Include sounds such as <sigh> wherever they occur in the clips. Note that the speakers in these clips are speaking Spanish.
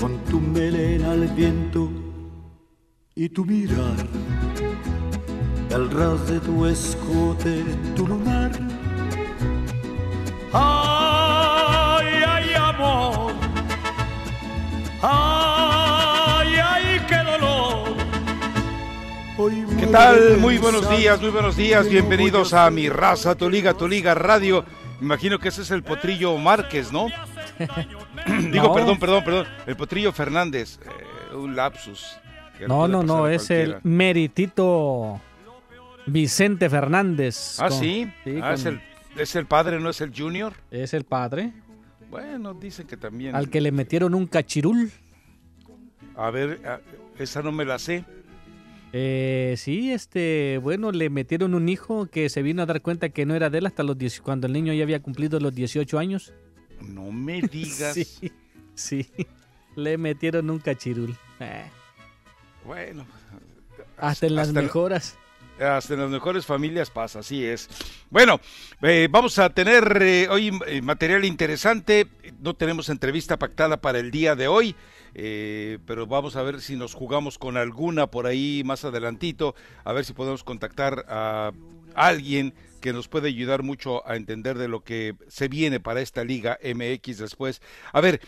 con tu melena al viento y tu mirar, el ras de tu escote, tu lunar. Ay, ay, amor, ay, ay, qué dolor. ¿Qué tal? Muy buenos días, muy buenos días. Bienvenidos a Mi Raza, Tu Liga, Tu Liga Radio. Imagino que ese es el Potrillo Márquez, ¿no? <clears throat> Digo, perdón, perdón, perdón. El Potrillo Fernández. Eh, un lapsus. No, no, no, es el meritito Vicente Fernández. Ah, sí. ah, es, el, es el padre, no es el junior. Es el padre. Bueno, dicen que también. Al que le metieron un cachirul. A ver, esa no me la sé. Eh, sí, este, bueno, le metieron un hijo que se vino a dar cuenta que no era de él hasta los 10, cuando el niño ya había cumplido los 18 años. No me digas. <laughs> sí, sí, le metieron un cachirul. Eh. Bueno. Hasta en las mejoras. hasta en las mejores familias pasa, así es. Bueno, eh, vamos a tener eh, hoy material interesante. No tenemos entrevista pactada para el día de hoy. pero vamos a ver si nos jugamos con alguna por ahí más adelantito, a ver si podemos contactar a alguien que nos puede ayudar mucho a entender de lo que se viene para esta Liga MX después. A ver,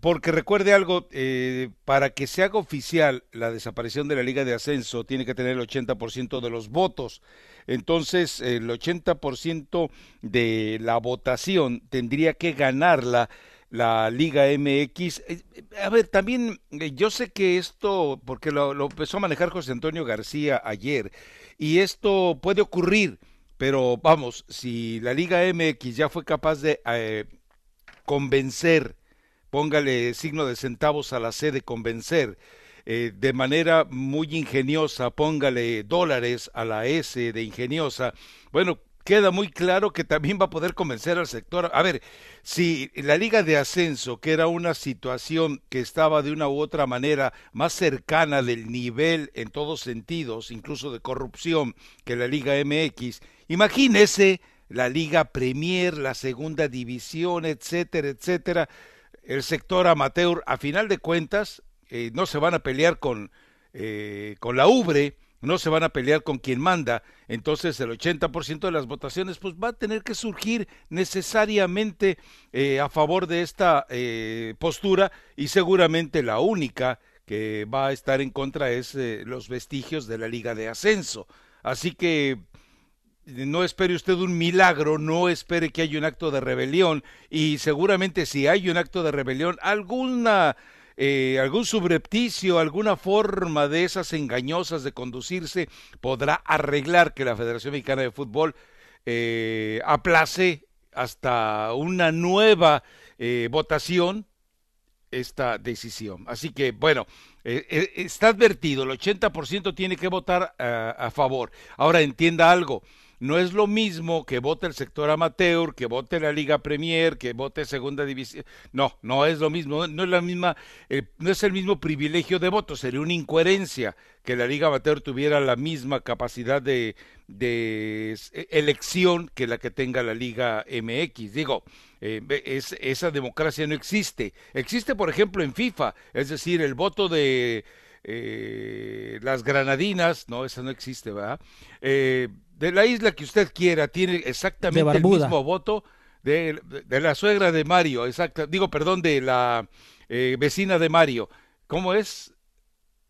porque recuerde algo, eh, para que se haga oficial la desaparición de la Liga de Ascenso, tiene que tener el 80% de los votos. Entonces, el 80% de la votación tendría que ganarla la Liga MX. Eh, a ver, también eh, yo sé que esto, porque lo empezó a manejar José Antonio García ayer, y esto puede ocurrir pero vamos, si la Liga MX ya fue capaz de eh, convencer, póngale signo de centavos a la C de convencer, eh, de manera muy ingeniosa, póngale dólares a la S de ingeniosa, bueno, queda muy claro que también va a poder convencer al sector. A ver, si la liga de ascenso, que era una situación que estaba de una u otra manera más cercana del nivel en todos sentidos, incluso de corrupción, que la liga MX, imagínese la liga Premier, la segunda división, etcétera, etcétera. El sector amateur, a final de cuentas, eh, no se van a pelear con, eh, con la Ubre, no se van a pelear con quien manda, entonces el 80% de las votaciones pues va a tener que surgir necesariamente eh, a favor de esta eh, postura y seguramente la única que va a estar en contra es eh, los vestigios de la Liga de Ascenso. Así que no espere usted un milagro, no espere que haya un acto de rebelión y seguramente si hay un acto de rebelión, alguna eh, algún subrepticio, alguna forma de esas engañosas de conducirse podrá arreglar que la Federación Mexicana de Fútbol eh, aplace hasta una nueva eh, votación esta decisión. Así que, bueno, está advertido, el 80% tiene que votar a favor. Ahora entienda algo, no es lo mismo que vote el sector amateur, que vote la Liga Premier, que vote Segunda División. No, no es lo mismo, no es la misma, eh, no es el mismo privilegio de voto, sería una incoherencia que la Liga Amateur tuviera la misma capacidad de, de elección que la que tenga la Liga MX. Digo, eh, es, esa democracia no existe. Existe, por ejemplo, en FIFA, es decir, el voto de eh, las granadinas, no, esa no existe, ¿verdad? Eh, de la isla que usted quiera, tiene exactamente el mismo voto de, de, la suegra de Mario, exacto, digo, perdón, de la eh, vecina de Mario. ¿Cómo es?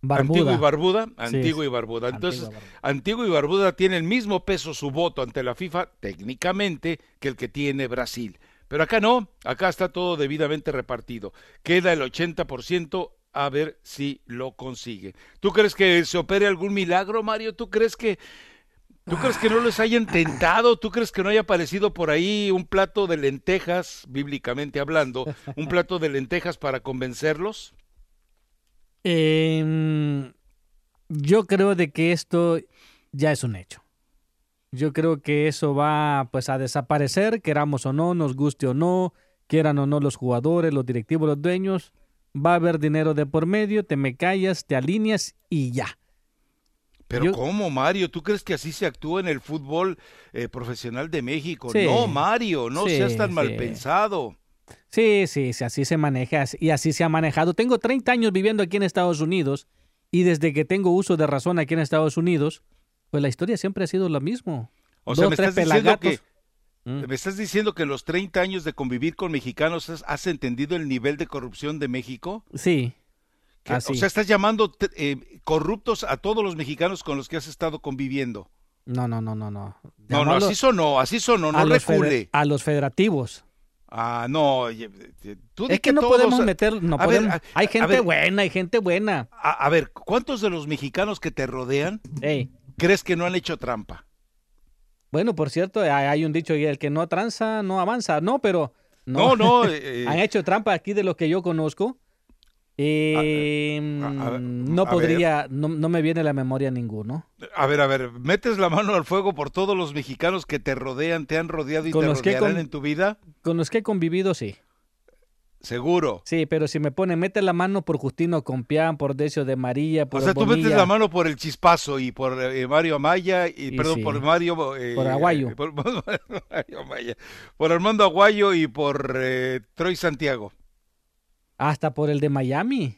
Barbuda. y Barbuda, Antigua y Barbuda. Entonces, Antigua y Barbuda tiene el mismo peso su voto ante la FIFA técnicamente que el que tiene Brasil. Pero acá no, acá está todo debidamente repartido. Queda el 80% a ver si lo consigue. ¿Tú crees que se opere algún milagro, Mario? ¿Tú crees que ¿Tú crees que no les hayan tentado? ¿Tú crees que no haya aparecido por ahí un plato de lentejas, bíblicamente hablando, un plato de lentejas para convencerlos? Eh, yo creo de que esto ya es un hecho. Yo creo que eso va pues a desaparecer, queramos o no, nos guste o no, quieran o no los jugadores, los directivos, los dueños. Va a haber dinero de por medio, te me callas, te alineas y ya. Pero ¿cómo, Mario? ¿Tú crees que así se actúa en el fútbol eh, profesional de México? No, Mario, no seas tan mal pensado. Sí, sí, sí, así se maneja y así se ha manejado. Tengo 30 años viviendo aquí en Estados Unidos y desde que tengo uso de razón aquí en Estados Unidos, pues la historia siempre ha sido lo mismo. O sea, me estás, diciendo que, mm. me estás diciendo que en los 30 años de convivir con mexicanos has, entendido el nivel de corrupción de México. Sí. O sea, estás llamando eh, corruptos a todos los mexicanos con los que has estado conviviendo. No, no, no, no, no. no, no, así sonó, así sonó, no recule. A los federativos. Ah, no, tú es que, no podemos meter, no podemos. hay gente buena, hay gente buena. A, ver, ¿cuántos de los mexicanos que te rodean crees que no han hecho trampa? Bueno, por cierto, hay un dicho, el que no tranza no avanza, no, pero no, no, <laughs> eh, han hecho trampa aquí de los que yo conozco. Em, no podría, no, me viene a la memoria ninguno. A ver, a ver, ¿metes la mano al fuego por todos los mexicanos que te rodean, te han rodeado y te rodearán en tu vida? Con los que he convivido, sí. Seguro. Sí, pero si me pone, mete la mano por Justino Compián, por Decio de María, por O sea, tú metes la mano por el Chispazo y por eh, Mario Amaya, y, perdón, por Mario... Eh, por Aguayo. Por, <laughs> Mario Amaya, por Armando Aguayo y por eh, Troy Santiago. Hasta por el de Miami.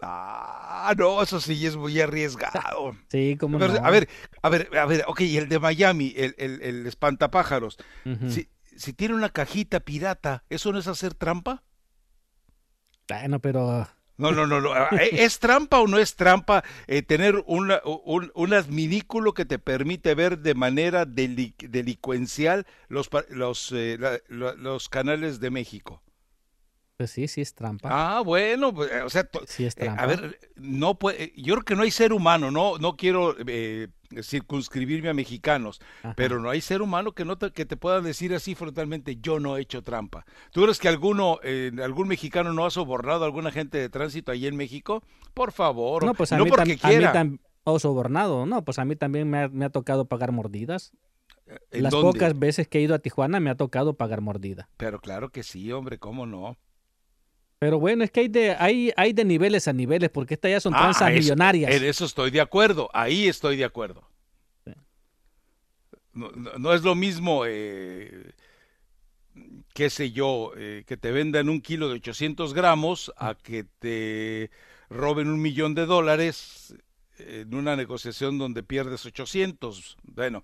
Ah, no, eso sí es muy arriesgado. <laughs> Sí, como no. A ver, a ver, a ver, ok, el de Miami, el, el, espantapájaros, si, si tiene una cajita pirata, ¿eso no es hacer trampa? Bueno, pero... No, no, no. ¿e, ¿Es trampa o no es trampa eh, tener un, un, adminículo que te permite ver de manera delincuencial los, los, eh, los canales de México? Pues sí, sí es trampa. Ah, bueno, pues, o sea, sí es trampa. a ver, no puede, yo creo que no hay ser humano, no, no quiero eh, circunscribirme a mexicanos, pero no hay ser humano que no te, que te pueda decir así frontalmente, yo no he hecho trampa. ¿Tú crees que alguno, eh, algún mexicano no ha sobornado a alguna gente de tránsito allí en México? Por favor, no, pues a mí porque quiera. A mí o sobornado, no, pues a mí también me ha, me ha tocado pagar mordidas. Las pocas veces que he ido a Tijuana me ha tocado pagar mordida. Pero claro que sí, hombre, ¿cómo no? Pero bueno, es que hay de, hay, hay de niveles a niveles, porque estas ya son ah, millonarias. En eso estoy de acuerdo, ahí estoy de acuerdo. No, es lo mismo, eh, qué sé yo, eh, que te vendan un kilo de 800 gramos a que te roben un millón de dólares en una negociación donde pierdes 800. Bueno.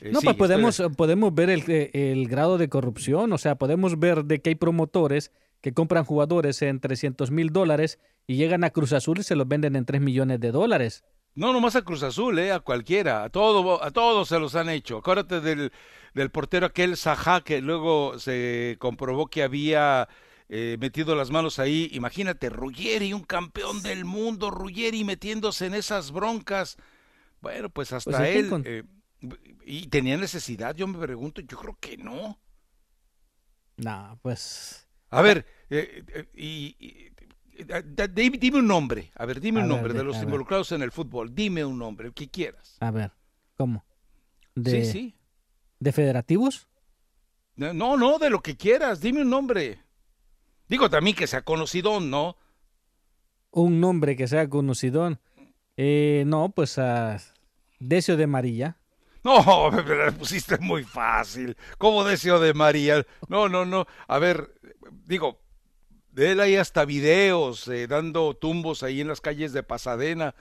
Eh, no, pues podemos, podemos ver el, el grado de corrupción, o sea, podemos ver de que hay promotores que compran jugadores en 300 mil dólares y llegan a Cruz Azul y se los venden en 3 millones de dólares. No, nomás a Cruz Azul, eh, a cualquiera, a todo, a todos se los han hecho. Acuérdate del, del portero aquel Sajá que luego se comprobó que había eh, metido las manos ahí. Imagínate, Ruggeri, un campeón del mundo, Ruggeri metiéndose en esas broncas. Bueno, pues hasta pues él. Eh, ¿Y tenía necesidad? Yo me pregunto, yo creo que no. No, pues a ver, eh, eh, y, dime un nombre, a ver, dime un nombre de, los involucrados en el fútbol, dime un nombre, el que quieras. A ver, ¿cómo? Sí, sí. ¿De federativos? No, no, de lo que quieras, dime un nombre. Digo también que sea conocido, ¿no? Un nombre que sea conocido. Eh, no, pues a Decio de María. No, <laughs> me la pusiste muy fácil. ¿Cómo Decio de María? No, no, no. A ver, digo, de él hay hasta videos eh, dando tumbos ahí en las calles de Pasadena.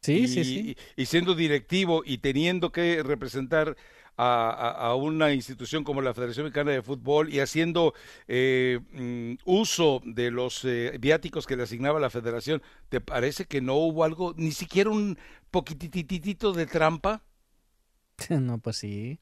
Sí, y, sí, sí. Y siendo directivo y teniendo que representar a, a, una institución como la Federación Mexicana de Fútbol y haciendo eh, mm, uso de los eh, viáticos que le asignaba la Federación, ¿te parece que no hubo algo, ni siquiera un poquititito de trampa? <laughs> No, pues sí.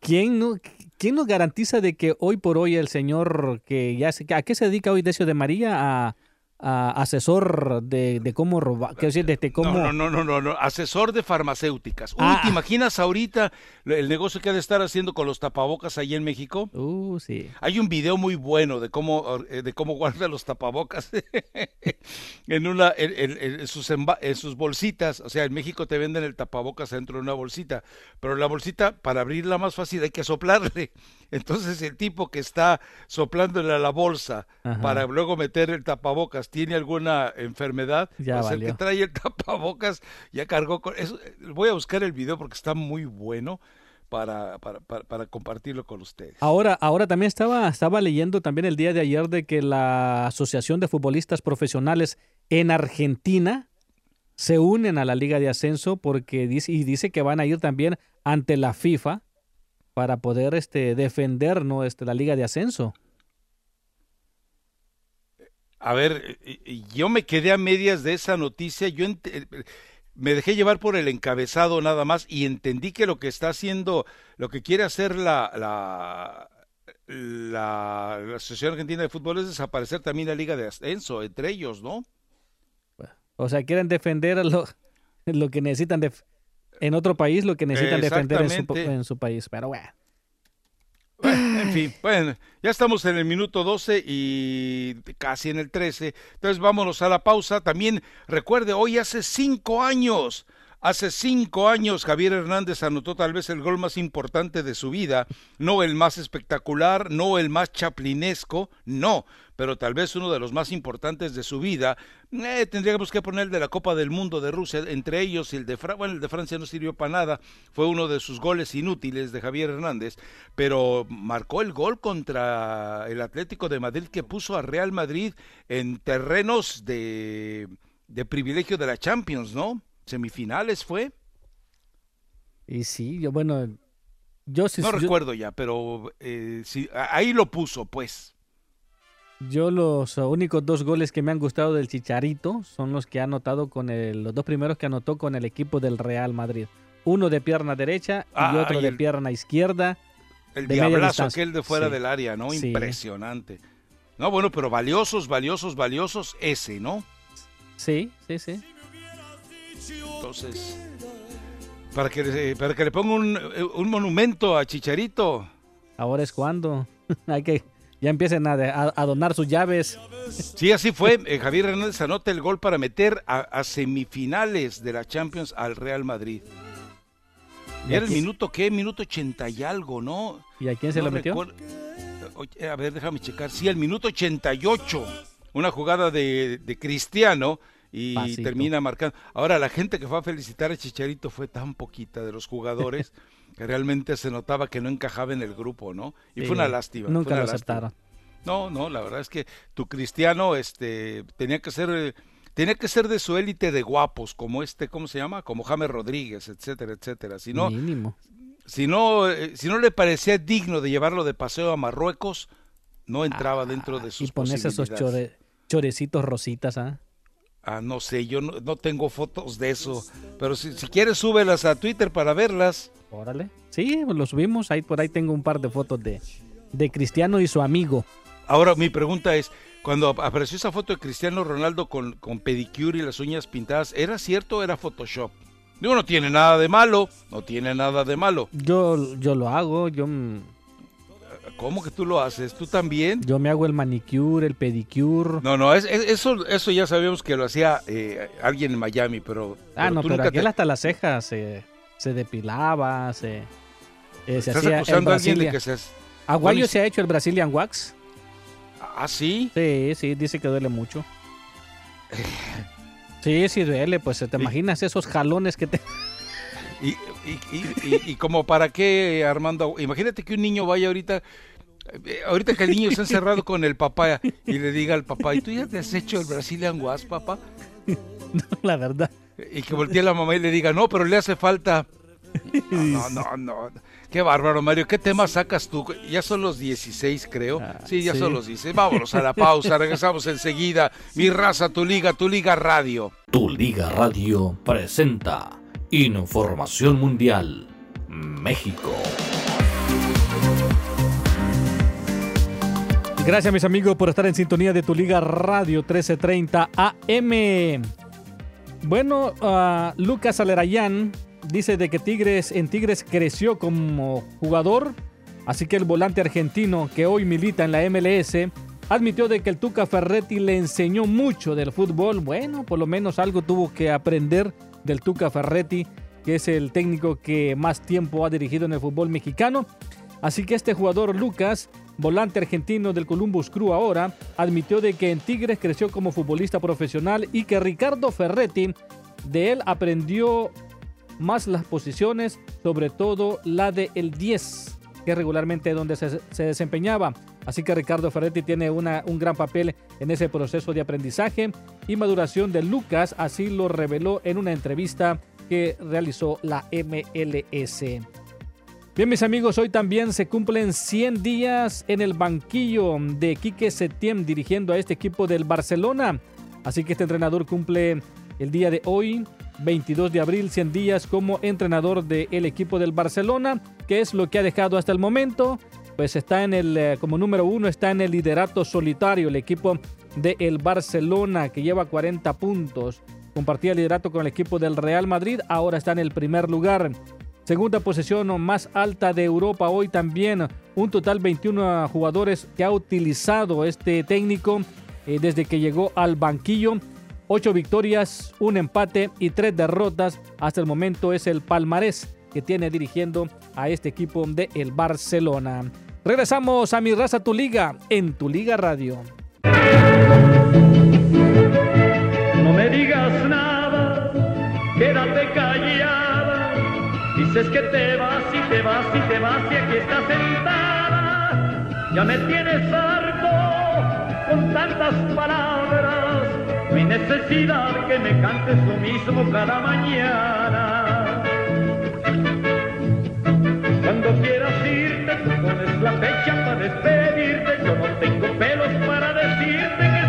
¿Quién no, ¿Quién nos garantiza de que hoy por hoy el señor que ya se, a qué se dedica hoy Decio de María a asesor de, de, cómo robar, quiero decir, de, cómo... No, no, no, no, no, asesor de farmacéuticas. Uy, ¿te ah. imaginas ahorita el negocio que ha de estar haciendo con los tapabocas ahí en México? Uh, sí. Hay un video muy bueno de cómo, eh, de cómo guarda los tapabocas <laughs> en una, en, sus, en sus bolsitas. O sea, en México te venden el tapabocas dentro de una bolsita, pero la bolsita, para abrirla más fácil, hay que soplarle. <laughs> Entonces el tipo que está soplándole a la bolsa para luego meter el tapabocas tiene alguna enfermedad, ya pues el que trae el <laughs> tapabocas ya cargó con eso. Voy a buscar el video porque está muy bueno. Para, para, para, compartirlo con ustedes. Ahora, ahora también estaba, estaba leyendo también el día de ayer de que la Asociación de Futbolistas Profesionales en Argentina se unen a la Liga de Ascenso porque dice, y dice que van a ir también ante la FIFA para poder este, defender ¿no? este, la liga de ascenso. A ver, yo me quedé a medias de esa noticia, yo me dejé llevar por el encabezado nada más y entendí que lo que está haciendo, lo que quiere hacer la, la, la, Asociación Argentina de Fútbol es desaparecer también la liga de ascenso, entre ellos, ¿no? O sea, quieren defender lo, lo que necesitan de, en otro país lo que necesitan defender en su, en su país. Pero bueno. En fin, bueno, ya estamos en el minuto 12 y casi en el 13. Entonces vámonos a la pausa. También recuerde, hoy hace cinco años Hace cinco años Javier Hernández anotó tal vez el gol más importante de su vida, no el más espectacular, no el más chaplinesco, no, pero tal vez uno de los más importantes de su vida. Eh, tendríamos que poner el de la Copa del Mundo de Rusia, entre ellos el de, bueno, el de Francia no sirvió para nada, fue uno de sus goles inútiles de Javier Hernández, pero marcó el gol contra el Atlético de Madrid que puso a Real Madrid en terrenos de, de privilegio de la Champions, ¿no? semifinales fue. Y sí, yo bueno, yo sí. No recuerdo ya, pero eh, sí, ahí lo puso, pues. Yo los únicos dos goles que me han gustado del Chicharito son los que ha anotado con el, los dos primeros que anotó con el equipo del Real Madrid. Uno de pierna derecha y ah, otro de pierna izquierda. El diablazo aquel de fuera del área, ¿no? Impresionante. No, bueno, pero valiosos, valiosos, valiosos, ese, ¿no? Sí, sí, sí. Entonces, para que, para que le ponga un, monumento a Chicharito. Ahora es cuando. <laughs> Hay que ya empiecen a, a, donar sus llaves. Sí, así fue. Eh, Javier Hernández anota el gol para meter a, semifinales de la Champions al Real Madrid. Era el minuto qué, minuto ochenta y algo, ¿no? ¿Y a quién se lo metió? A ver, déjame checar. Sí, el minuto 88. Una jugada de, de Cristiano y termina marcando. Ahora, la gente que fue a felicitar a Chicharito fue tan poquita de los jugadores <laughs> que realmente se notaba que no encajaba en el grupo, ¿no? Y fue una lástima. Nunca lo aceptaron. No, no, la verdad es que tu cristiano este, tenía que ser... tenía que ser de su élite de guapos, como este, ¿cómo se llama? Como James Rodríguez, etcétera, etcétera. Si no, Si no, eh, si no le parecía digno de llevarlo de paseo a Marruecos, no entraba dentro de sus Y ponerse esos chorecitos rositas, ¿ah? Ah, no sé, yo no, tengo fotos de eso. Pero si, si, quieres, súbelas a Twitter para verlas. Órale. Sí, lo subimos. Ahí por ahí tengo un par de fotos de, de Cristiano y su amigo. Ahora, mi pregunta es: cuando apareció esa foto de Cristiano Ronaldo con, con pedicure y las uñas pintadas, ¿era cierto o era Photoshop? Digo, no tiene nada de malo. No tiene nada de malo. Yo, yo lo hago. Yo ¿Cómo que tú lo haces? ¿Tú también? Yo me hago el manicure, el pedicure. No, no, es, eso, eso ya sabíamos que lo hacía eh, alguien en Miami, pero... Ah, no, pero aquel hasta las cejas se, se depilaba, se... Eh, se ¿Estás hacía el acusando a alguien de que seas... Aguayo se ha hecho el Brazilian Wax. ¿Ah, sí? Sí, sí, dice que duele mucho. <sighs> Sí, sí duele, pues te Y- imaginas esos jalones que te... <laughs> Y, y, y, y- y como para qué, Armando, imagínate que un niño vaya ahorita, eh, ahorita que el niño está encerrado <laughs> con el papá y le diga al papá, ¿y tú ya te has hecho el Brazilian Was, papá? <laughs> La verdad. Y que voltee la mamá y le diga, no, pero le hace falta. No, no, no, no. Qué bárbaro, Mario. ¿Qué tema sacas tú? Ya son los 16, creo. Ah, Sí, ya sí. son los 16. Vámonos a la pausa. <laughs> Regresamos enseguida. Mi raza, tu liga, tu liga radio. Tu Liga Radio presenta Información Mundial México. Gracias mis amigos por estar en sintonía de Tu Liga Radio 1330 AM. Bueno, ah, Lucas Alerayán dice de que Tigres en Tigres creció como jugador, así que el volante argentino que hoy milita en la MLS admitió de que el Tuca Ferretti le enseñó mucho del fútbol. Bueno, por lo menos algo tuvo que aprender del Tuca Ferretti, que es el técnico que más tiempo ha dirigido en el fútbol mexicano. Así que este jugador Lucas, volante argentino del Columbus Crew ahora, admitió de que en Tigres creció como futbolista profesional y que Ricardo Ferretti de él aprendió más las posiciones, sobre todo la de el 10, que regularmente es donde se, se desempeñaba. Así que Ricardo Ferretti tiene un gran papel en ese proceso de aprendizaje y maduración de Lucas, así lo reveló en una entrevista que realizó la MLS. Bien, mis amigos, hoy también se cumplen 100 días en el banquillo de Quique Setién dirigiendo a este equipo del Barcelona. Así que este entrenador cumple el día de hoy, 22 de abril, 100 días como entrenador del equipo del Barcelona. ¿Qué es lo que ha dejado hasta el momento? Pues está en el, eh, como número uno, está en el liderato solitario el equipo del Barcelona que lleva 40 puntos. Compartía liderato con el equipo del Real Madrid, ahora está en el primer lugar. Segunda posición más alta de Europa hoy también. Un total 21 jugadores que ha utilizado este técnico eh, desde que llegó al banquillo. Ocho victorias, un empate y tres derrotas. Hasta el momento es el palmarés que tiene dirigiendo a este equipo de el Barcelona. Regresamos a Mi Raza Tu Liga en Tu Liga Radio. No me digas nada, quédate. Dices que te vas y te vas y te vas y aquí estás sentada. Ya me tienes harto con tantas palabras. No hay necesidad que me cantes lo mismo cada mañana. Cuando quieras irte, tú pones la fecha para despedirte. Yo no tengo pelos para decirte que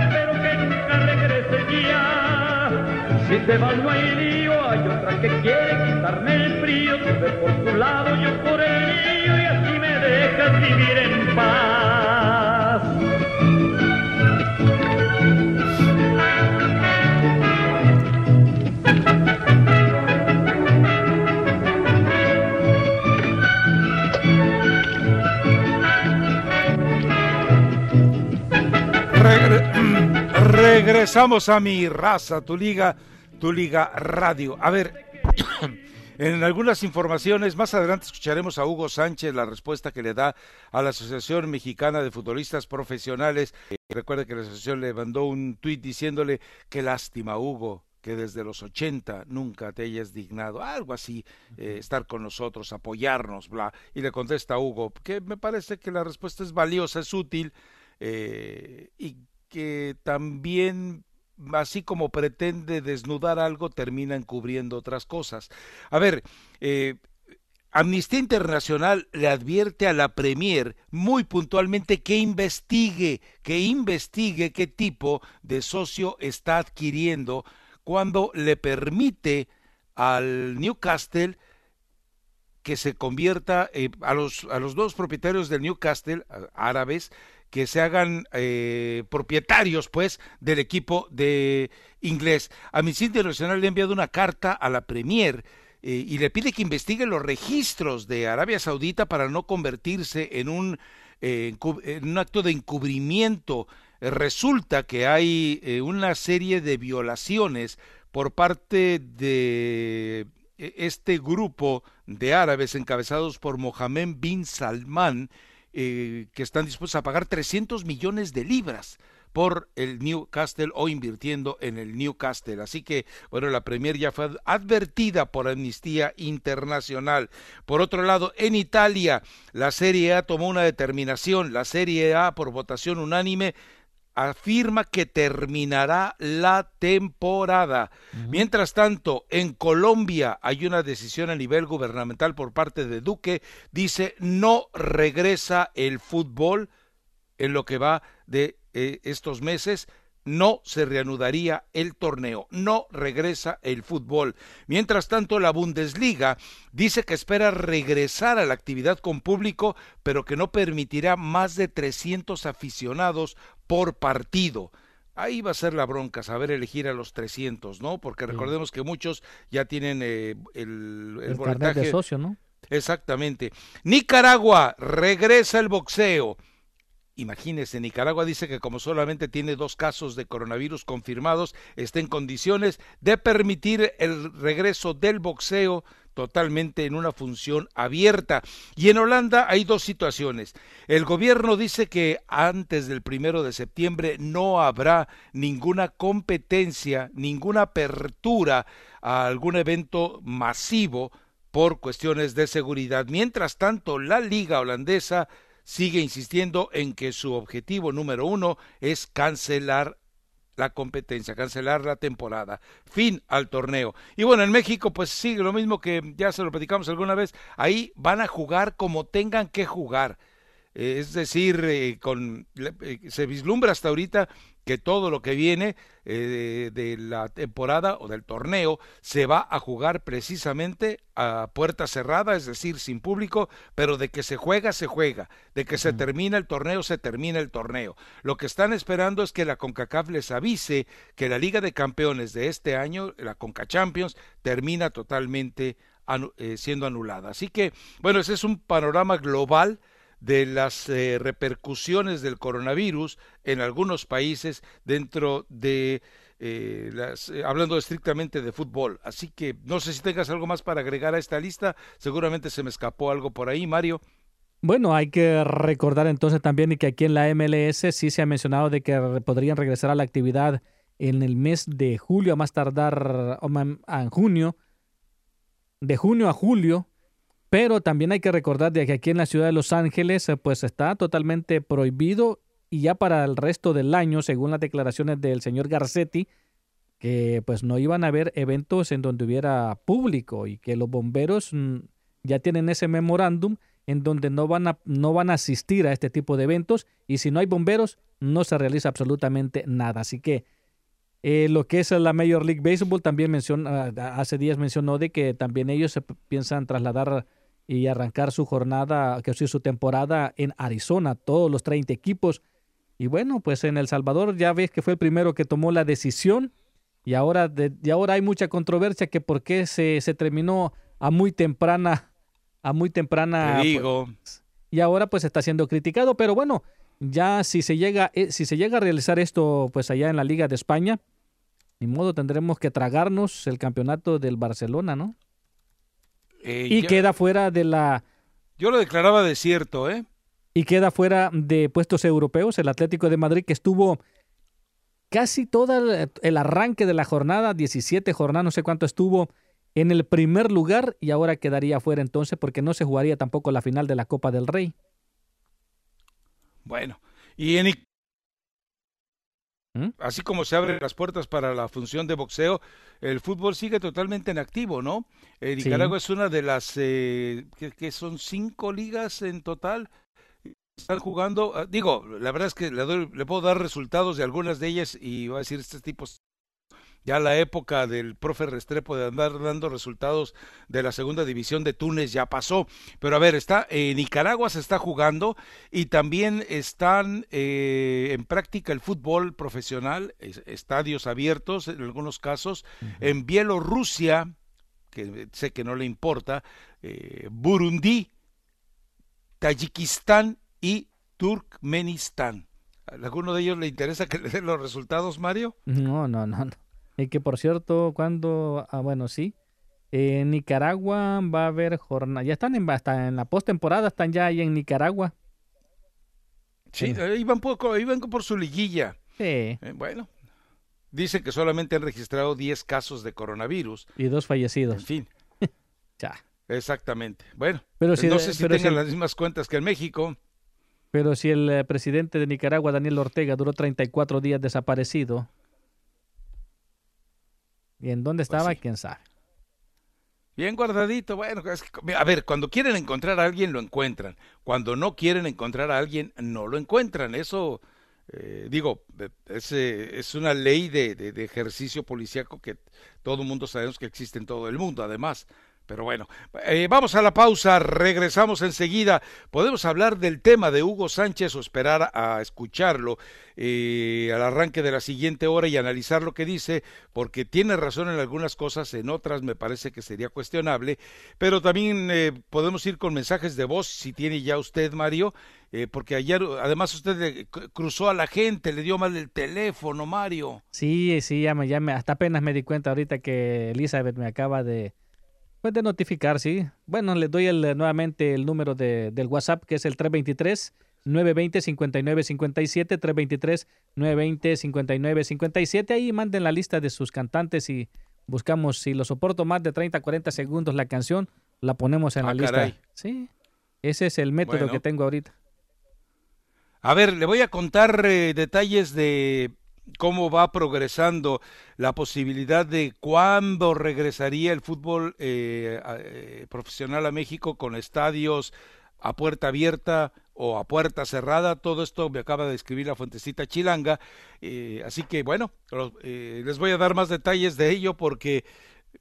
Si te vas no hay lío, hay otra que quiere quitarme el frío. Tú ve por tu lado, yo por el mío y así me dejas vivir en paz. Regre- <clears throat> regresamos a mi raza, tu liga, tu liga radio. A ver, <coughs> en algunas informaciones, más adelante escucharemos a Hugo Sánchez la respuesta que le da a la Asociación Mexicana de Futbolistas Profesionales. Recuerde que la asociación le mandó un tuit diciéndole qué lástima, Hugo, que desde los 80 nunca te hayas dignado, algo así, eh, estar con nosotros, apoyarnos, bla. Y le contesta a Hugo, que me parece que la respuesta es valiosa, es útil, eh, y que también, así como pretende desnudar algo, termina encubriendo otras cosas. A ver, eh, Amnistía Internacional le advierte a la Premier muy puntualmente que investigue, que investigue qué tipo de socio está adquiriendo cuando le permite al Newcastle que se convierta eh, a los a los dos propietarios del Newcastle árabes que se hagan eh, propietarios pues del equipo de inglés. Amnistía Internacional le ha enviado una carta a la Premier eh, y le pide que investigue los registros de Arabia Saudita para no convertirse en un eh, en un acto de encubrimiento. Resulta que hay una serie de violaciones por parte de e, este grupo de árabes encabezados por Mohamed bin Salman, eh, que están dispuestos a pagar 300 millones de libras por el Newcastle o invirtiendo en el Newcastle. Así que, bueno, la Premier ya fue advertida por Amnistía Internacional. Por otro lado, en Italia, la Serie A tomó una determinación. La Serie A, por votación unánime, afirma que terminará la temporada. Mientras tanto, en Colombia hay una decisión a nivel gubernamental por parte de Duque, dice no regresa el fútbol en lo que va de eh, estos meses no se reanudaría el torneo, no regresa el fútbol. Mientras tanto, la Bundesliga dice que espera regresar a la actividad con público, pero que no permitirá más de 300 aficionados por partido. Ahí va a ser la bronca, saber elegir a los 300, ¿no? Porque recordemos que muchos ya tienen eh, el, el, de socio, ¿no? Exactamente. Nicaragua, regresa el boxeo. Imagínese, Nicaragua dice que como solamente tiene dos casos de coronavirus confirmados, está en condiciones de permitir el regreso del boxeo totalmente en una función abierta. Y en Holanda hay dos situaciones. El gobierno dice que antes del primero de septiembre no habrá ninguna competencia, ninguna apertura a algún evento masivo por cuestiones de seguridad. Mientras tanto, la liga holandesa sigue insistiendo en que su objetivo número uno es cancelar la competencia, cancelar la temporada, fin al torneo. Y bueno, en México pues sigue lo mismo que ya se lo platicamos alguna vez, ahí van a jugar como tengan que jugar. Eh, es decir, eh, con, eh, se vislumbra hasta ahorita que todo lo que viene eh, de, la temporada o del torneo se va a jugar precisamente a puerta cerrada, es decir, sin público, pero de que se juega, se juega, de que se termina el torneo, se termina el torneo. Lo que están esperando es que la CONCACAF les avise que la Liga de Campeones de este año, la CONCA Champions, termina totalmente eh, siendo anulada. Así que, bueno, ese es un panorama global de las eh, repercusiones del coronavirus en algunos países dentro de eh, las, eh, hablando estrictamente de fútbol. Así que no sé si tengas algo más para agregar a esta lista. Seguramente se me escapó algo por ahí, Mario. Bueno, hay que recordar entonces también que aquí en la MLS sí se ha mencionado de que podrían regresar a la actividad en el mes de julio, a más tardar en junio, de junio a julio, pero también hay que recordar de que aquí en la ciudad de Los Ángeles eh, pues está totalmente prohibido y ya para el resto del año, según las declaraciones del señor Garcetti, que pues no iban a haber eventos en donde hubiera público y que los bomberos mm, ya tienen ese memorándum en donde no van a no van a asistir a este tipo de eventos y si no hay bomberos no se realiza absolutamente nada. Así que eh, lo que es la Major League Baseball también menciona, hace días mencionó de que también ellos se piensan trasladar y arrancar su jornada, que su temporada en Arizona, todos los 30 equipos. Y bueno, pues en El Salvador ya ves que fue el primero que tomó la decisión y ahora, de, y ahora hay mucha controversia que por qué se, se terminó a muy temprana, a muy temprana. Te digo. Pues, y ahora pues está siendo criticado, pero bueno, ya si se llega, eh, si se llega a realizar esto pues allá en la Liga de España, ni modo tendremos que tragarnos el campeonato del Barcelona, ¿no? Eh, y queda fuera de la... Yo lo declaraba desierto, ¿eh? Y queda fuera de puestos europeos el Atlético de Madrid que estuvo casi todo el arranque de la jornada, 17 jornadas, no sé cuánto estuvo en el primer lugar y ahora quedaría fuera entonces porque no se jugaría tampoco la final de la Copa del Rey. Bueno, y en ¿Mm? Así como se abren las puertas para la función de boxeo, el fútbol sigue totalmente en activo, ¿no? Eh, Nicaragua es una de las eh, que, son cinco ligas en total. Están jugando, ah, digo, la verdad es que le, le puedo dar resultados de algunas de ellas y voy a decir, este tipo ya la época del profe Restrepo de andar dando resultados de la segunda división de Túnez ya pasó. Pero a ver, está en Nicaragua se está jugando y también están eh, en práctica el fútbol profesional, estadios abiertos en algunos casos. En Bielorrusia, que sé que no le importa, eh, Burundi, Tayikistán y Turkmenistán. ¿Alguno de ellos le interesa que le den los resultados, Mario? No, no, no. Y que por cierto, cuando, ah, bueno, sí, En Nicaragua va a haber jornada. Ya están en, hasta en la postemporada, están ya ahí en Nicaragua. Sí, iban por, iban por su liguilla. Sí. Eh, bueno, dicen que solamente han registrado 10 casos de coronavirus. Y dos fallecidos. En fin. <laughs> Ya. Exactamente. Bueno, Pero si- no sé si pero tengan si- las mismas cuentas que en México. Pero si el eh, presidente de Nicaragua, Daniel Ortega, duró 34 días desaparecido. ¿Y en dónde estaba? Pues sí. ¿Quién sabe? Bien guardadito, bueno, es que- a ver, cuando quieren encontrar a alguien lo encuentran, cuando no quieren encontrar a alguien no lo encuentran, eso, eh, digo, es, eh, es una ley de, de- de ejercicio policíaco que todo el mundo sabemos que existe en todo el mundo, además. Pero bueno, eh, vamos a la pausa, regresamos enseguida. Podemos hablar del tema de Hugo Sánchez o esperar a escucharlo eh, al arranque de la siguiente hora y analizar lo que dice, porque tiene razón en algunas cosas, en otras me parece que sería cuestionable, pero también eh, podemos ir con mensajes de voz, si tiene ya usted, Mario, eh, porque ayer además usted eh, cru- cruzó a la gente, le dio mal el teléfono, Mario. Sí, sí, ya me, ya hasta apenas me di cuenta ahorita que Elizabeth me acaba de, pues, de notificar, sí. Bueno, le doy el, nuevamente el número de, del WhatsApp, que es el 323 920 5957 323 920 5957 Ahí manden la lista de sus cantantes y buscamos, si lo soporto más de 30, 40 segundos la canción, la ponemos en Ah, la lista. caray. Sí, ese es el método Bueno. que tengo ahorita. A ver, le voy a contar eh, detalles de cómo va progresando la posibilidad de cuándo regresaría el fútbol eh, eh, profesional a México con estadios a puerta abierta o a puerta cerrada. Todo esto me acaba de escribir la fuentecita chilanga. eh, así que bueno, lo- eh, les voy a dar más detalles de ello porque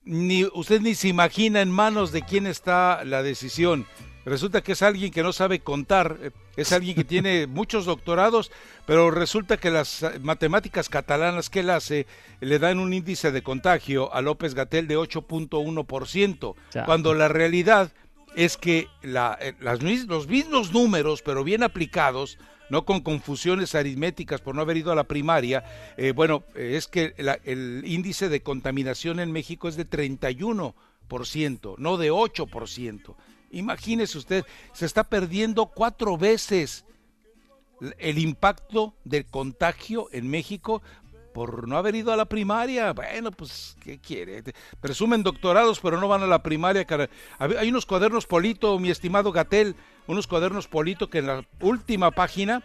ni usted ni se imagina en manos de quién está la decisión. Resulta que es alguien que no sabe contar, eh, es alguien que <laughs> tiene muchos doctorados, pero resulta que las eh, matemáticas catalanas que él hace le dan un índice de contagio a López Gatel de 8.1%, Ya. cuando la realidad es que la- eh, las los mismos números, pero bien aplicados, no con confusiones aritméticas por no haber ido a la primaria, eh, bueno, eh, es que el índice de contaminación en México es de 31%, no de 8%. Imagínese usted, se está perdiendo cuatro veces el impacto del contagio en México por no haber ido a la primaria. Bueno, pues, ¿qué quiere? Presumen doctorados, pero no van a la primaria. Hay unos cuadernos Polito, mi estimado Gatel, unos cuadernos Polito que en la última página,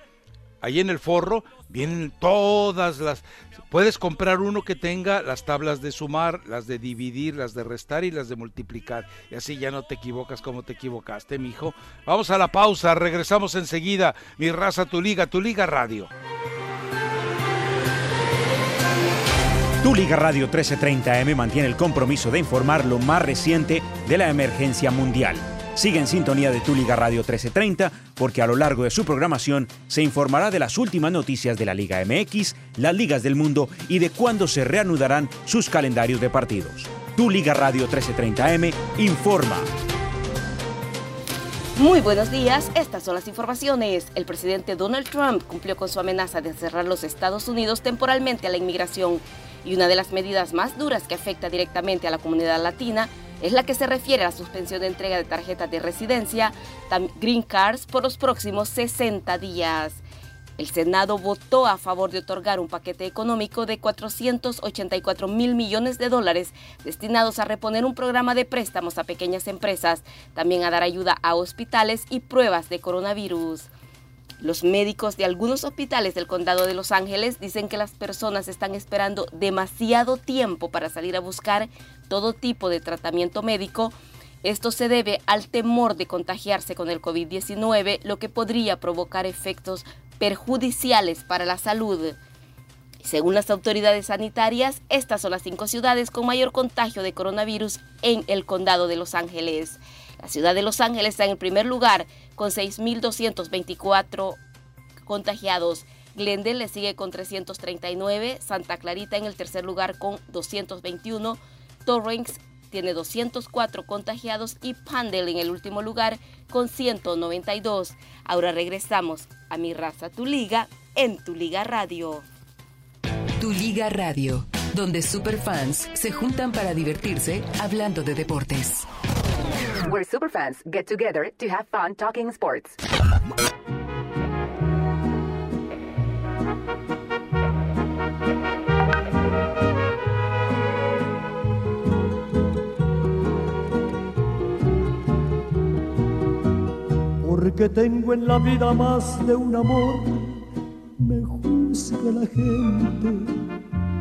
ahí en el forro, vienen todas las... Puedes comprar uno que tenga las tablas de sumar, las de dividir, las de restar y las de multiplicar. Y así ya no te equivocas como te equivocaste, mijo. Vamos a la pausa, regresamos enseguida. Mi raza, tu liga, tu liga radio. Tu Liga Radio 1330M mantiene el compromiso de informar lo más reciente de la emergencia mundial. Sigue en sintonía de Tu Liga Radio 1330 porque a lo largo de su programación se informará de las últimas noticias de la Liga MX, las ligas del mundo y de cuándo se reanudarán sus calendarios de partidos. Tu Liga Radio 1330M informa. Muy buenos días, estas son las informaciones. El presidente Donald Trump cumplió con su amenaza de cerrar los Estados Unidos temporalmente a la inmigración y una de las medidas más duras que afecta directamente a la comunidad latina es la que se refiere a la suspensión de entrega de tarjetas de residencia, green cards, por los próximos 60 días. El Senado votó a favor de otorgar un paquete económico de 484 mil millones de dólares destinados a reponer un programa de préstamos a pequeñas empresas, también a dar ayuda a hospitales y pruebas de coronavirus. Los médicos de algunos hospitales del condado de Los Ángeles dicen que las personas están esperando demasiado tiempo para salir a buscar todo tipo de tratamiento médico. Esto se debe al temor de contagiarse con el COVID-19, lo que podría provocar efectos perjudiciales para la salud. Según las autoridades sanitarias, estas son las cinco ciudades con mayor contagio de coronavirus en el condado de Los Ángeles. La ciudad de Los Ángeles está en el primer lugar con 6.224 contagiados. Glendale le sigue con 339, Santa Clarita en el tercer lugar con 221, Torrance tiene 204 contagiados y Pandel en el último lugar con 192. Ahora regresamos a Mi Raza, Tu Liga en Tu Liga Radio. Tu Liga Radio, donde superfans se juntan para divertirse hablando de deportes. Where superfans get together to have fun talking sports. Porque tengo en la vida más de un amor, me juzga la gente.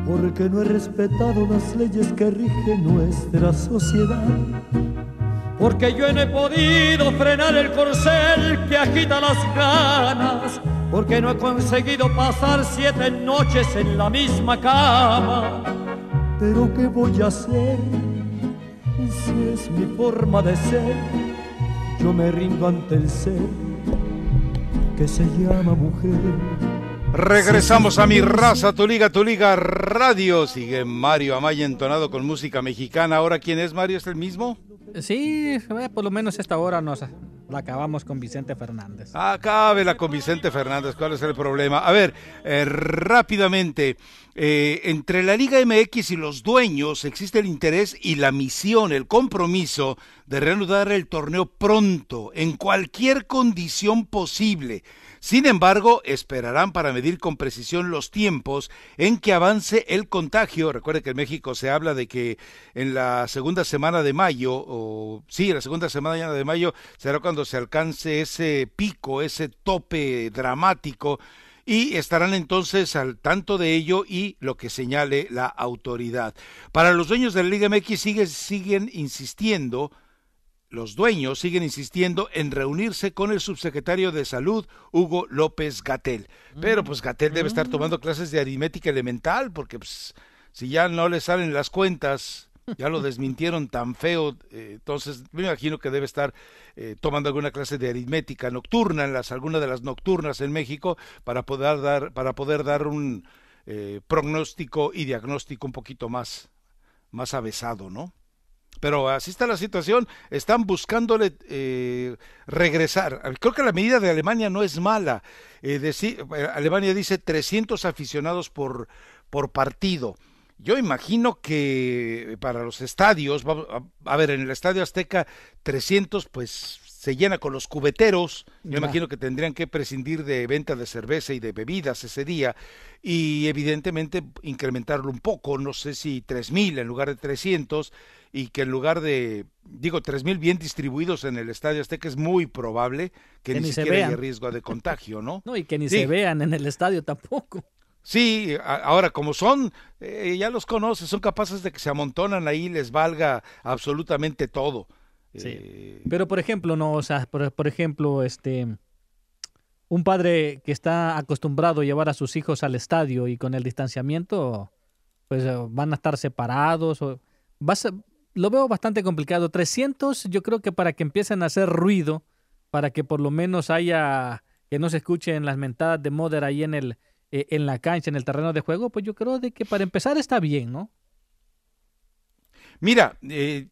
Porque no he respetado las leyes que rigen nuestra sociedad. Porque yo no he podido frenar el corcel que agita las ganas. Porque no he conseguido pasar siete noches en la misma cama. Pero ¿qué voy a hacer si es mi forma de ser? Yo me rindo ante el ser que se llama mujer. Regresamos a mi raza, tu liga, tu liga radio. Sigue Mario Amaya entonado con música mexicana. Ahora, ¿quién es Mario? ¿Es el mismo? Sí, eh, por lo menos esta hora nos la acabamos con Vicente Fernández. Acábela con Vicente Fernández, ¿cuál es el problema? A ver, eh, rápidamente, eh, entre la Liga MX y los dueños existe el interés y la misión, el compromiso de reanudar el torneo pronto, en cualquier condición posible. Sin embargo, esperarán para medir con precisión los tiempos en que avance el contagio. Recuerde que en México se habla de que en la segunda semana de mayo, o sí, la segunda semana de mayo será cuando se alcance ese pico, ese tope dramático y estarán entonces al tanto de ello y lo que señale la autoridad. Para los dueños de la Liga MX siguen insistiendo los dueños siguen insistiendo en reunirse con el subsecretario de Salud, Hugo López Gatel. Pero pues Gatel debe estar tomando clases de aritmética elemental, porque pues, si ya no le salen las cuentas, ya lo desmintieron tan feo, eh, entonces me imagino que debe estar eh, tomando alguna clase de aritmética nocturna en las alguna de las nocturnas en México para poder dar para poder dar un eh, pronóstico y diagnóstico un poquito más más avesado, ¿no? Pero así está la situación, están buscándole eh, regresar. Creo que la medida de Alemania no es mala. Eh, Alemania dice 300 aficionados por, por partido. Yo imagino que para los estadios, a, ver, en el Estadio Azteca 300 pues se llena con los cubeteros. Yo imagino que tendrían que prescindir de venta de cerveza y de bebidas ese día y evidentemente incrementarlo un poco, no sé si 3000 en lugar de 300 y que en lugar de, digo, tres mil bien distribuidos en el Estadio Azteca es muy probable que, ni, siquiera haya riesgo de contagio, ¿no? No, y que ni se vean en el estadio tampoco. Sí, ahora como son, eh, ya los conoces, son capaces de que se amontonan ahí, les valga absolutamente todo. Sí. Eh, Pero por ejemplo, no, o sea, por, por, ejemplo, este, un padre que está acostumbrado a llevar a sus hijos al estadio y con el distanciamiento, pues eh, van a estar separados o vas a, lo veo bastante complicado. 300 yo creo que para que empiecen a hacer ruido, para que por lo menos haya, que no se escuchen las mentadas de Mother ahí en, el, eh, en la cancha, en el terreno de juego, pues yo creo de que para empezar está bien, ¿no? Mira, eh,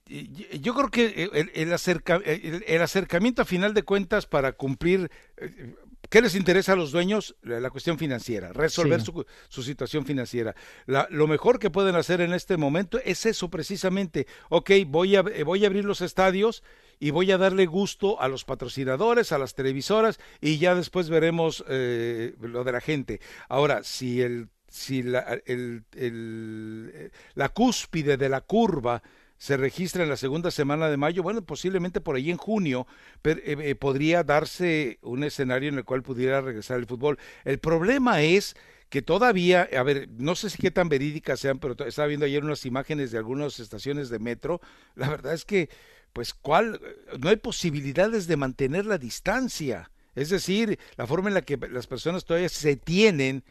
yo creo que el, el, acercamiento a final de cuentas para cumplir, eh, ¿Qué les interesa a los dueños? La, cuestión financiera, resolver su, su, situación financiera. lo mejor que pueden hacer en este momento es eso precisamente. Ok, voy a, voy a abrir los estadios y voy a darle gusto a los patrocinadores, a las televisoras y ya después veremos eh, lo de la gente. Ahora, si el si la, el, el, la cúspide de la curva se registra en la segunda semana de mayo, bueno, posiblemente por ahí en junio eh, eh, podría darse un escenario en el cual pudiera regresar el fútbol. El problema es que todavía, a ver, no sé si qué tan verídicas sean, pero estaba viendo ayer unas imágenes de algunas estaciones de metro. La verdad es que, pues, ¿cuál? No hay posibilidades de mantener la distancia. Es decir, la forma en la que las personas todavía se tienen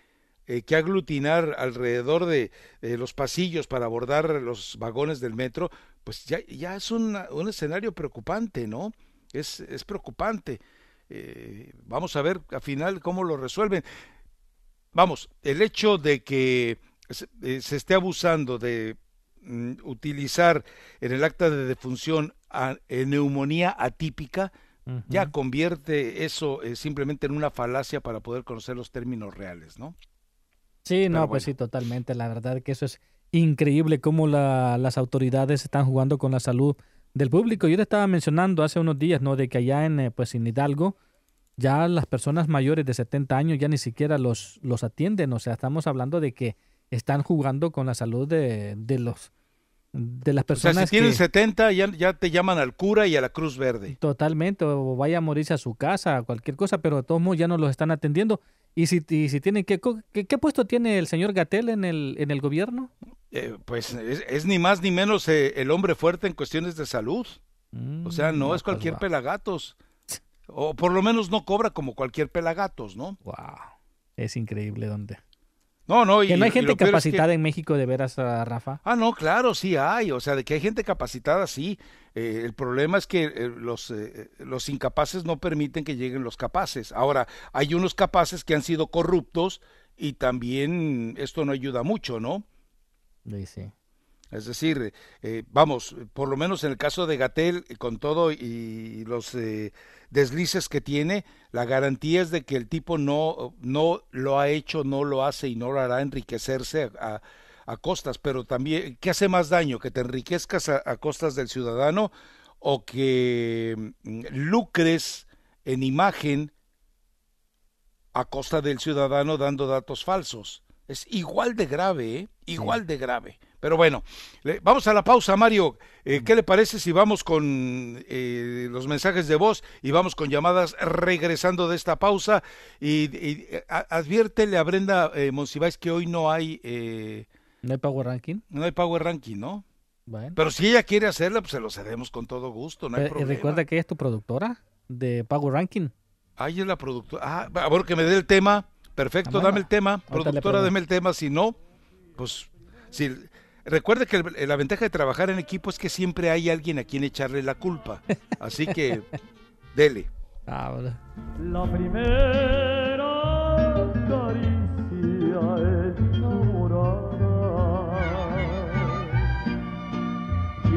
eh, que aglutinar alrededor de los pasillos para abordar los vagones del metro, pues ya, ya es un escenario preocupante, ¿no? Es, es preocupante. Eh, vamos a ver al final cómo lo resuelven. Vamos, el hecho de que se, eh, esté abusando de mm, utilizar en el acta de defunción a, neumonía atípica, ya convierte eso simplemente en una falacia para poder conocer los términos reales, ¿no? Sí, no, pues sí, totalmente. La verdad que eso es increíble cómo la- las autoridades están jugando con la salud del público. Yo te estaba mencionando hace unos días, ¿no? De que allá en, eh, pues, en Hidalgo, ya las personas mayores de 70 años ya ni siquiera los, los atienden. O sea, estamos hablando de que están jugando con la salud de, de los de las O sea, personas si tienen que 70, ya, ya te llaman al cura y a la Cruz Verde. totalmente o vaya a morirse a su casa, cualquier cosa, pero de todos modos ya no los están atendiendo. Y si, y si tienen que, ¿qué, qué puesto tiene el señor Gatel en el, en el gobierno? Eh, pues es, es ni más ni menos eh, el hombre fuerte en cuestiones de salud. O sea, no Mm, es cualquier pues, pelagatos. O por lo menos no cobra como cualquier pelagatos, ¿no? Wow. Es increíble donde. No, no. y- que no hay gente es que- capacitada en México de veras, ah, Rafa. Ah, no, claro, sí hay. O sea, de que hay gente capacitada, sí. Eh, el problema es que eh, los, eh, los incapaces no permiten que lleguen los capaces. Ahora, hay unos capaces que han sido corruptos y también esto no ayuda mucho, ¿no? Sí, sí. Es decir, eh, vamos, por lo menos en el caso de Gatel, eh, con todo y los eh, deslices que tiene, la garantía es de que el tipo no, no lo ha hecho, no lo hace y no lo hará enriquecerse a, a- a costas, pero también, ¿qué hace más daño? ¿Que te enriquezcas a, a costas del ciudadano o que mm, lucres en imagen a costa del ciudadano dando datos falsos? Es igual de grave, ¿eh? Igual de grave. Pero bueno, le- vamos a la pausa, Mario. Eh, ¿Qué le parece si vamos con eh, los mensajes de voz y vamos con llamadas regresando de esta pausa? Y, y, eh, a- adviértele a Brenda eh, Monsiváis que hoy no hay, eh, ¿No hay Power Ranking? no hay Power Ranking, ¿no? Bueno. Pero si ella quiere hacerla, pues se lo cedemos con todo gusto, no hay Eh, problema. recuerda que ella es tu productora de Power Ranking. Ahí es la productora. Ah, a ver que me dé el tema. Perfecto, Ah, dame el tema. Ahorita Productora, dame el tema. Si no, pues. Si, recuerde que el- la ventaja de trabajar en equipo es que siempre hay alguien a quien echarle la culpa. Así que, <laughs> dele. Ah, bueno. La primera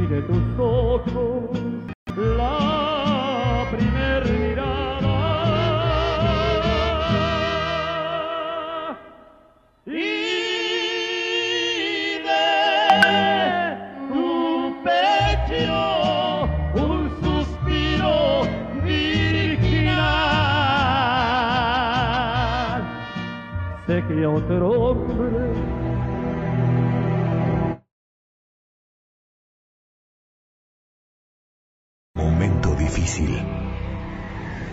de tus ojos la primer mirada y de tu pecho un suspiro virginal. Sé que otro hombre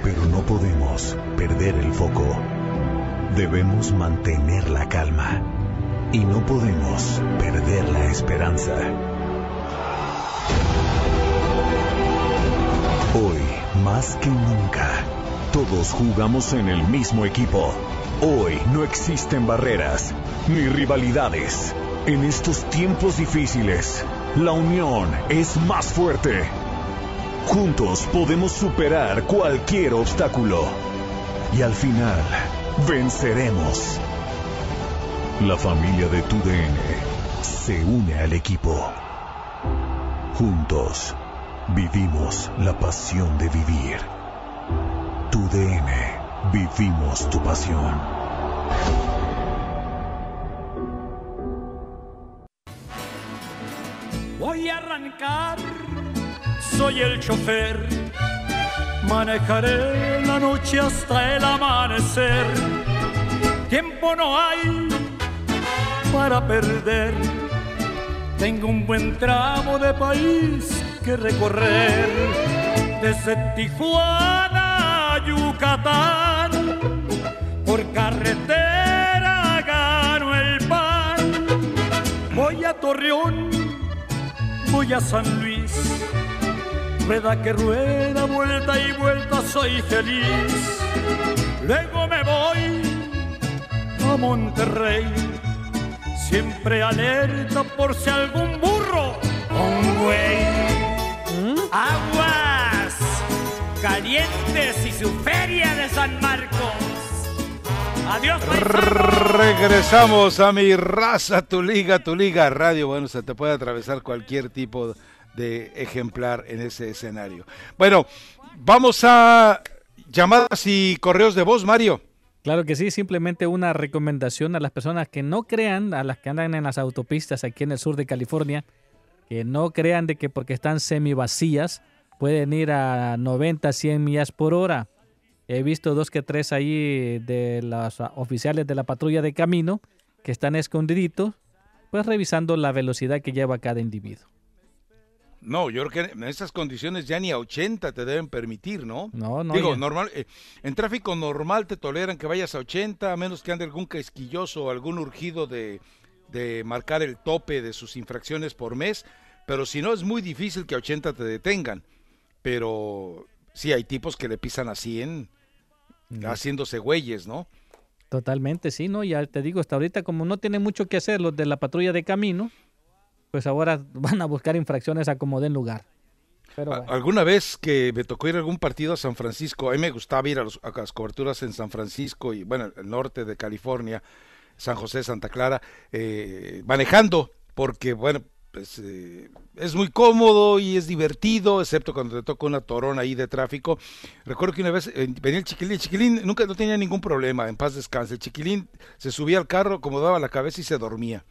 Pero no podemos perder el foco. Debemos mantener la calma. Y no podemos perder la esperanza. Hoy, más que nunca, todos jugamos en el mismo equipo. Hoy no existen barreras ni rivalidades. En estos tiempos difíciles, la unión es más fuerte. Juntos podemos superar cualquier obstáculo. Y al final, venceremos. La familia de tu DN se une al equipo. Juntos, vivimos la pasión de vivir. Tu DN, vivimos tu pasión. Voy a arrancar, soy el chofer. Manejaré la noche hasta el amanecer. Tiempo no hay para perder. Tengo un buen tramo de país que recorrer. Desde Tijuana a Yucatán, por carretera gano el pan. Voy a Torreón voy a San Luis. Rueda que rueda, vuelta y vuelta, soy feliz. Luego me voy a Monterrey, siempre alerta por si algún burro o un güey. Aguas calientes y su feria de San Marcos. Adiós, Regresamos a mi raza, tu liga, tu liga radio. Bueno, se te puede atravesar cualquier tipo de ejemplar en ese escenario. Bueno, vamos a llamadas y correos de voz, Mario. Claro que sí, simplemente una recomendación a las personas que no crean, a las que andan en las autopistas aquí en el sur de California, que no crean de que porque están semi vacías pueden ir a 90, 100 millas por hora. He visto dos que tres ahí de los oficiales de la patrulla de camino que están escondiditos, pues revisando la velocidad que lleva cada individuo. No, yo creo que en estas condiciones ya ni a 80 te deben permitir, ¿no? No, no. Digo, ya- normal, eh, en tráfico normal te toleran que vayas a 80, a menos que ande algún quisquilloso o algún urgido de, de marcar el tope de sus infracciones por mes, pero si no es muy difícil que a 80 te detengan. Pero sí, hay tipos que le pisan a 100 haciéndose güeyes, ¿no? Totalmente, sí, ¿no? Ya te digo, hasta ahorita como no tienen mucho que hacer los de la patrulla de camino, pues ahora van a buscar infracciones a como den lugar. Pero bueno. Alguna vez que me tocó ir a algún partido a San Francisco, a mí me gustaba ir a, los- a las coberturas en San Francisco y, bueno, el norte de California, San José, Santa Clara, eh, manejando, porque, bueno, pues eh, es muy cómodo y es divertido, excepto cuando te toca una torona ahí de tráfico. Recuerdo que una vez eh, venía el chiquilín, el chiquilín nunca no tenía ningún problema, en paz descanse. El chiquilín se subía al carro, acomodaba la cabeza y se dormía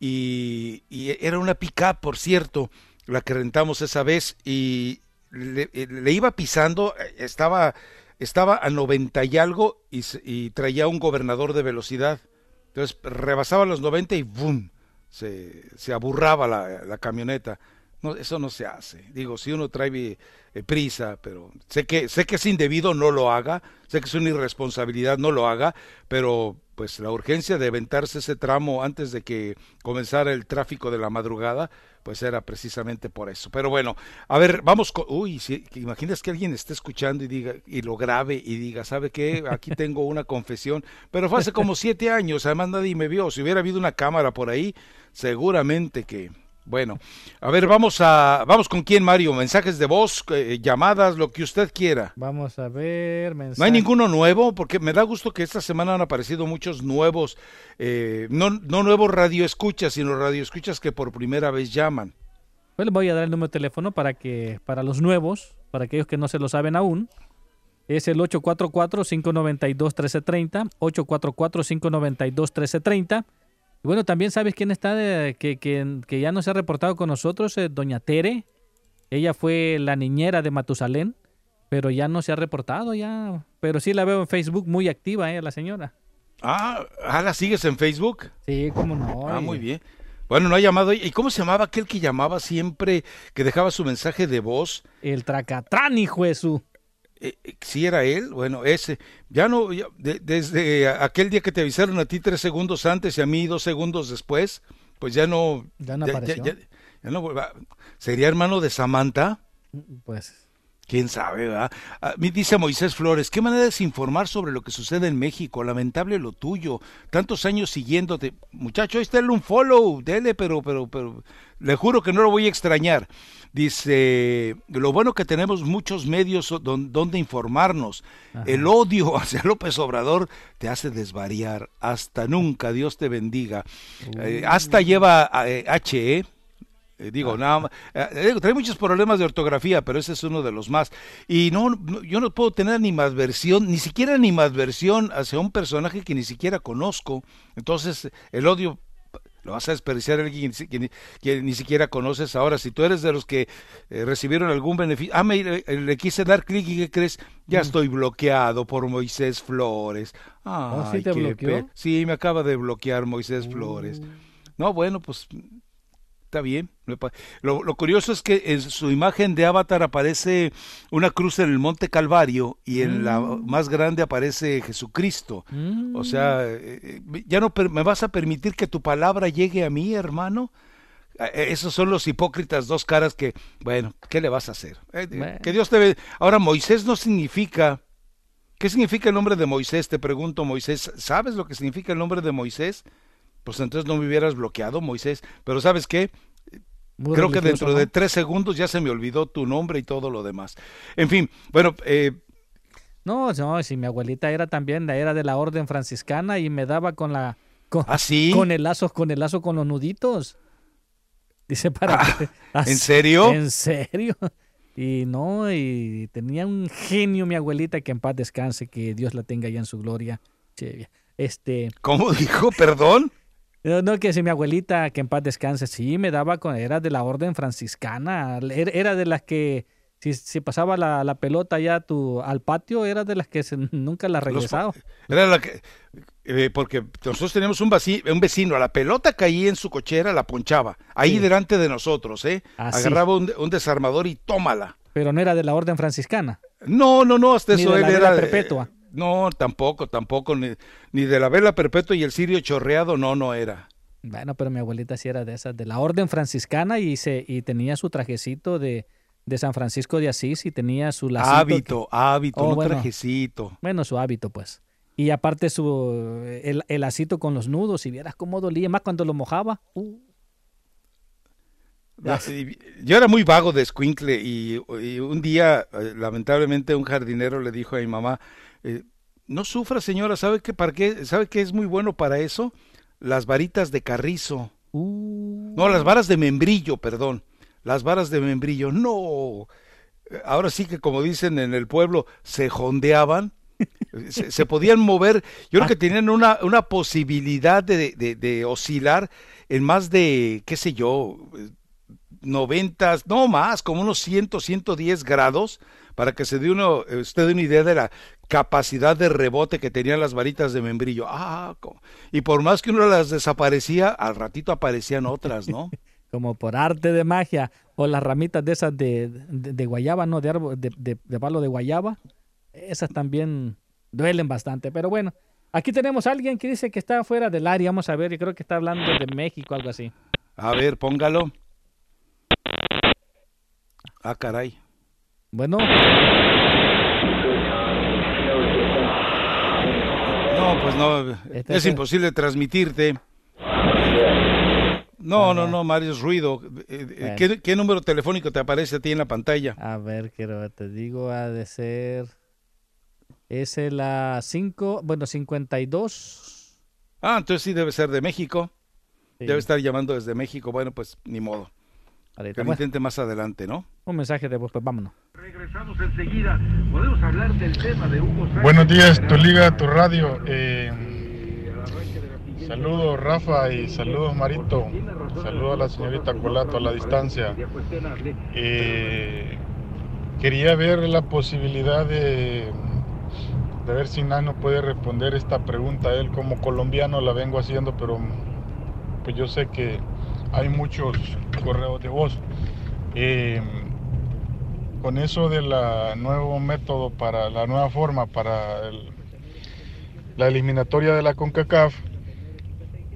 y, y era una pick por cierto, la que rentamos esa vez y le, eh, iba pisando, eh, estaba, estaba a 90 y algo y, y traía un gobernador de velocidad. Entonces rebasaba los 90 y ¡boom! Se, se aburraba la, la camioneta. No, eso no se hace. Digo, si uno trae eh, prisa, pero sé que, sé que es indebido, no lo haga. Sé que es una irresponsabilidad, no lo haga. Pero pues la urgencia de aventarse ese tramo antes de que comenzara el tráfico de la madrugada, pues era precisamente por eso. Pero bueno, a ver, vamos con... Uy, si, imaginas que alguien esté escuchando y diga y lo grabe y diga, ¿sabe qué? Aquí tengo una confesión. Pero fue hace como siete años, además nadie me vio. Si hubiera habido una cámara por ahí, seguramente que... Bueno, a ver, vamos a... Vamos con quién, Mario. Mensajes de voz, eh, llamadas, lo que usted quiera. Vamos a ver. No hay ninguno nuevo, porque me da gusto que esta semana han aparecido muchos nuevos, eh, no, no nuevos radioescuchas, sino radioescuchas que por primera vez llaman. Pues les voy a dar el número de teléfono para que para los nuevos, para aquellos que no se lo saben aún. Es el 844-592-1330, 844-592-1330. Y bueno, también sabes quién está, de- que, que- que ya no se ha reportado con nosotros, Eh, doña Tere. Ella fue la niñera de Matusalén, pero ya no se ha reportado ya. Pero sí la veo en Facebook muy activa, eh, la señora. Ah, ah, ¿la sigues en Facebook? Sí, cómo no. Ah, muy bien. Bueno, no ha llamado. ¿Y cómo se llamaba aquel que llamaba siempre, que dejaba su mensaje de voz? El Tracatrán, hijo de su. Eh, eh, ¿Sí era él? Bueno, ese. Ya no, ya- de- desde aquel día que te avisaron a ti tres segundos antes y a mí dos segundos después, pues ya no... Ya no apareció. no, ¿Sería hermano de Samantha? Pues ¿Quién sabe, verdad? A mí dice Moisés Flores, ¿qué manera es informar sobre lo que sucede en México? Lamentable lo tuyo. Tantos años siguiéndote. Muchacho, ahí está un follow, dele, pero, pero, pero, le juro que no lo voy a extrañar. Dice, lo bueno que tenemos muchos medios don- donde informarnos. El odio <laughs> hacia López Obrador te hace desvariar. Hasta nunca, Dios te bendiga. Eh, hasta lleva eh, HE. Eh, digo, nada más. eh, digo, trae muchos problemas de ortografía, pero ese es uno de los más. Y no, no, yo no puedo tener animadversión, ni siquiera animadversión hacia un personaje que ni siquiera conozco. Entonces, el odio lo vas a desperdiciar a alguien que, ni- que ni siquiera conoces ahora. Si tú eres de los que eh, recibieron algún beneficio, ah, me, le, le quise dar clic y ¿qué crees? Ya estoy bloqueado por Moisés Flores. ¿Oh, sí te bloqueó? Sí, me acaba de bloquear Moisés Flores. No, bueno, pues está bien. Lo, lo curioso es que en su imagen de avatar aparece una cruz en el Monte Calvario y en la más grande aparece Jesucristo. O sea, eh, eh, ya no me vas a permitir que tu palabra llegue a mí, hermano. Eh, Esos son los hipócritas dos caras que, bueno, ¿qué le vas a hacer? Eh, Bueno. Que Dios te ve. Ahora, Moisés no significa... ¿Qué significa el nombre de Moisés? Te pregunto, Moisés. ¿Sabes lo que significa el nombre de Moisés? Pues entonces no me hubieras bloqueado, Moisés. Pero ¿sabes qué? muy Creo que dentro de tres segundos ya se me olvidó tu nombre y todo lo demás. En fin, bueno, eh, No, no, si mi abuelita era también, era de la orden franciscana y me daba con la con, ¿Ah, sí? con el lazo, con el lazo con los nuditos. Dice para que te- ¿en serio? En serio. Y no, y tenía un genio mi abuelita que en paz descanse, que Dios la tenga ya en su gloria. este... ¿Cómo dijo? Perdón. No, no, que si mi abuelita, que en paz descanse, sí, me daba con, era de la orden franciscana, era, era de las que, si, si pasaba la, la pelota ya tu, al patio, era de las que se- <laughs> nunca la regresaba. Era la que, eh, porque nosotros teníamos un, un vecino, la pelota caía en su cochera, la ponchaba, ahí Sí. delante de nosotros, ¿eh? Agarraba un, un desarmador y tómala. Pero no era de la orden franciscana. No, no, no, hasta Ni eso de él la era perpetua. No, tampoco, tampoco, ni, ni de la vela perpetua y el cirio chorreado, no, no era. Bueno, pero mi abuelita sí era de esas, de la orden franciscana y, se, y tenía su trajecito de, de San Francisco de Asís y tenía su lacito. hábito, hábito, Oh, no bueno. trajecito. Bueno, su hábito, pues. Y aparte su el, el lacito con los nudos, si vieras cómo dolía, más cuando lo mojaba. Uh, Ah, Yo era muy vago de escuincle y, y un día, eh, lamentablemente, un jardinero le dijo a mi mamá, eh, no sufra señora, ¿sabe qué, para qué, ¿sabe qué es muy bueno para eso? Las varitas de carrizo. uh, No, las varas de membrillo, perdón. Las varas de membrillo. No. Ahora sí que como dicen en el pueblo, se jondeaban. <laughs> Se, se podían mover. Yo creo que tenían una, una posibilidad de, de- de oscilar en más de, qué sé yo, 90, no más, como unos 100, 110 grados, para que se dé uno, eh, usted dé una idea de la capacidad de rebote que tenían las varitas de membrillo. Ah, y por más que uno las desaparecía, al ratito aparecían otras, ¿no? <laughs> como por arte de magia. O las ramitas de esas de, de, de guayaba, ¿no? De, árbol, de, de, de palo de guayaba. Esas también duelen bastante. Pero bueno, aquí tenemos a alguien que dice que está fuera del área. Vamos a ver, yo creo que está hablando de México, algo así. A ver, póngalo. Ah, caray. Bueno, No, pues no, Este es es- imposible transmitirte. No, no, no, Mario, es ruido. Eh, eh, Bueno. ¿Qué, qué número telefónico te aparece a ti en la pantalla? a ver, quiero te digo, ha de ser. Es la 5, bueno, 52. Ah, entonces sí debe ser de México. Sí, Debe estar llamando desde México. Bueno, pues ni modo. Que lo intente más adelante, ¿no? un mensaje después, pues vámonos. Regresamos enseguida. Podemos hablar del tema de Hugo Sánchez. Buenos días, tu liga, tu radio. Eh, saludos Rafa y saludos Marito. Saludos a la señorita Colato a la distancia. Eh, quería ver la posibilidad de, de ver si Nano puede responder esta pregunta. Él como colombiano la vengo haciendo, pero pues yo sé que hay muchos correos de voz. Eh, con eso del nuevo método para la nueva forma para el- la eliminatoria de la CONCACAF,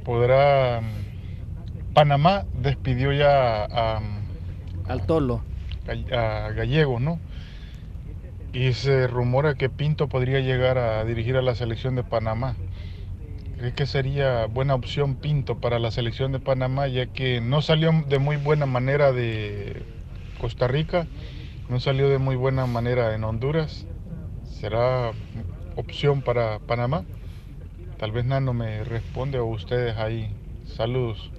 podrá Panamá despidió ya a, Al Tolo. a Gallego, ¿no? Y se rumora que Pinto podría llegar a dirigir a la selección de Panamá. ¿Cree que sería buena opción Pinto para la selección de Panamá, ya que no salió de muy buena manera de Costa Rica, no salió de muy buena manera en Honduras? ¿Será opción para Panamá? Tal vez Nano me responde o ustedes ahí. Saludos.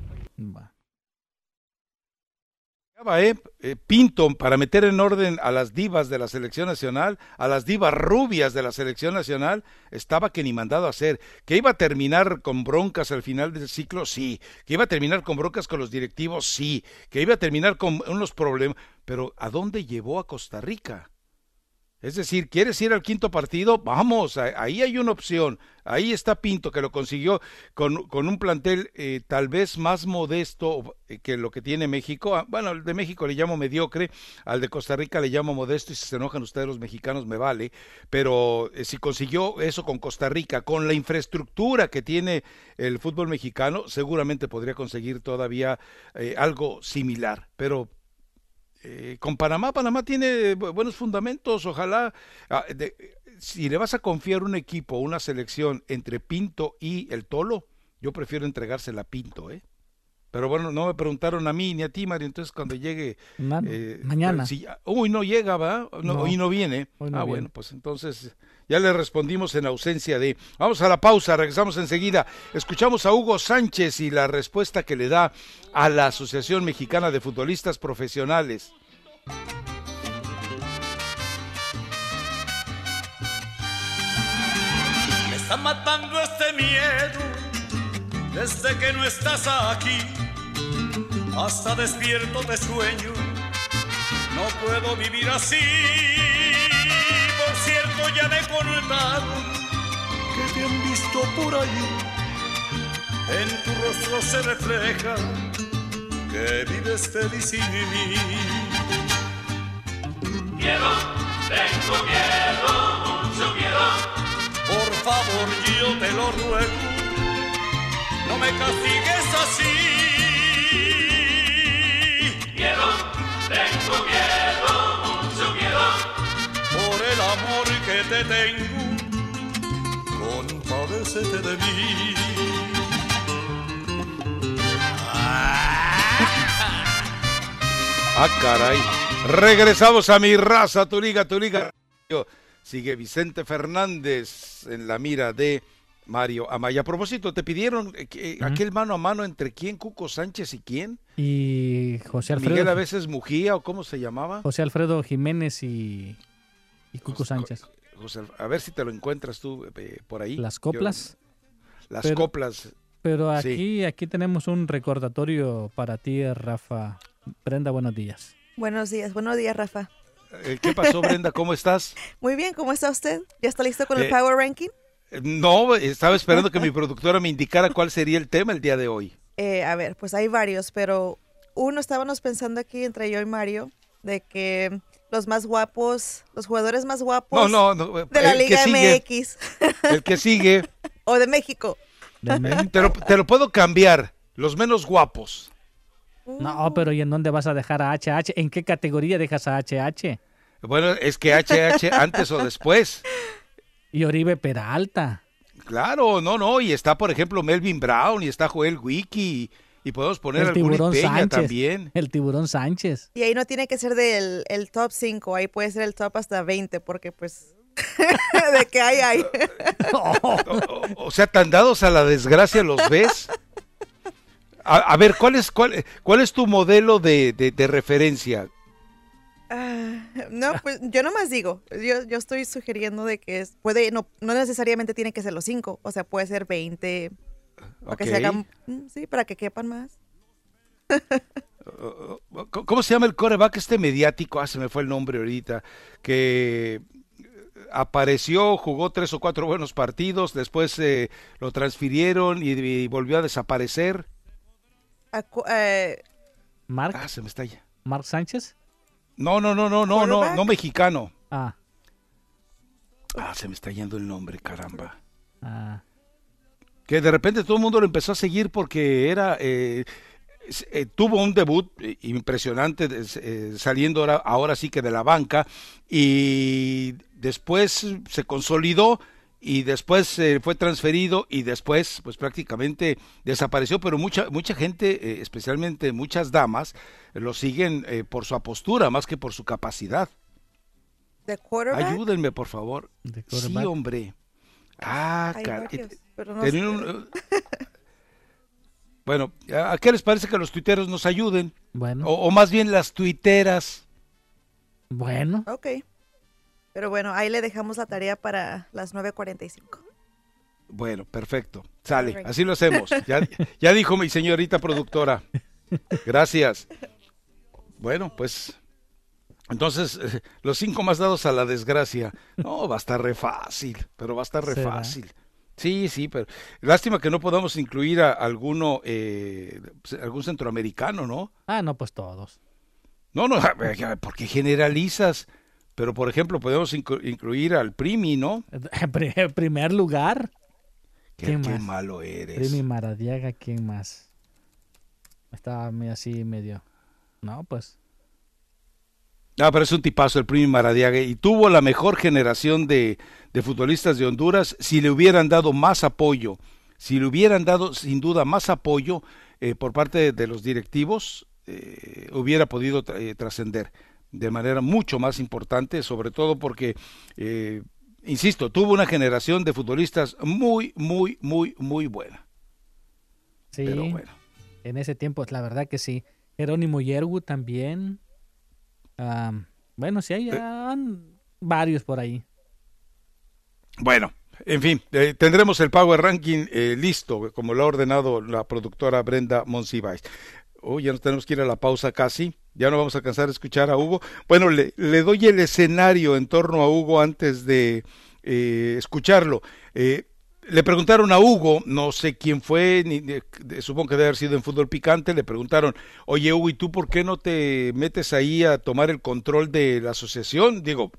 ¿Eh? Eh, Pinto para meter en orden a las divas de la selección nacional, a las divas rubias de la selección nacional, estaba que ni mandado a hacer. Que iba a terminar con broncas al final del ciclo, sí. Que iba a terminar con broncas con los directivos, sí. Que iba a terminar con unos problemas. Pero ¿a dónde llevó a Costa Rica? Es decir, ¿quieres ir al quinto partido? Vamos, ahí hay una opción. Ahí está Pinto, que lo consiguió con, con un plantel eh, tal vez más modesto eh, que lo que tiene México. Ah, Bueno, al de México le llamo mediocre, al de Costa Rica le llamo modesto y si se enojan ustedes los mexicanos me vale. Pero eh, si consiguió eso con Costa Rica, con la infraestructura que tiene el fútbol mexicano, seguramente podría conseguir todavía eh, algo similar. Pero eh, con Panamá, Panamá tiene bu- buenos fundamentos, ojalá. ah, de- si le vas a confiar un equipo, una selección entre Pinto y el Tolo, yo prefiero entregársela a Pinto, ¿eh? Pero bueno, no me preguntaron a mí ni a ti, Mario, entonces cuando llegue... Ma- eh, mañana. si uy, no llega, ¿va? No, No. Hoy no viene. Hoy no ah, viene. bueno, pues entonces ya le respondimos en ausencia de... Vamos a la pausa, regresamos enseguida. Escuchamos a Hugo Sánchez y la respuesta que le da a la Asociación Mexicana de Futbolistas Profesionales. está matando este miedo desde que no estás aquí. Hasta despierto de sueño, no puedo vivir así. Por cierto, ya me contaron que te han visto por ahí. En tu rostro se refleja que vives feliz sin mí. Miedo, tengo miedo, mucho miedo. Por favor, yo te lo ruego, no me castigues así. Amor que te tengo, compadécete de mí. Ah, caray. Regresamos a mi raza, tu liga, tu liga. Sigue Vicente Fernández en la mira de Mario Amaya. A propósito, ¿te pidieron eh, Ujú. aquel mano a mano entre quién, Cuco Sánchez y quién? Y José Alfredo, Miguel a veces Mujía o cómo se llamaba? José Alfredo Jiménez y, y Cuco Sánchez. José a ver si te lo encuentras tú eh, por ahí. Las Yo- coplas. las Pero- coplas. Pero Sí. aquí, aquí tenemos un recordatorio para ti, Rafa. Brenda, buenos días. Buenos días, buenos días, Rafa. Eh, ¿Qué pasó, Brenda? ¿Cómo estás? <laughs> Muy bien, ¿cómo está usted? ¿Ya está listo con el Eh, Power Ranking? No, estaba esperando que mi productora me indicara cuál sería el tema el día de hoy. <laughs> Eh, a ver, pues hay varios, pero uno estábamos pensando aquí entre yo y Mario de que los más guapos, los jugadores más guapos No, no, no. de la Liga sigue, MX <laughs> El que sigue. o de México. Te lo, te lo puedo cambiar. Los menos guapos. No, pero ¿y en dónde vas a dejar a HH? ¿En qué categoría dejas a HH? Bueno, es que HH antes o después. Y Oribe Peralta. Claro, no, no. Y está, por ejemplo, Melvin Brown y está Joel Wiki. Y, podemos poner el tiburón Peña Sánchez. también. El tiburón Sánchez. Y ahí no tiene que ser del el top 5, ahí puede ser el top hasta 20, porque pues <laughs> de que hay, hay. <laughs> O sea, tan dados a la desgracia los ves. A, a ver, ¿cuál es, cuál, cuál es tu modelo de, de- de referencia? Ah, no, pues yo nomás digo, yo, yo estoy sugiriendo de que es, puede, no, no necesariamente tiene que ser los 5, o sea, puede ser 20, para que se hagan, mm, sí, para que quepan más. <laughs> ¿Cómo- ¿Cómo se llama el coreback este mediático? Ah, se me fue el nombre ahorita. Que apareció, jugó tres o cuatro buenos partidos, después eh, lo transfirieron y, y volvió a desaparecer. Eh, ¿Mark? Ah, se me está ya. ¿Mark Sánchez? No, no, no, no, no, no, no mexicano. Ah, Ah, se me está yendo el nombre, caramba. ah. Que de repente todo el mundo lo empezó a seguir porque era eh, eh, tuvo un debut impresionante eh, saliendo ahora, ahora sí que de la banca y después se consolidó y después eh, fue transferido y después pues prácticamente desapareció pero mucha mucha gente eh, especialmente muchas damas lo siguen eh, por su apostura más que por su capacidad. Ayúdenme por favor. ¿De sí hombre. Ah car- pero no Tenía sé. un- <laughs> Bueno, ¿a qué les parece que los tuiteros nos ayuden? Bueno, O, o más bien las tuiteras. bueno. Ok. Pero bueno, ahí le dejamos la tarea para las 9.45. Bueno, perfecto. Sale, así lo hacemos. Ya, ya dijo mi señorita productora. Gracias. Bueno, pues entonces eh, los cinco más dados a la desgracia. No, va a estar re fácil, pero va a estar re ¿Será? fácil. Sí, sí, pero lástima que no podamos incluir a alguno, eh, algún centroamericano, ¿no? Ah, no, pues todos. No, no, <laughs> porque generalizas. Pero, por ejemplo, podemos inclu- incluir al Primi, ¿no? En <laughs> pri- en primer lugar, Qué, ¿Quién qué más? malo eres. Primi Maradiaga, ¿quién más? Estaba así, medio. No, pues. Ah, pero es un tipazo el Primi Maradiaga y tuvo la mejor generación de, de futbolistas de Honduras si le hubieran dado más apoyo, si le hubieran dado sin duda más apoyo eh, por parte de, de los directivos, eh, hubiera podido tra- eh, trascender de manera mucho más importante, sobre todo porque, insisto, tuvo una generación de futbolistas muy, muy, muy, muy buena. Sí. Pero bueno. En ese tiempo, la verdad que sí. Jerónimo Yergu también. Bueno, sí, hay Eh. ah, varios por ahí. Bueno, En fin, eh, tendremos el Power Ranking eh, listo, como lo ha ordenado la productora Brenda Monsiváis. Oh, ya nos tenemos que ir a la pausa casi. Ya no vamos a alcanzar a escuchar a Hugo. Bueno, le, le doy el escenario en torno a Hugo antes de eh, escucharlo. Eh, le preguntaron a Hugo, no sé quién fue, ni, supongo que debe haber sido en fútbol picante, le preguntaron, oye Hugo, ¿y tú por qué no te metes ahí a tomar el control de la asociación? Digo,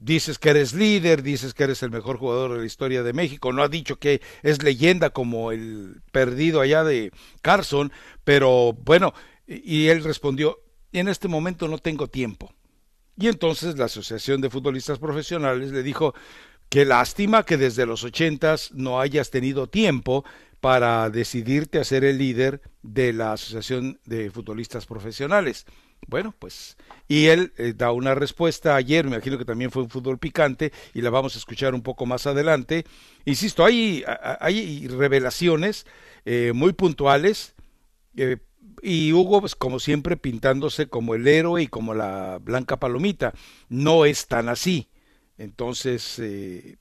dices que eres líder, dices que eres el mejor jugador de la historia de México, no ha dicho que es leyenda como el perdido allá de Carson, pero bueno, y él respondió, en este momento no tengo tiempo. Y entonces la Asociación de Futbolistas Profesionales le dijo, Qué lástima que desde los ochentas no hayas tenido tiempo para decidirte a ser el líder de la Asociación de Futbolistas Profesionales. Bueno, pues, y él eh, da una respuesta ayer, me imagino que también fue un fútbol picante, y la vamos a escuchar un poco más adelante. Insisto, hay, hay revelaciones eh, muy puntuales, eh, y Hugo, pues, como siempre, pintándose como el héroe y como la blanca palomita. No es tan así. Entonces, eh,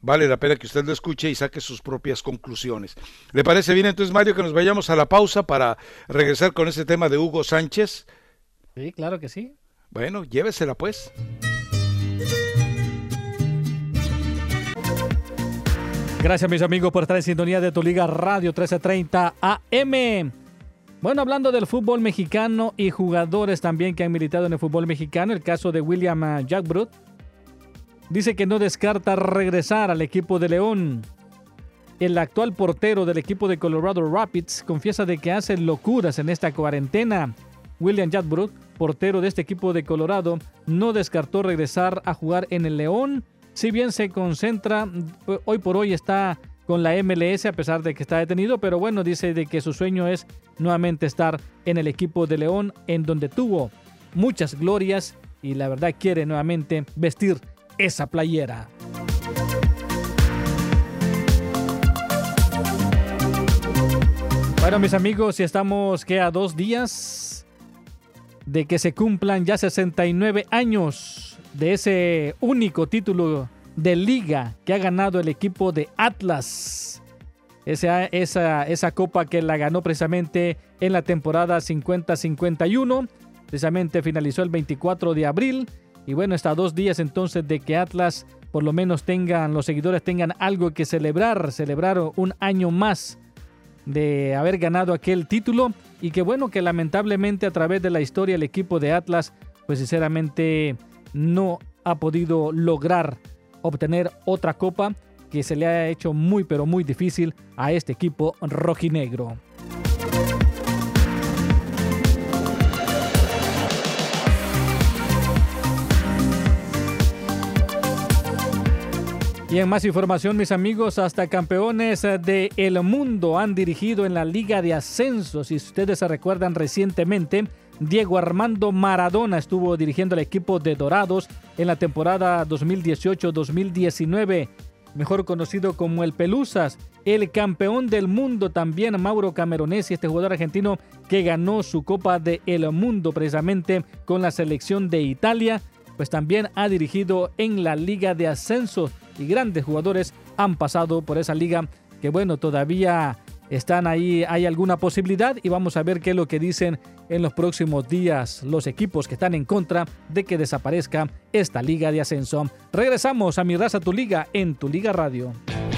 vale la pena que usted lo escuche y saque sus propias conclusiones. ¿Le parece bien entonces, Mario, que nos vayamos a la pausa para regresar con ese tema de Hugo Sánchez? Sí, claro que sí. Bueno, llévesela pues. Gracias mis amigos por estar en sintonía de tu Liga Radio 1330 AM. Bueno, hablando del fútbol mexicano y jugadores también que han militado en el fútbol mexicano, el caso de William ah, Jackbrut, dice que no descarta regresar al equipo de León. El actual portero del equipo de Colorado Rapids confiesa de que hace locuras en esta cuarentena. William Jadbrut, portero de este equipo de Colorado, no descartó regresar a jugar en el León, si bien se concentra, hoy por hoy está con la MLS a pesar de que está detenido, pero bueno, dice de que su sueño es nuevamente estar en el equipo de León, en donde tuvo muchas glorias y la verdad quiere nuevamente vestir esa playera. Bueno, mis amigos, si estamos que a dos días de que se cumplan ya 69 años de ese único título de liga que ha ganado el equipo de Atlas. Esa, esa, esa copa que la ganó precisamente en la temporada 50-51. Precisamente finalizó el 24 de abril y bueno, está dos días entonces de que Atlas por lo menos tengan, los seguidores tengan algo que celebrar, celebrar un año más de haber ganado aquel título y que bueno que lamentablemente a través de la historia el equipo de Atlas pues sinceramente no ha podido lograr obtener otra copa que se le ha hecho muy pero muy difícil a este equipo rojinegro. Y en más información, mis amigos, hasta campeones del el mundo han dirigido en la Liga de Ascenso. Si ustedes se recuerdan recientemente, Diego Armando Maradona estuvo dirigiendo el equipo de Dorados en la temporada 2018-2019, mejor conocido como el Pelusas. El campeón del mundo también, Mauro Cameronesi, este jugador argentino que ganó su Copa del el Mundo precisamente con la selección de Italia, pues también ha dirigido en la Liga de Ascenso y grandes jugadores han pasado por esa liga que bueno, todavía están ahí, hay alguna posibilidad y vamos a ver qué es lo que dicen en los próximos días los equipos que están en contra de que desaparezca esta liga de ascenso. Regresamos a Mi Raza Tu Liga en Tu Liga Radio.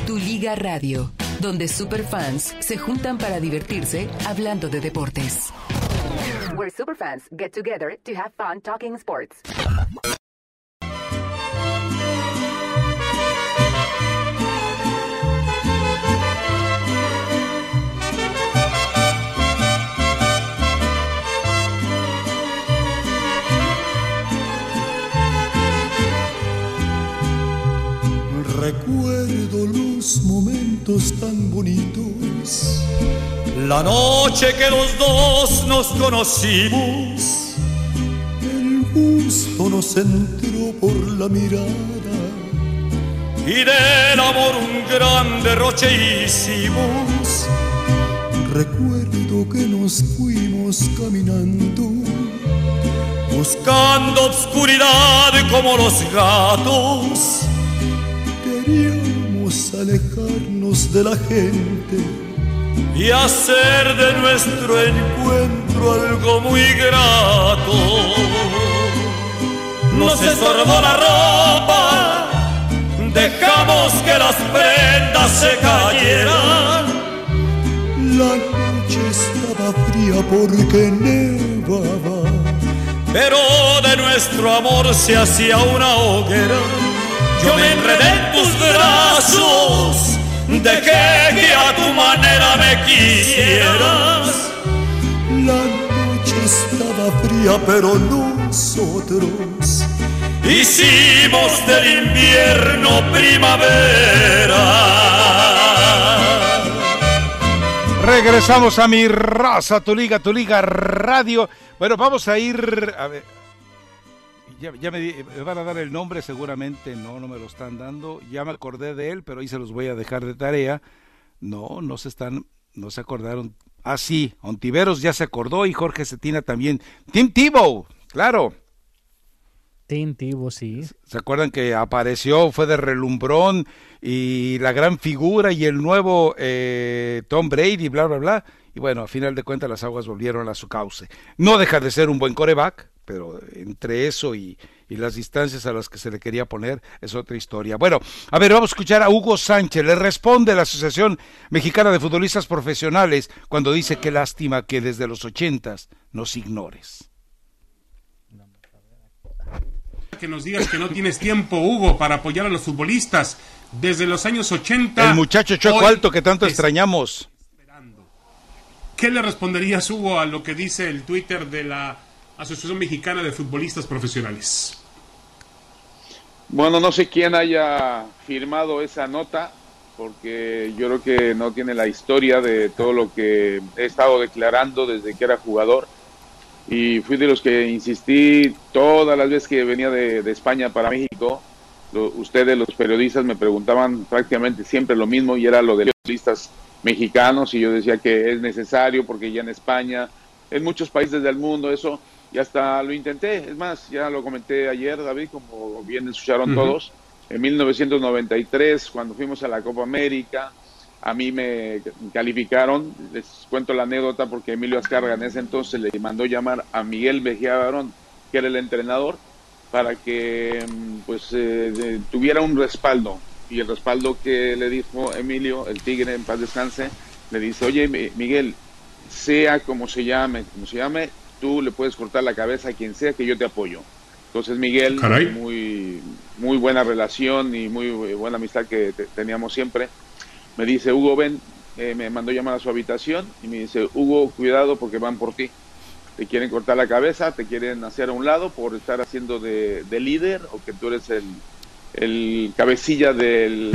Tu Liga Radio, donde superfans se juntan para divertirse hablando de deportes. Where superfans get together to have fun talking sports. Recuerdo los momentos tan bonitos. La noche que los dos nos conocimos. El gusto nos entró por la mirada. Y del amor un gran derroche hicimos. Recuerdo que nos fuimos caminando. Buscando obscuridad como los gatos queríamos alejarnos de la gente y hacer de nuestro encuentro algo muy grato. Nos estorbó la ropa, dejamos que las prendas se cayeran. La noche estaba fría porque nevaba, pero de nuestro amor se hacía una hoguera. Yo me enredé en tus brazos, dejé que a tu manera me quisieras. La noche estaba fría, pero nosotros hicimos del invierno primavera. Regresamos a mi raza, tu liga, tu liga radio. Bueno, vamos a ir a ver. Ya, ya me, di- me van a dar el nombre, seguramente no, no me lo están dando. Ya me acordé de él, pero ahí se los voy a dejar de tarea. No, no se están, no se acordaron. Ah, sí, Ontiveros ya se acordó y Jorge Cetina también. Tim Tebow, claro. Tintivo, sí. ¿Se acuerdan que apareció, fue de relumbrón y la gran figura y el nuevo eh, Tom Brady, bla, bla, bla? Y bueno, a final de cuentas las aguas volvieron a su cauce. No deja de ser un buen coreback, pero entre eso y, y las distancias a las que se le quería poner es otra historia. Bueno, a ver, vamos a escuchar a Hugo Sánchez. Le responde la Asociación Mexicana de Futbolistas Profesionales cuando dice que lástima que desde los ochentas nos ignores. Que nos digas que no tienes tiempo, Hugo, para apoyar a los futbolistas. Desde los años 80. El muchacho Choco Alto que tanto extrañamos. ¿Qué le responderías, Hugo, a lo que dice el Twitter de la Asociación Mexicana de Futbolistas Profesionales? Bueno, no sé quién haya firmado esa nota, porque yo creo que no tiene la historia de todo lo que he estado declarando desde que era jugador. Y fui de los que insistí todas las veces que venía de, España para México. Ustedes, los periodistas, me preguntaban prácticamente siempre lo mismo y era lo de los futbolistas mexicanos. Y yo decía que es necesario porque ya en España, en muchos países del mundo, eso y hasta lo intenté. Es más, ya lo comenté ayer, David, como bien escucharon todos. En 1993, cuando fuimos a la Copa América, a mí me calificaron. Les cuento la anécdota porque Emilio Azcárraga en ese entonces le mandó llamar a Miguel Mejía Barón, que era el entrenador, para que mm, pues eh, de- tuviera un respaldo. Y el respaldo que le dijo Emilio, el tigre en paz descanse, le dice, oye Mi- Miguel, sea como se llame, como se llame, tú le puedes cortar la cabeza a quien sea que yo te apoyo. Entonces Miguel, Caray. muy, muy buena relación y muy buena amistad que te- teníamos siempre, me dice, Hugo, ven, eh, me mandó llamar a su habitación y me dice, Hugo, cuidado porque van por ti. Te quieren cortar la cabeza, te quieren hacer a un lado por estar haciendo de, de líder o que tú eres el, el cabecilla del,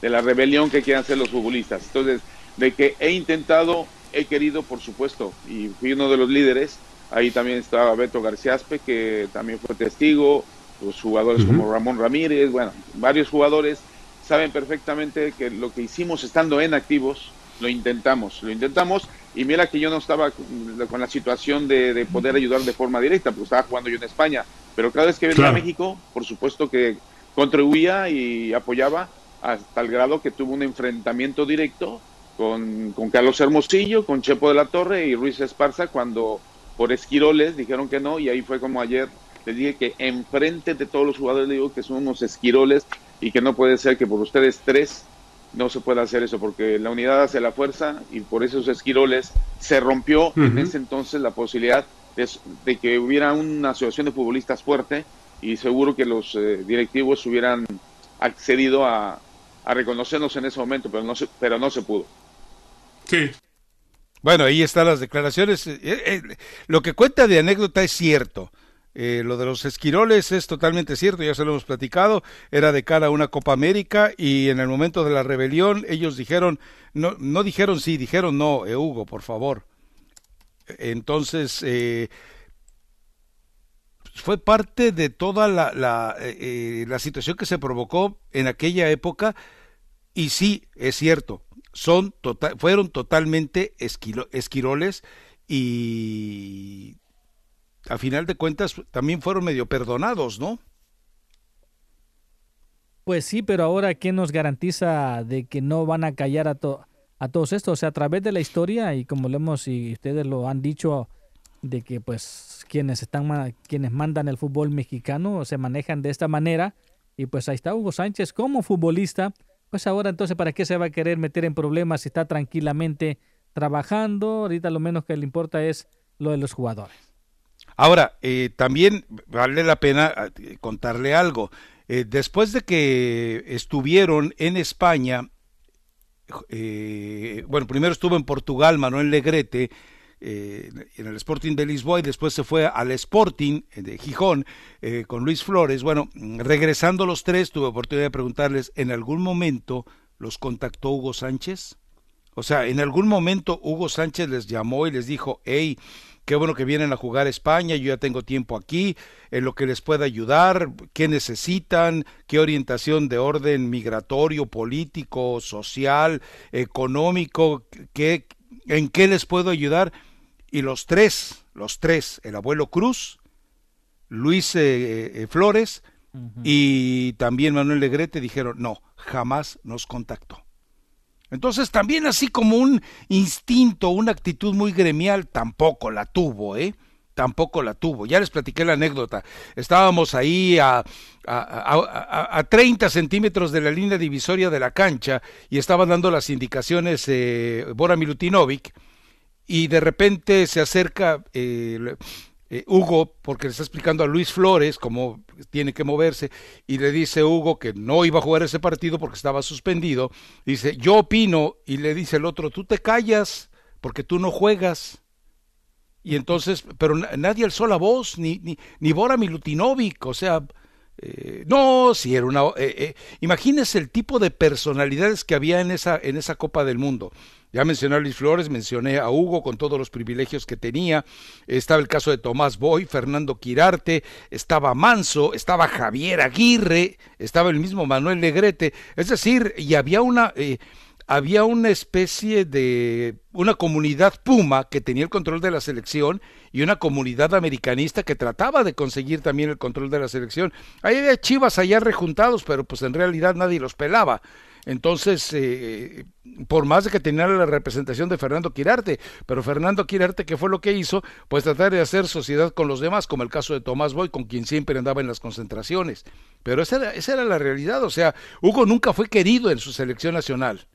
de la rebelión que quieren hacer los futbolistas. Entonces, de que he intentado, he querido, por supuesto, y fui uno de los líderes. Ahí también estaba Beto García Aspe, que también fue testigo, los jugadores Ujú. como Ramón Ramírez, bueno, varios jugadores saben perfectamente que lo que hicimos estando en activos, lo intentamos, lo intentamos, y mira que yo no estaba con con la situación de, de poder ayudar de forma directa, porque estaba jugando yo en España, pero cada vez que venía Claro. a México, por supuesto que contribuía y apoyaba hasta el grado que tuvo un enfrentamiento directo con, con Carlos Hermosillo, con Chepo de la Torre y Ruiz Esparza cuando por esquiroles dijeron que no y ahí fue como ayer les dije que enfrente de todos los jugadores le digo que son unos esquiroles y que no puede ser que por ustedes tres no se pueda hacer eso porque la unidad hace la fuerza y por esos esquiroles se rompió en ese entonces la posibilidad de, de que hubiera una asociación de futbolistas fuerte y seguro que los eh, directivos hubieran accedido a, a reconocernos en ese momento, pero no se, pero no se pudo. Sí. Bueno, ahí están las declaraciones. Eh, eh, lo que cuenta de anécdota es cierto. Eh, lo de los esquiroles es totalmente cierto, ya se lo hemos platicado. Era de cara a una Copa América y en el momento de la rebelión ellos dijeron, no, no dijeron sí, dijeron no, Hugo, por favor. Entonces, eh, fue parte de toda la, la, la situación que se provocó en aquella época y sí, es cierto, son tota- fueron totalmente esquilo- esquiroles y a final de cuentas también fueron medio perdonados, ¿no? Pues sí, pero ahora, ¿quién nos garantiza de que no van a callar a, a todos estos? O sea, a través de la historia, y como lo hemos, y ustedes lo han dicho, de que pues quienes están quienes mandan el fútbol mexicano se manejan de esta manera y pues ahí está Hugo Sánchez como futbolista pues ahora entonces para qué se va a querer meter en problemas si está tranquilamente trabajando ahorita lo menos que le importa es lo de los jugadores. Ahora eh, también vale la pena eh, contarle algo. Eh, después de que estuvieron en España bueno primero estuvo en Portugal Manuel Legrete eh, en el Sporting de Lisboa y después se fue al Sporting de Gijón eh, con Luis Flores. Bueno, regresando los tres, tuve oportunidad de preguntarles, ¿en algún momento los contactó Hugo Sánchez? O sea, en algún momento Hugo Sánchez les llamó y les dijo, hey, qué bueno que vienen a jugar a España, yo ya tengo tiempo aquí, en lo que les pueda ayudar, qué necesitan, qué orientación de orden migratorio, político, social, económico, qué, en qué les puedo ayudar y los tres, los tres, el abuelo Cruz, Luis eh, eh, Flores y también Manuel Legrete dijeron, no, jamás nos contactó. Entonces también así como un instinto, una actitud muy gremial, tampoco la tuvo, ¿eh? Tampoco la tuvo. Ya les platiqué la anécdota. Estábamos ahí a, a, a, 30 centímetros de la línea divisoria de la cancha y estaban dando las indicaciones eh, Bora Milutinovic y de repente se acerca eh, eh, Hugo porque le está explicando a Luis Flores cómo tiene que moverse y le dice Hugo que no iba a jugar ese partido porque estaba suspendido. Dice, yo opino y le dice el otro, tú te callas porque tú no juegas. Y entonces, pero nadie alzó la voz, ni, ni, ni Bora Milutinovic, o sea, eh, no, si era una... Eh, imagínese el tipo de personalidades que había en esa, en esa Copa del Mundo. Ya mencioné a Luis Flores, mencioné a Hugo con todos los privilegios que tenía, estaba el caso de Tomás Boy, Fernando Quirarte, estaba Manso, estaba Javier Aguirre, estaba el mismo Manuel Negrete, es decir, y había una... Eh, había una especie de una comunidad puma que tenía el control de la selección y una comunidad americanista que trataba de conseguir también el control de la selección. Ahí había chivas allá rejuntados, pero pues en realidad nadie los pelaba. Entonces, eh, por más de que tenía la representación de Fernando Quirarte, pero Fernando Quirarte, ¿qué fue lo que hizo? Pues tratar de hacer sociedad con los demás, como el caso de Tomás Boy, con quien siempre andaba en las concentraciones. Pero esa era, esa era la realidad, o sea, Hugo nunca fue querido en su selección nacional,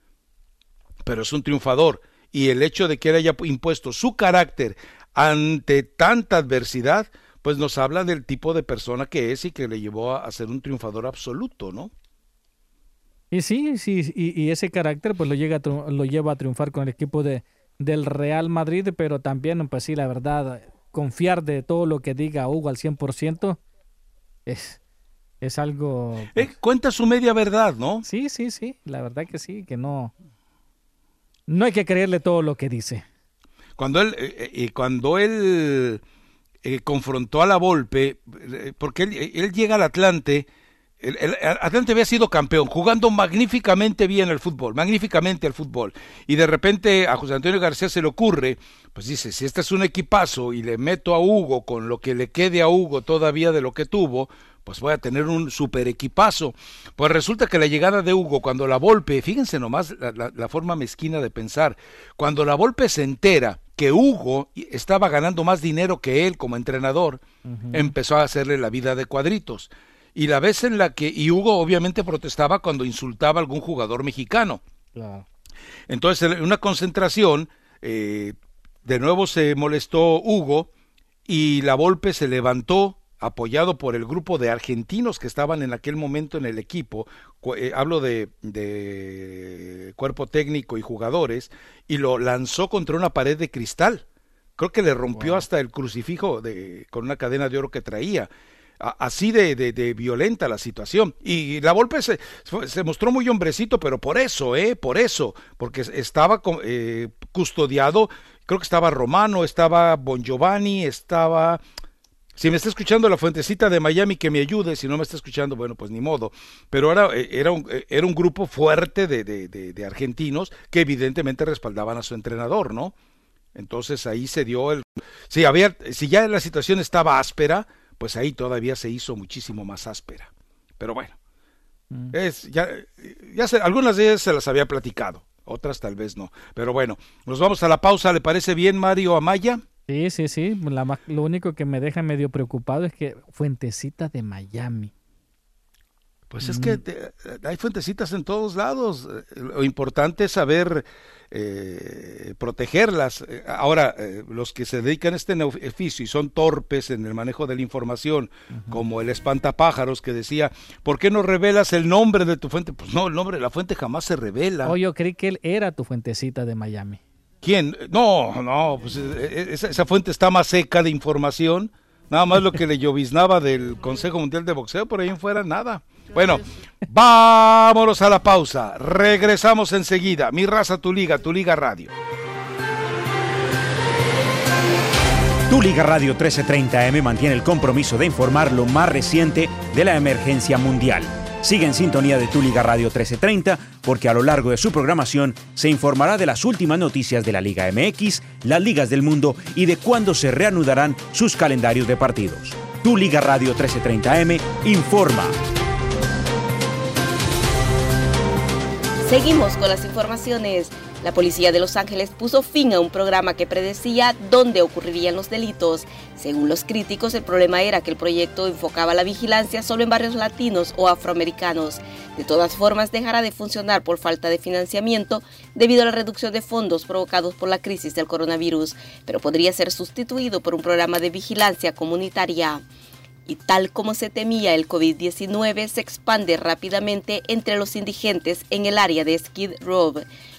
pero es un triunfador. Y el hecho de que él haya impuesto su carácter ante tanta adversidad, pues nos habla del tipo de persona que es y que le llevó a ser un triunfador absoluto, ¿no? Y sí, sí, y, ese carácter pues lo, llega lo lleva a triunfar con el equipo de, del Real Madrid, pero también, pues sí, la verdad, confiar de todo lo que diga Hugo al 100% es, es algo... Eh, cuenta su media verdad, ¿no? Sí, sí, sí, la verdad que sí, que no... No hay que creerle todo lo que dice. Cuando él, eh, eh, cuando él confrontó a la Volpe, porque él, llega al Atlante el, Atlante había sido campeón, jugando magníficamente bien el fútbol, magníficamente el fútbol. Y de repente a José Antonio García se le ocurre, pues dice, si este es un equipazo y le meto a Hugo con lo que le quede a Hugo todavía de lo que tuvo, pues voy a tener un super equipazo. Pues resulta que la llegada de Hugo, cuando la Volpe, fíjense nomás la, forma mezquina de pensar, cuando la Volpe se entera que Hugo estaba ganando más dinero que él como entrenador, empezó a hacerle la vida de cuadritos y la vez en la que, y Hugo obviamente protestaba cuando insultaba a algún jugador mexicano. Entonces, en una concentración, eh, de nuevo se molestó Hugo y la Volpe se levantó apoyado por el grupo de argentinos que estaban en aquel momento en el equipo, eh, hablo de, de, cuerpo técnico y jugadores, y lo lanzó contra una pared de cristal. Creo que le rompió hasta el crucifijo de, con una cadena de oro que traía así de, de, violenta la situación. Y la Volpe se, se, mostró muy hombrecito, pero por eso, ¿eh? Por eso, porque estaba eh, custodiado, creo que estaba Romano, estaba Bon Giovanni, estaba... Si me está escuchando la fuentecita de Miami, que me ayude. Si no me está escuchando, bueno, pues ni modo. Pero ahora eh, era un, eh, era un grupo fuerte de, de, de argentinos que evidentemente respaldaban a su entrenador, ¿no? Entonces ahí se dio el... Si, había, si ya la situación estaba áspera, pues ahí todavía se hizo muchísimo más áspera. Pero bueno, Mm. Es, ya, ya se, algunas de ellas se las había platicado, otras tal vez no. Pero bueno, nos vamos a la pausa, ¿le parece bien Mario Amaya? Sí, sí, sí. La, lo único que me deja medio preocupado es que Fuentecita de Miami. Pues es que hay fuentecitas en todos lados. Lo importante es saber eh, protegerlas. Ahora, eh, los que se dedican a este oficio y son torpes en el manejo de la información, como el espantapájaros que decía, ¿por qué no revelas el nombre de tu fuente? Pues no, el nombre de la fuente jamás se revela. Oh, yo creí que él era tu fuentecita de Miami. ¿Quién? No, no, pues eh, esa, esa fuente está más seca de información. Nada más lo que le lloviznaba del Consejo Mundial de Boxeo, por ahí en fuera nada. Bueno, vámonos a la pausa. Regresamos enseguida. Mi raza, tu liga, tu liga radio. Tu Liga Radio 1330M mantiene el compromiso de informar lo más reciente de la emergencia mundial. Sigue en sintonía de Tu Liga Radio 1330 porque a lo largo de su programación se informará de las últimas noticias de la Liga MX, las ligas del mundo y de cuándo se reanudarán sus calendarios de partidos. Tu Liga Radio 1330M informa. Seguimos con las informaciones. La policía de Los Ángeles puso fin a un programa que predecía dónde ocurrirían los delitos. Según los críticos, el problema era que el proyecto enfocaba la vigilancia solo en barrios latinos o afroamericanos. De todas formas, dejará de funcionar por falta de financiamiento debido a la reducción de fondos provocados por la crisis del coronavirus, pero podría ser sustituido por un programa de vigilancia comunitaria y tal como se temía, el COVID-19 se expande rápidamente entre los indigentes en el área de Skid Row.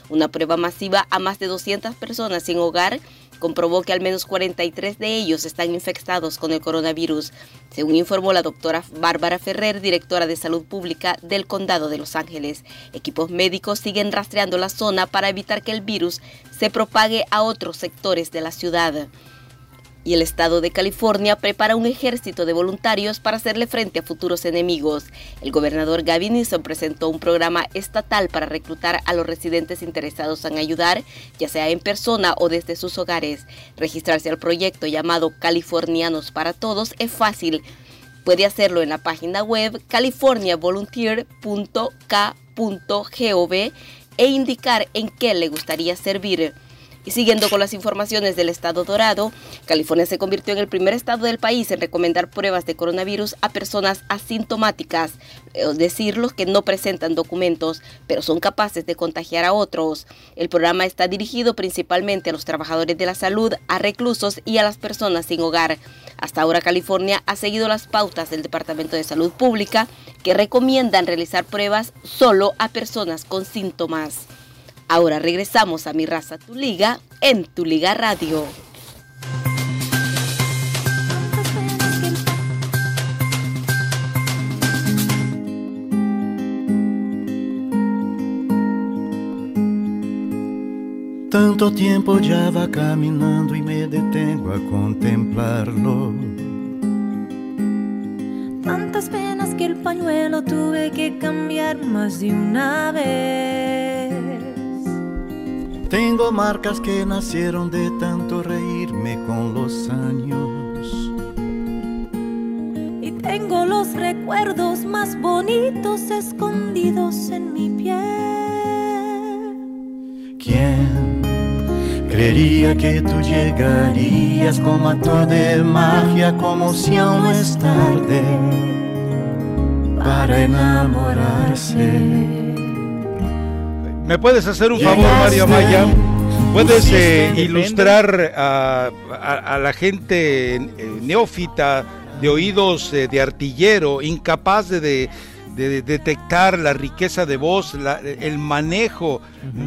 Una prueba masiva a más de 200 personas sin hogar comprobó que al menos 43 de ellos están infectados con el coronavirus, según informó la doctora Bárbara Ferrer, directora de salud pública del condado de Los Ángeles. Equipos médicos siguen rastreando la zona para evitar que el virus se propague a otros sectores de la ciudad y el estado de California prepara un ejército de voluntarios para hacerle frente a futuros enemigos. El gobernador Gavin Newsom presentó un programa estatal para reclutar a los residentes interesados en ayudar, ya sea en persona o desde sus hogares. Registrarse al proyecto llamado Californianos para Todos es fácil. Puede hacerlo en la página web californiavolunteer.k.gov e indicar en qué le gustaría servir. Y siguiendo con las informaciones del estado dorado, California se convirtió en el primer estado del país en recomendar pruebas de coronavirus a personas asintomáticas, es decir, los que no presentan documentos, pero son capaces de contagiar a otros. El programa está dirigido principalmente a los trabajadores de la salud, a reclusos y a las personas sin hogar. Hasta ahora California ha seguido las pautas del Departamento de Salud Pública que recomiendan realizar pruebas solo a personas con síntomas. Ahora regresamos a Mi Raza, Tu Liga en Tu Liga Radio. Tanto tiempo ya va caminando y me detengo a contemplarlo. Tantas penas que el pañuelo tuve que cambiar más de una vez. Tengo marcas que nacieron de tanto reírme con los años. Y tengo los recuerdos más bonitos escondidos en mi piel. ¿Quién creería que tú llegarías como actor de magia, como si aún no es tarde para enamorarse? ¿Me puedes hacer un favor, Mario Maya? ¿Puedes eh, ilustrar a, a, la gente eh, neófita de oídos eh, de artillero, incapaz de, de, de, detectar la riqueza de voz, la, el manejo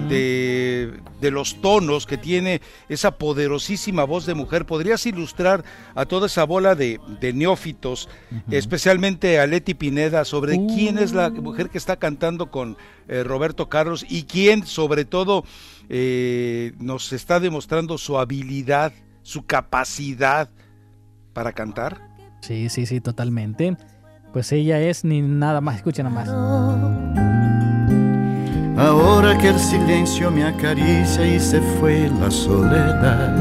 de, de, los tonos que tiene esa poderosísima voz de mujer? ¿Podrías ilustrar a toda esa bola de, neófitos, especialmente a Leti Pineda, sobre quién es la uh. mujer que está cantando con eh, Roberto Carlos y quién sobre todo eh, nos está demostrando su habilidad, su capacidad para cantar. Sí, sí, sí, totalmente. Pues ella es ni nada más, escuchen nada más. Ahora que el silencio me acaricia y se fue la soledad.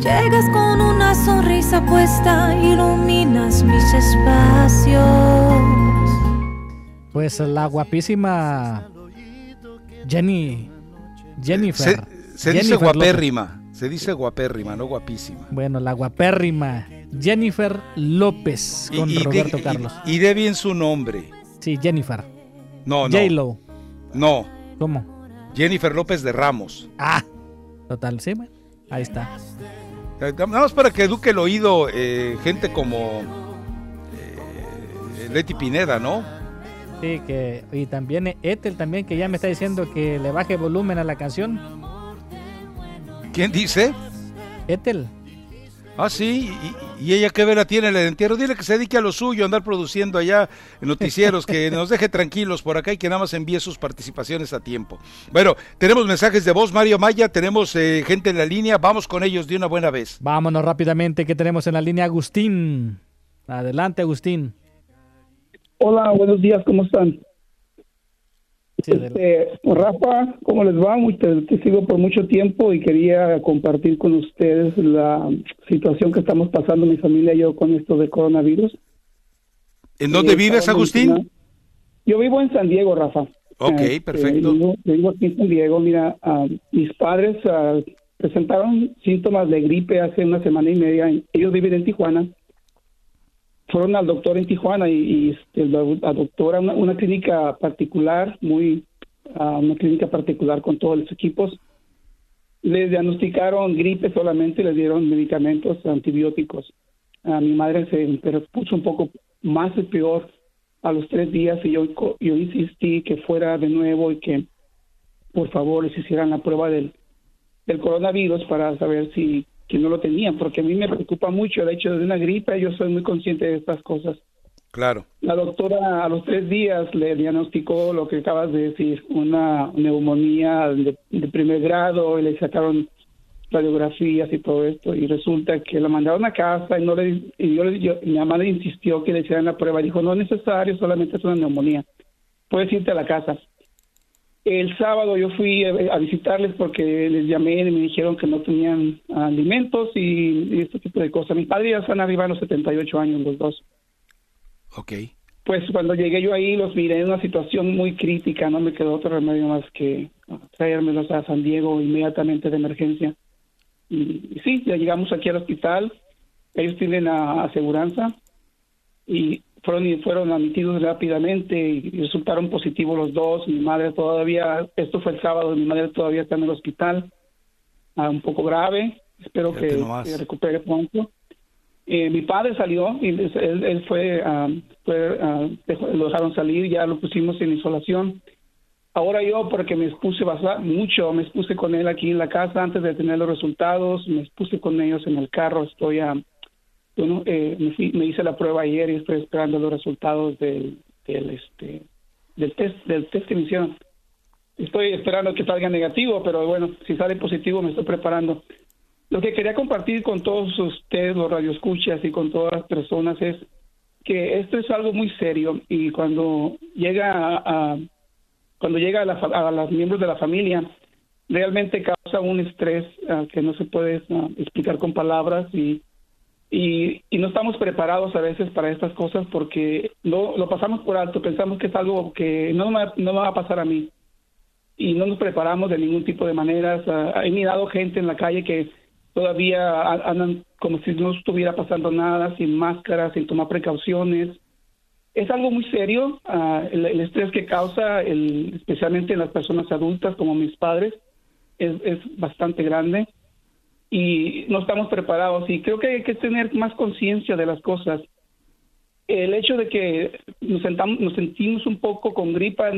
Llegas con una sonrisa puesta, iluminas mis espacios. Pues la guapísima Jenny. Jennifer. Se, se dice guapérrima. López. Se dice guapérrima, no guapísima. Bueno, la guapérrima Jennifer López con Y- y- Roberto y- Carlos. Y, de bien su nombre. Sí, Jennifer. No, no. J-Lo. No. ¿Cómo? Jennifer López de Ramos. Ah, total, sí, bueno, ahí está. Eh, Nada más para que eduque el oído eh, gente como eh, Leti Pineda, ¿no? Sí, que, y también Ethel también que ya me está diciendo que le baje volumen a la canción. ¿Quién dice? Ethel. Ah, sí, y, y ella qué vera tiene en el entierro. Dile que se dedique a lo suyo, andar produciendo allá noticieros, que nos deje tranquilos por acá y que nada más envíe sus participaciones a tiempo. Bueno, tenemos mensajes de voz, Mario Maya, tenemos eh, gente en la línea, vamos con ellos de una buena vez. Vámonos rápidamente que tenemos en la línea Agustín. Adelante, Agustín. Hola, buenos días, ¿cómo están? Este, Rafa, ¿cómo les va? Muy- Te, te sigo por mucho tiempo y quería compartir con ustedes la situación que estamos pasando mi familia y yo con esto de coronavirus. ¿En dónde Eh, vives, Agustín? Yo vivo en San Diego, Rafa. Ok, Este, perfecto. Vivo, yo vivo aquí en San Diego. Mira, ah, mis padres ah, presentaron síntomas de gripe hace una semana y media. Ellos viven en Tijuana. Fueron al doctor en Tijuana y, y, este, la, doctora, una, clínica particular, muy, ah, una clínica particular con todos los equipos. Les diagnosticaron gripe solamente, les dieron medicamentos antibióticos. A mi madre se pero puso un poco más y peor a los tres días y yo, yo insistí que fuera de nuevo y que por favor les hicieran la prueba del, del coronavirus para saber si que no lo tenían, porque a mí me preocupa mucho el hecho de una gripe, yo soy muy consciente de estas cosas. Claro. La doctora a los tres días le diagnosticó lo que acabas de decir, una neumonía de, de primer grado, y le sacaron radiografías y todo esto, y resulta que la mandaron a casa y no le, y yo, yo- mi mamá le insistió que le hicieran la prueba, dijo, no es necesario, solamente es una neumonía, puedes irte a la casa. El sábado yo fui a, visitarles porque les llamé y me dijeron que no tenían alimentos y, y este tipo de cosas. Mis padres ya están arriba de los 78 años los dos. Ok. Pues cuando llegué yo ahí los miré en una situación muy crítica, no me quedó otro remedio más que traérmelos a San Diego inmediatamente de emergencia. Y, y sí, ya llegamos aquí al hospital, ellos tienen aseguranza y fueron fueron admitidos rápidamente y resultaron positivos los dos. Mi madre todavía, esto fue el sábado, mi madre todavía está en el hospital, ah, un poco grave, espero que, recupere pronto. Eh, mi padre salió y él, fue, ah, fue, dejó- lo dejaron salir, ya lo pusimos en isolación. Ahora yo, porque me expuse mucho, me expuse con él aquí en la casa antes de tener los resultados, me expuse con ellos en el carro, estoy a, bueno, eh, me, hice la prueba ayer y estoy esperando los resultados del, del, este, del test, del test que me hicieron. Estoy esperando que salga negativo, pero bueno, si sale positivo me estoy preparando. Lo que quería compartir con todos ustedes, los radioescuchas y con todas las personas es que esto es algo muy serio y cuando llega a, cuando llega a, la a los miembros de la familia realmente causa un estrés ah, que no se puede ah, explicar con palabras y, y y no estamos preparados a veces para estas cosas porque no lo pasamos por alto pensamos que es algo que no me, no me va a pasar a mí y no nos preparamos de ningún tipo de maneras. Ah, he mirado gente en la calle que todavía andan como si no estuviera pasando nada, sin máscara, sin tomar precauciones. Es algo muy serio, ah, el, estrés que causa, especialmente en las personas adultas como mis padres, es, es bastante grande y no estamos preparados y creo que hay que tener más conciencia de las cosas. El hecho de que nos, sentamos, nos sentimos un poco con gripa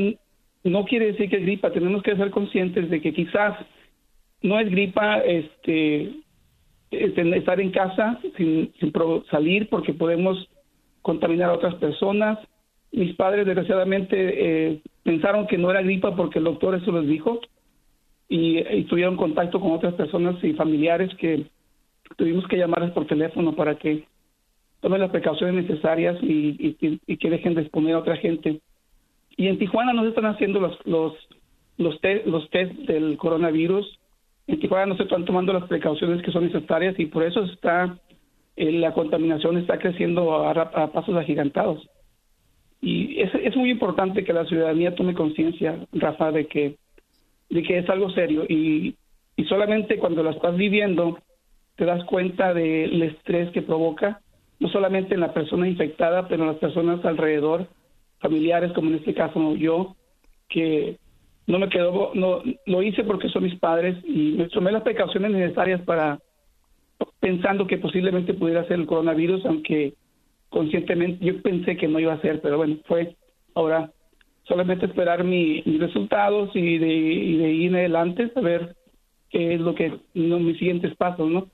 no quiere decir que es gripa, tenemos que ser conscientes de que quizás no es gripa este, este, estar en casa sin, sin salir porque podemos contaminar a otras personas. Mis padres desgraciadamente eh, pensaron que no era gripa porque el doctor eso les dijo y, tuvieron contacto con otras personas y familiares que tuvimos que llamarles por teléfono para que tomen las precauciones necesarias y, que- dejen de exponer a otra gente. Y en Tijuana nos están haciendo los los los test, los test del coronavirus en Tijuana no se están tomando las precauciones que son necesarias y por eso está eh, la contaminación está creciendo a, a pasos agigantados. Y es, es muy importante que la ciudadanía tome conciencia, Rafa, de que, de que es algo serio y, y solamente cuando la estás viviendo te das cuenta del estrés que provoca, no solamente en la persona infectada, pero en las personas alrededor, familiares, como en este caso yo, que no me quedó, no, lo hice porque son mis padres y me tomé las precauciones necesarias para, pensando que posiblemente pudiera ser el coronavirus, aunque conscientemente yo pensé que no iba a ser, pero bueno, fue ahora solamente esperar mi, mis resultados y de, y de ir en adelante, saber qué es lo que, no, mis siguientes pasos, ¿no?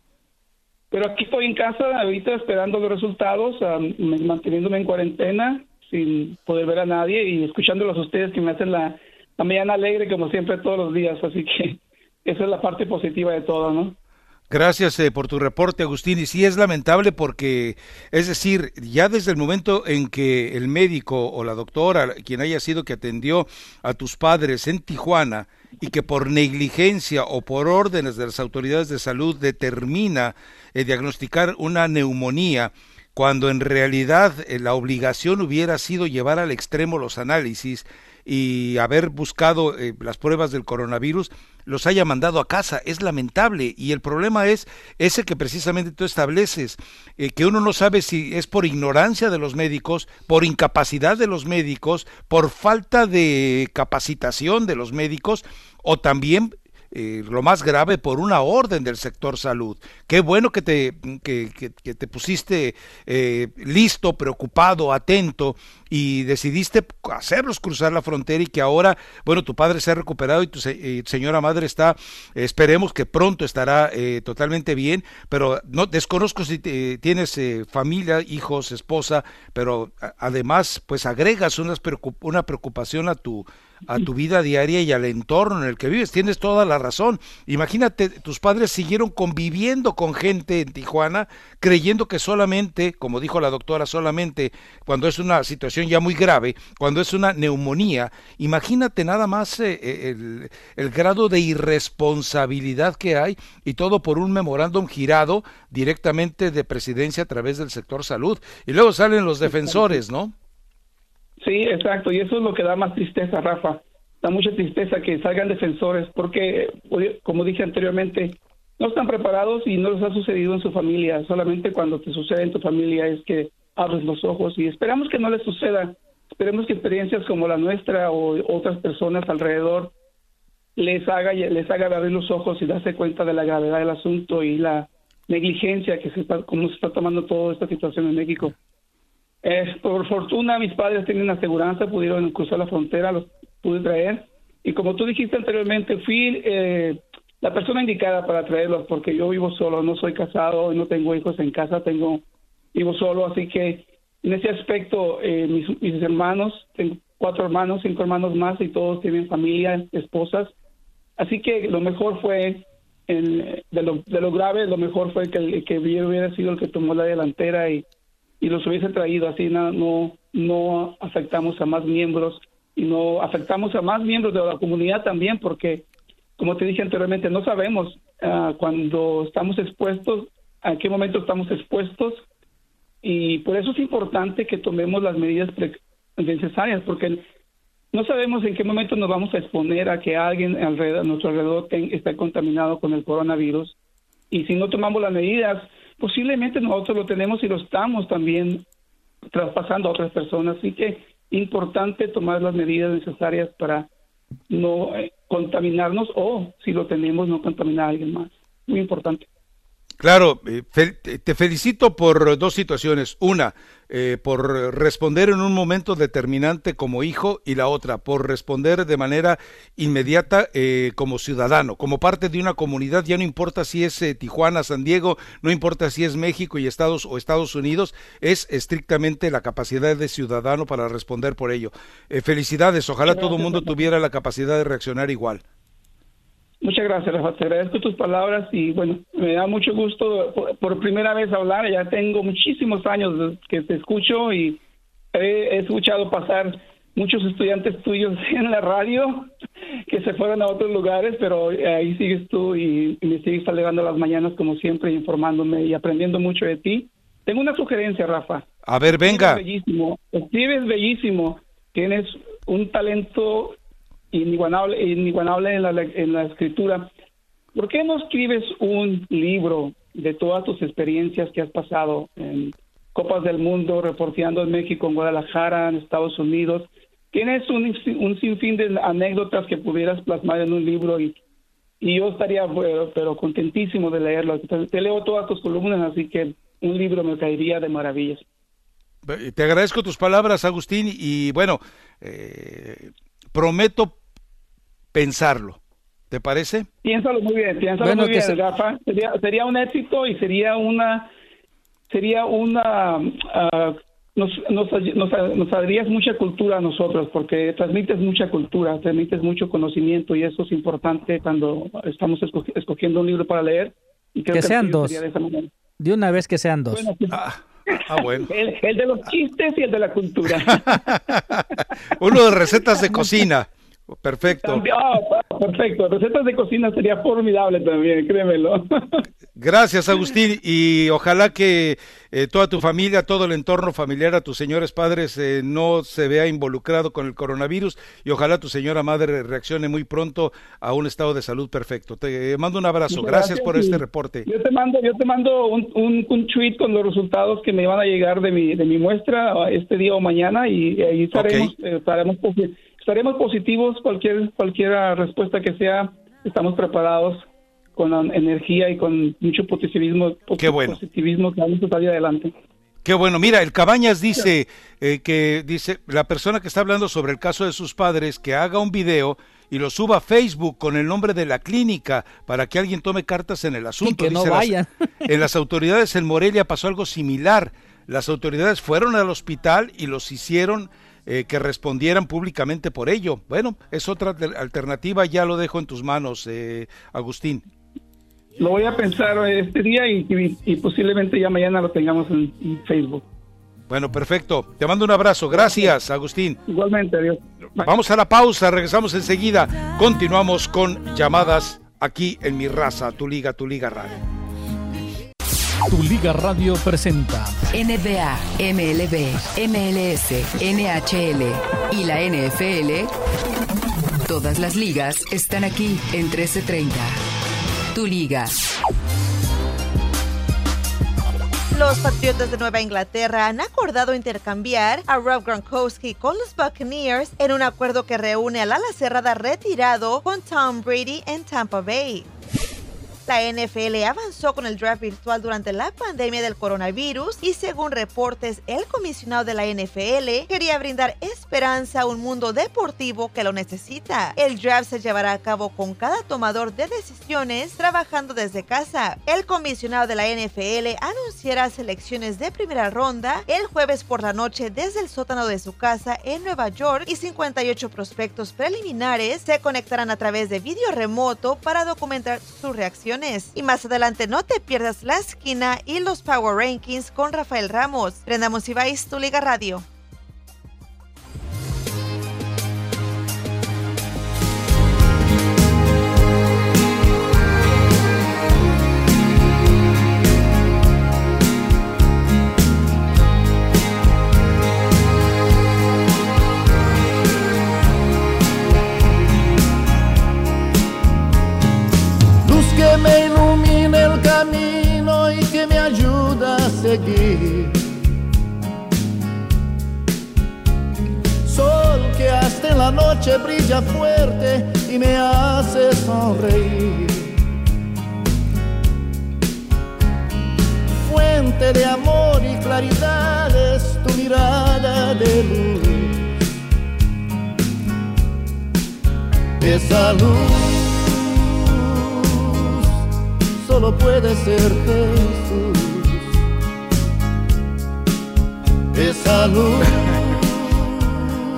Pero aquí estoy en casa, ahorita esperando los resultados, manteniéndome en cuarentena, sin poder ver a nadie y escuchándolos a ustedes que me hacen la, la mañana alegre como siempre todos los días. Así que <laughs> esa es la parte positiva de todo, ¿no? Gracias eh, por tu reporte, Agustín. Y sí es lamentable porque, es decir, ya desde el momento en que el médico o la doctora, quien haya sido que atendió a tus padres en Tijuana, y que por negligencia o por órdenes de las autoridades de salud determina eh, diagnosticar una neumonía, cuando en realidad eh, la obligación hubiera sido llevar al extremo los análisis y haber buscado eh, las pruebas del coronavirus, los haya mandado a casa. Es lamentable y el problema es ese que precisamente tú estableces, eh, que uno no sabe si es por ignorancia de los médicos, por incapacidad de los médicos, por falta de capacitación de los médicos o también eh, lo más grave por una orden del sector salud. Qué bueno que te, que, te pusiste eh, listo, preocupado, atento y decidiste hacerlos cruzar la frontera y que ahora, bueno, tu padre se ha recuperado y tu señora madre está, esperemos que pronto estará eh, totalmente bien, pero no desconozco si tienes familia, hijos, esposa, pero además pues agregas una preocupación a tu a tu vida diaria y al entorno en el que vives. Tienes toda la razón. Imagínate, tus padres siguieron conviviendo con gente en Tijuana, creyendo que solamente, como dijo la doctora, solamente cuando es una situación ya muy grave, cuando es una neumonía, imagínate nada más eh, eh, el, el grado de irresponsabilidad que hay y todo por un memorándum girado directamente de presidencia a través del sector salud. Y luego salen los defensores, ¿no? Sí, exacto, y eso es lo que da más tristeza, Rafa. Da mucha tristeza que salgan defensores, porque, como dije anteriormente, no están preparados y no les ha sucedido en su familia. Solamente cuando te sucede en tu familia es que abres los ojos y esperamos que no les suceda. Esperemos que experiencias como la nuestra o otras personas alrededor les haga les haga abrir los ojos y darse cuenta de la gravedad del asunto y la negligencia que se está, cómo se está tomando toda esta situación en México. Eh, por fortuna, mis padres tienen aseguranza, pudieron cruzar la frontera, los pude traer. Y como tú dijiste anteriormente, fui eh, la persona indicada para traerlos porque yo vivo solo, no soy casado, no tengo hijos en casa, tengo vivo solo, así que en ese aspecto eh, mis, hermanos, tengo cuatro hermanos, cinco hermanos más y todos tienen familia, esposas. Así que lo mejor fue, de, lo, de lo grave, lo mejor fue que, que yo hubiera sido el que tomó la delantera y y los hubiese traído así no, no, afectamos a más miembros y no afectamos a más miembros de la comunidad también porque como te dije anteriormente no sabemos uh, cuando estamos expuestos a qué momento estamos expuestos y por eso es importante que tomemos las medidas necesarias porque no sabemos en qué momento nos vamos a exponer a que alguien alrededor, a nuestro alrededor esté contaminado con el coronavirus y si no tomamos las medidas posiblemente nosotros lo tenemos y lo estamos también traspasando a otras personas. Así que importante tomar las medidas necesarias para no eh, contaminarnos o si lo tenemos no contaminar a alguien más. Muy importante. Claro, eh, te felicito por dos situaciones. Una, eh, por responder en un momento determinante como hijo y la otra, por responder de manera inmediata eh, como ciudadano, como parte de una comunidad. Ya no importa si es Tijuana, San Diego, no importa si es México y Estados o Estados Unidos, es estrictamente la capacidad de ciudadano para responder por ello. felicidades, ojalá todo el mundo tuviera la capacidad de reaccionar igual. Muchas gracias, Rafa. Te agradezco tus palabras y bueno, me da mucho gusto por, primera vez hablar. Ya tengo muchísimos años que te escucho y he, escuchado pasar muchos estudiantes tuyos <laughs> en la radio que se fueron a otros lugares, pero ahí sigues tú y, y me sigues saludando las mañanas como siempre, informándome y aprendiendo mucho de ti. Tengo una sugerencia, Rafa. A ver, venga. Escribes bellísimo, escribes bellísimo, tienes un talento inigualable, inigualable en, la, en la escritura. ¿Por qué no escribes un libro de todas tus experiencias que has pasado en Copas del Mundo, reporteando en México, en Guadalajara, en Estados Unidos? Tienes un, un sinfín de anécdotas que pudieras plasmar en un libro y, y yo estaría pero, pero contentísimo de leerlo. Te, te leo todas tus columnas, así que un libro me caería de maravillas. Te agradezco tus palabras, Agustín, y bueno, eh, prometo pensarlo. ¿Te parece? Piénsalo muy bien, piénsalo Bueno, muy que bien, se- Rafa. Sería, sería un éxito y sería una, sería una, ah, nos, nos, nos, nos darías mucha cultura a nosotros porque transmites mucha cultura, transmites mucho conocimiento y eso es importante cuando estamos escogi- escogiendo un libro para leer. Y creo Que sean dos. sería de una vez que sean dos. Bueno, pues, Ah, bueno. <laughs> el, el de los chistes y el de la cultura. <laughs> Uno de recetas de <laughs> cocina. Perfecto. También- ah, perfecto. Recetas de cocina sería formidable también, créemelo. <laughs> Gracias, Agustín, y ojalá que eh, toda tu familia, todo el entorno familiar, a tus señores padres eh, no se vea involucrado con el coronavirus y ojalá tu señora madre reaccione muy pronto a un estado de salud perfecto. Te mando un abrazo. Gracias por este reporte. Yo te mando, yo te mando un, un, un tweet con los resultados que me van a llegar de mi, de mi muestra este día o mañana y ahí estaremos, eh, estaremos, posi- estaremos positivos cualquier cualquier respuesta que sea, estamos preparados con la energía y con mucho positivismo, Qué bueno. positivismo que vamos a salir adelante. Qué bueno, mira, el Cabañas dice eh, que dice la persona que está hablando sobre el caso de sus padres que haga un video y lo suba a Facebook con el nombre de la clínica para que alguien tome cartas en el asunto. que no Dice, las- vayan. <laughs> en las autoridades en Morelia pasó algo similar. Las autoridades fueron al hospital y los hicieron eh, que respondieran públicamente por ello. Bueno, es otra alter- alternativa, ya lo dejo en tus manos, eh, Agustín. Lo voy a pensar este día y, y- y posiblemente ya mañana lo tengamos en, en Facebook. Bueno, perfecto. Te mando un abrazo. Gracias, Agustín. Igualmente, adiós. Vamos a la pausa, regresamos enseguida. Continuamos con llamadas aquí en Mi Raza, Tu Liga, Tu Liga Radio. Tu Liga Radio presenta NBA, MLB, MLS, NHL y la NFL. Todas las ligas están aquí en 1330. Tu liga. Los Patriotas de Nueva Inglaterra han acordado intercambiar a Rob Gronkowski con los Buccaneers en un acuerdo que reúne al ala cerrada retirado con Tom Brady en Tampa Bay. La NFL avanzó con el draft virtual durante la pandemia del coronavirus y según reportes, el comisionado de la NFL quería brindar esperanza a un mundo deportivo que lo necesita. El draft se llevará a cabo con cada tomador de decisiones trabajando desde casa. El comisionado de la NFL anunciará selecciones de primera ronda el jueves por la noche desde el sótano de su casa en Nueva York y 58 prospectos preliminares se conectarán a través de vídeo remoto para documentar sus Y más adelante no te pierdas la esquina y los Power Rankings con Rafael Ramos. Prendamos y vais tu Liga Radio. Camino y que me ayuda a seguir. Sol que hasta en la noche brilla fuerte y me hace sonreír. Fuente de amor y claridad es tu mirada de luz. Esa luz solo puede ser Jesús. Esa luz.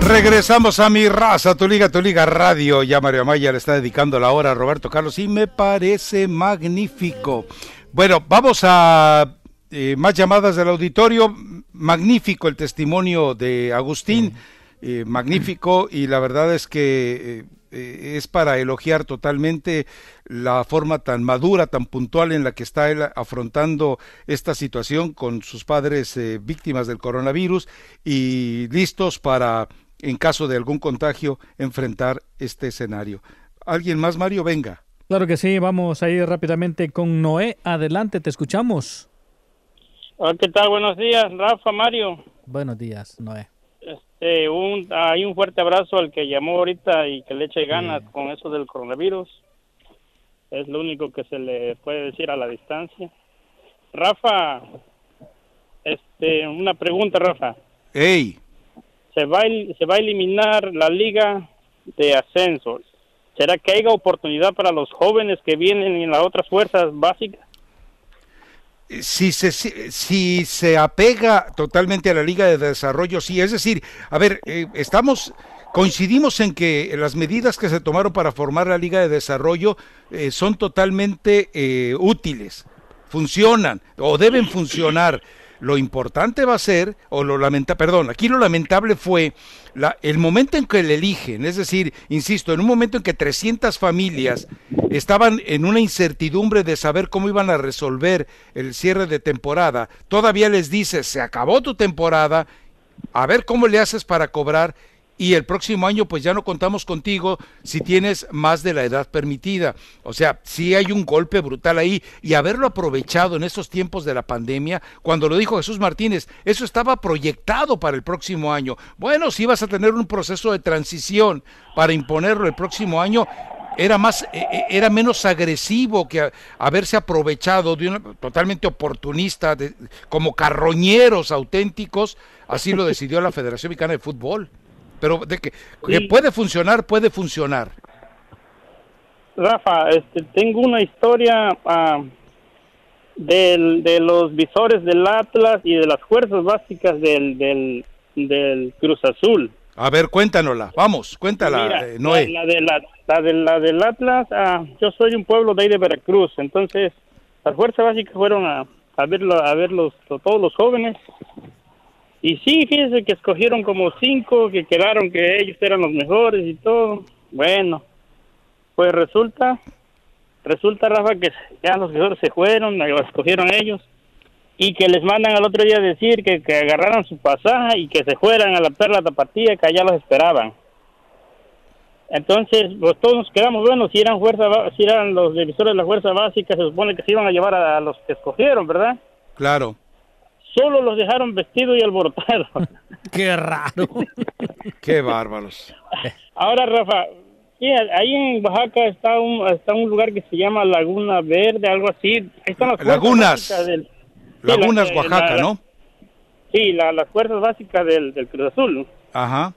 <laughs> Regresamos a Mi Raza, Tu Liga, Tu Liga Radio. Ya Mario Amaya le está dedicando la hora a Roberto Carlos y me parece magnífico. Bueno, vamos a eh, más llamadas del auditorio. Magnífico el testimonio de Agustín. eh, magnífico y la verdad es que eh, es para elogiar totalmente la forma tan madura, tan puntual en la que está él afrontando esta situación con sus padres víctimas del coronavirus y listos para, en caso de algún contagio, enfrentar este escenario. ¿Alguien más, Mario? Venga. Claro que sí, vamos a ir rápidamente con Noé. Adelante, te escuchamos. Hola, ¿qué tal? Buenos días, Rafa, Mario. Buenos días, Noé. Este, un, hay un fuerte abrazo al que llamó ahorita y que le eche ganas con eso del coronavirus. Es lo único que se le puede decir a la distancia. Rafa, este, una pregunta, Rafa. Hey. Se va, a- se va a eliminar la liga de ascensos. ¿Será que haya oportunidad para los jóvenes que vienen en las otras fuerzas básicas? Si se, si, se apega totalmente a la Liga de Desarrollo, sí, es decir, a ver, eh, estamos, coincidimos en que las medidas que se tomaron para formar la Liga de Desarrollo eh, son totalmente eh, útiles, funcionan o deben funcionar. Lo importante va a ser, o lo lamenta, perdón, aquí lo lamentable fue la, el momento en que le eligen, es decir, insisto, en un momento en que 300 familias estaban en una incertidumbre de saber cómo iban a resolver el cierre de temporada, todavía les dice, se acabó tu temporada, a ver cómo le haces para cobrar y el próximo año pues ya no contamos contigo si tienes más de la edad permitida. O sea, sí hay un golpe brutal ahí y haberlo aprovechado en estos tiempos de la pandemia, cuando lo dijo Jesús Martínez, eso estaba proyectado para el próximo año. Bueno, si vas a tener un proceso de transición para imponerlo el próximo año, era más eh, eh, era menos agresivo que haberse aprovechado de una totalmente oportunista de- como carroñeros auténticos así lo decidió la Federación Mexicana de Fútbol pero de que, puede funcionar puede funcionar Rafa, este, tengo una historia del, de los visores del Atlas y de las fuerzas básicas del, del, del Cruz Azul. a ver cuéntanosla vamos cuéntala Mira, eh, Noé La, de la, la de la del Atlas, ah, yo soy un pueblo de ahí de Veracruz, entonces las fuerzas básicas fueron a, a verlo, a ver los, todos los jóvenes. Y sí, fíjense que escogieron como cinco, que quedaron que ellos eran los mejores y todo. Bueno, pues resulta, resulta Rafa que ya los mejores se fueron, lo escogieron ellos y que les mandan al otro día decir que, que agarraran su pasaje y que se fueran a la Perla Tapatía, que allá los esperaban. Entonces, pues todos nos quedamos, bueno, si eran fuerza, si eran los divisores de la fuerza básica, se supone que se iban a llevar a los que escogieron, ¿verdad? claro Solo los dejaron vestidos y alborotados. <laughs> Qué raro. qué bárbaros Ahora, Rafa, ahí en Oaxaca está un, está un lugar que se llama Laguna Verde, algo así. Ahí están las fuerzas Lagunas. básicas del- Lagunas la- Oaxaca la- no Sí, la- las fuerzas básicas del, del Cruz Azul. ajá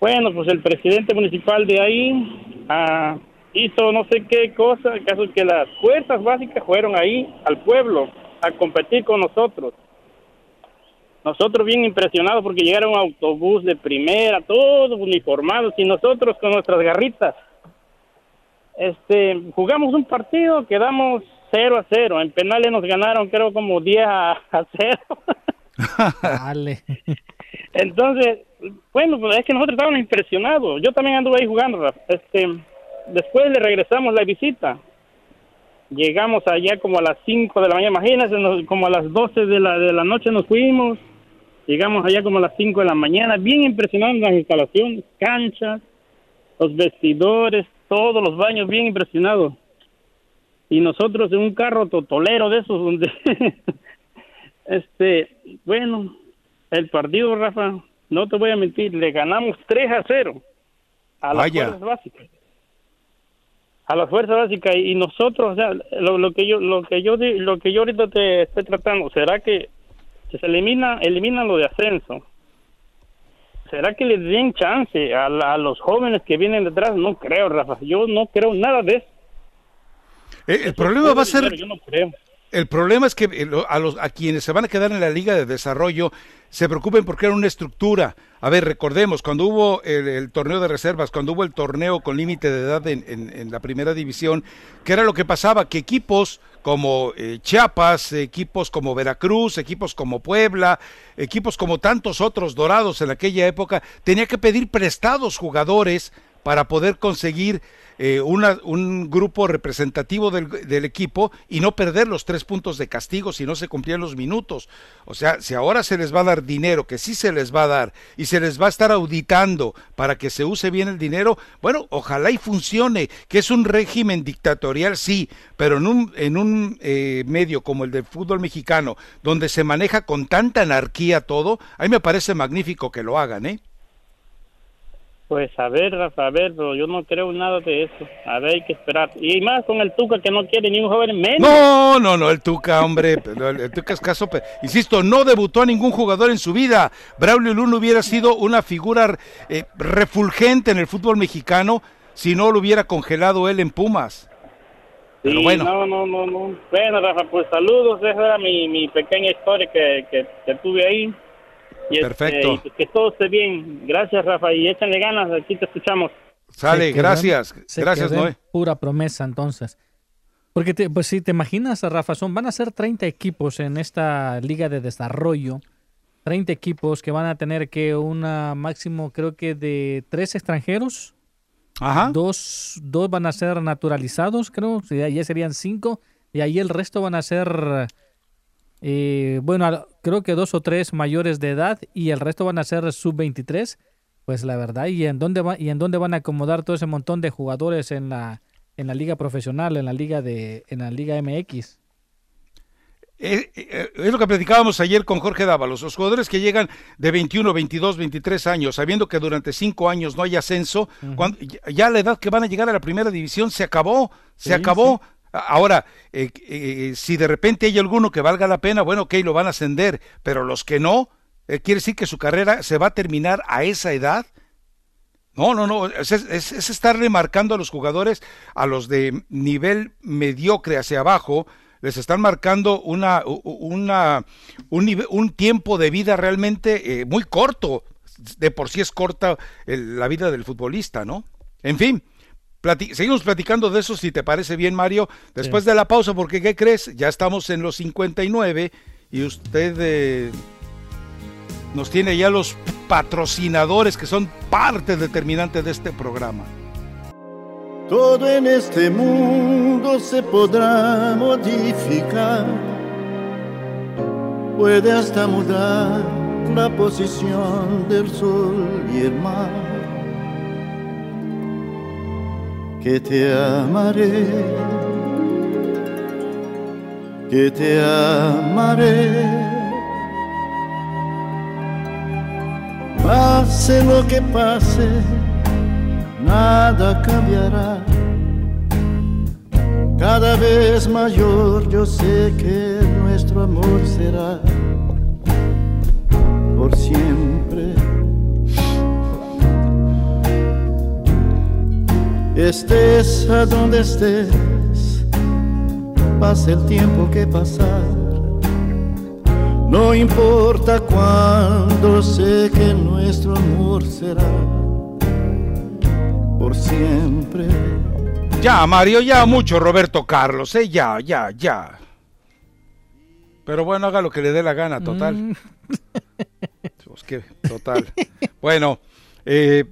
Bueno, pues el presidente municipal de ahí ah, hizo no sé qué cosa, el caso es que las fuerzas básicas fueron ahí al pueblo a competir con nosotros. Nosotros bien impresionados porque llegaron un autobús de primera, todos uniformados y nosotros con nuestras garritas. Este, jugamos un partido, quedamos 0 a 0. En penales nos ganaron creo como 10 a, a 0. <laughs> Dale. Entonces, bueno, pues es que nosotros estábamos impresionados. Yo también anduve ahí jugando. Este, después le regresamos la visita. Llegamos allá como a las 5 de la mañana, imagínense, nos- como a las 12 de la, de la noche nos fuimos. Llegamos allá como a las 5 de la mañana, bien impresionantes las instalaciones, canchas, los vestidores, todos los baños, bien impresionados. Y nosotros en un carro totolero de esos donde <laughs> este, bueno, el partido, Rafa, no te voy a mentir, le ganamos 3 a 0 a las Vaya. fuerzas básicas. A las fuerzas básicas y nosotros, o sea, lo, lo que yo lo que yo lo que yo ahorita te estoy tratando, ¿será que se elimina elimina lo de ascenso? ¿Será que le den chance a, la- a los jóvenes que vienen detrás? No creo, Rafa. Yo no creo nada de eso. Eh, el problema va a ser Yo no creo. El problema es que eh, a, los, a quienes se van a quedar en la Liga de Desarrollo se preocupen porque era una estructura. A ver, recordemos, cuando hubo el, torneo de reservas, cuando hubo el torneo con límite de edad en, la primera división, ¿qué era lo que pasaba? Que equipos como eh, Chiapas, equipos como Veracruz, equipos como Puebla, equipos como tantos otros dorados en aquella época, tenía que pedir prestados jugadores para poder conseguir eh, un grupo representativo del, equipo y no perder los tres puntos de castigo si no se cumplían los minutos. O sea, si ahora se les va a dar dinero, que sí se les va a dar, y se les va a estar auditando para que se use bien el dinero, bueno, ojalá y funcione, que es un régimen dictatorial, sí, pero en un, en un eh, medio como el del fútbol mexicano, donde se maneja con tanta anarquía todo, a mí me parece magnífico que lo hagan, ¿eh? Pues a ver, Rafa, a ver, pero yo no creo nada de eso. A ver, hay que esperar. Y más con el Tuca que no quiere ni un joven menos. No, no, no, el Tuca, hombre, <laughs> el, Tuca es caso. Insisto, no debutó a ningún jugador en su vida. Braulio Luna hubiera sido una figura eh, refulgente en el fútbol mexicano si no lo hubiera congelado él en Pumas. Pero bueno. No, no, no, no. Bueno, Rafa, pues saludos. Esa era mi, mi pequeña historia que, que, que tuve ahí. Y este, Perfecto. que todo esté bien. Gracias, Rafa, y échale ganas, aquí te escuchamos. Sale, gracias. gracias, Noé. Pura promesa, entonces. Porque, te, pues si te imaginas, Rafa, son, van a ser 30 equipos en esta liga de desarrollo. 30 equipos que van a tener que una máximo, creo que de tres extranjeros. Ajá. Dos, dos van a ser naturalizados, creo. Ya serían cinco. Y ahí el resto van a ser eh, bueno, creo que dos o tres mayores de edad y el resto van a ser sub-23. Pues la verdad, ¿y en, dónde va, ¿y en dónde van a acomodar todo ese montón de jugadores en la, en la liga profesional, en la liga, de, en la liga MX? Eh, eh, es lo que platicábamos ayer con Jorge Dávalos. Los jugadores que llegan de 21, 22, 23 años, sabiendo que durante cinco años no hay ascenso, ya la edad que van a llegar a la primera división se acabó, se acabó. Ahora, eh, eh, si de repente hay alguno que valga la pena, bueno, ok, lo van a ascender, pero los que no, eh, quiere decir que su carrera se va a terminar a esa edad. No, no, no, es, es, estar remarcando a los jugadores, a los de nivel mediocre hacia abajo, les están marcando una, un, un tiempo de vida realmente muy corto. De por sí es corta la vida del futbolista, ¿no? En fin, seguimos platicando de eso si te parece bien, Mario, después de la pausa, porque ¿qué crees? Ya estamos en los 59 y usted eh, nos tiene ya los patrocinadores que son parte determinante de este programa. Todo en este mundo se podrá modificar, puede hasta mudar la posición del sol y el mar que te amaré, que te amaré. Pase lo que pase, nada cambiará. Cada vez mayor yo sé que nuestro amor será por siempre. Estés a donde estés, pase el tiempo que pasar. No importa cuándo, sé que nuestro amor será por siempre. Ya, Mario, ya mucho Roberto Carlos, eh, ya, ya, ya. Pero bueno, haga lo que le dé la gana, total. Mm. <laughs> Pues total. Bueno, eh,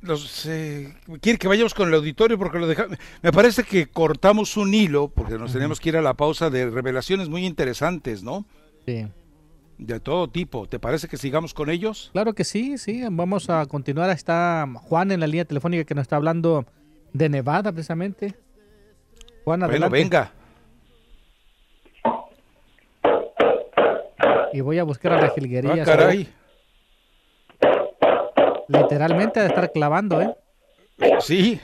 los, eh, quiere que vayamos con el auditorio porque lo dejamos. Me parece que cortamos un hilo porque nos tenemos que ir a la pausa de revelaciones muy interesantes, ¿no? Sí. De todo tipo. ¿Te parece que sigamos con ellos? Claro que sí, sí. Vamos a continuar. Está Juan en la línea telefónica que nos está hablando de Nevada precisamente. Juan, adelante. Bueno, venga. Y voy a buscar a la jilguería. Ah, caray. Literalmente de estar clavando, ¿eh? Sí.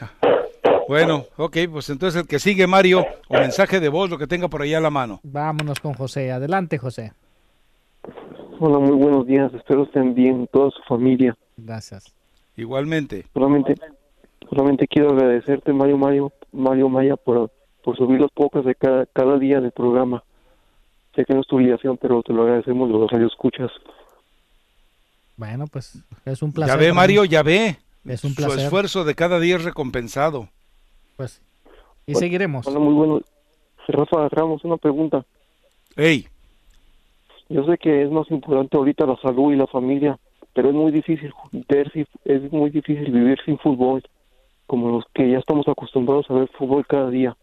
Bueno, ok, pues entonces el que sigue, Mario, o mensaje de voz, lo que tenga por ahí a la mano. Vámonos con José. Adelante, José. Hola, muy buenos días. Espero estén bien, toda su familia. Gracias. Igualmente. Solamente, solamente quiero agradecerte, Mario, Mario, Mario Maya, por por subir los pocos de cada, cada día del programa. Sé que no es tu obligación, pero te lo agradecemos los escuchas. Bueno, pues es un placer. Ya ve, Mario, ya ve. Es un Su placer. esfuerzo de cada día es recompensado. Pues, y seguiremos. Hola, muy bueno. Rafa Ramos, una pregunta. Hey. Yo sé que es más importante ahorita la salud y la familia, pero es muy difícil ver si es muy difícil vivir sin fútbol, como los que ya estamos acostumbrados a ver fútbol cada día.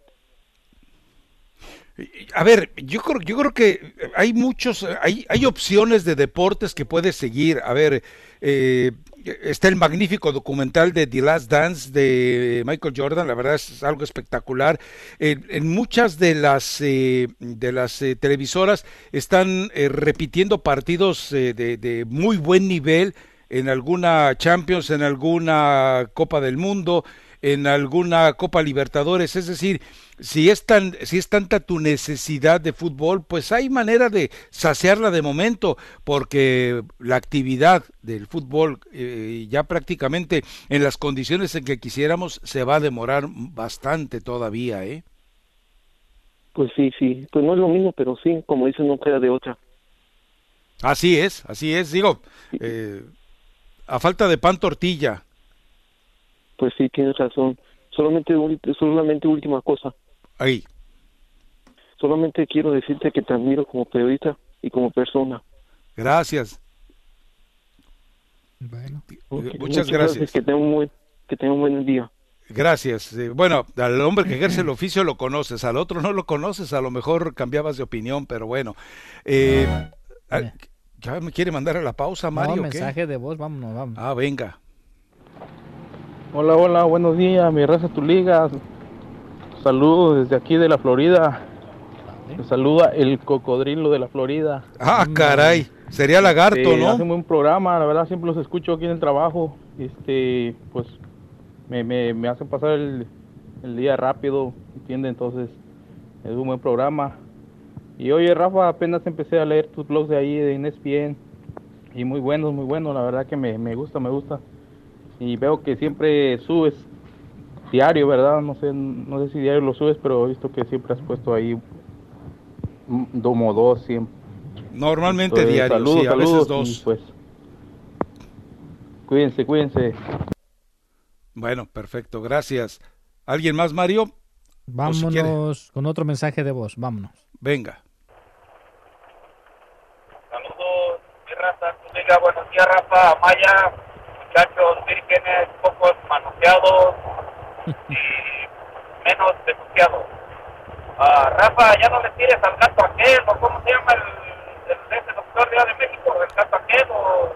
A ver, yo creo, yo creo que hay muchos, hay, hay opciones de deportes que puedes seguir. A ver, eh, está el magnífico documental de The Last Dance de Michael Jordan, la verdad es algo espectacular. En, muchas de las eh, de las eh, televisoras están eh, repitiendo partidos eh, de, de muy buen nivel en alguna Champions, en alguna Copa del Mundo, en alguna Copa Libertadores, es decir, si es tan si es tanta tu necesidad de fútbol, pues hay manera de saciarla de momento, porque la actividad del fútbol eh, ya prácticamente en las condiciones en que quisiéramos se va a demorar bastante todavía, ¿eh? Pues sí, sí, pues no es lo mismo, pero sí, como dicen, no queda de otra. Así es, así es, digo, eh, a falta de pan tortilla. Pues sí, tienes razón. Solamente, solamente última cosa. Ahí. Solamente quiero decirte que te admiro como periodista y como persona. Gracias. Eh, Muchas gracias. Que tenga un buen, que tenga un buen día. Gracias. Eh, bueno, al hombre que ejerce el oficio lo conoces, al otro no lo conoces, a lo mejor cambiabas de opinión, pero bueno. Eh, ah, ¿Ya me quiere mandar a la pausa, Mario? no, qué? mensaje de voz, vámonos, vámonos. Ah, venga. Hola, hola, buenos días, mi raza tu liga. Saludos desde aquí de la Florida. Saluda el cocodrilo de la Florida. Ah, caray. Sería lagarto, Este, ¿no? Hacen buen programa, la verdad siempre los escucho aquí en el trabajo. Este, pues me, me, me hacen pasar el, el día rápido, ¿entiende? Entonces es un buen programa. Y oye, Rafa, apenas empecé a leer tus blogs de ahí de E ESPN y muy buenos, muy buenos, la verdad que me, me gusta, me gusta. Y veo que siempre subes diario, ¿verdad? No sé, no sé si diario lo subes, pero he visto que siempre has puesto ahí un domo dos siempre. Normalmente Entonces, diario, saludos, sí, a veces dos. pues, cuídense, cuídense. Bueno, perfecto, gracias. ¿Alguien más, Mario? Si Vámonos con otro mensaje de voz, vámonos. Venga. Saludos, mi raza, buenos días, Rafa, Maya, muchachos vírgenes, pocos manoseados <laughs> y menos denunciados. Ah, Rafa, ya no le tires al gato aquel, o cómo se llama el, el ese doctor de allá de México, el gato aquel, o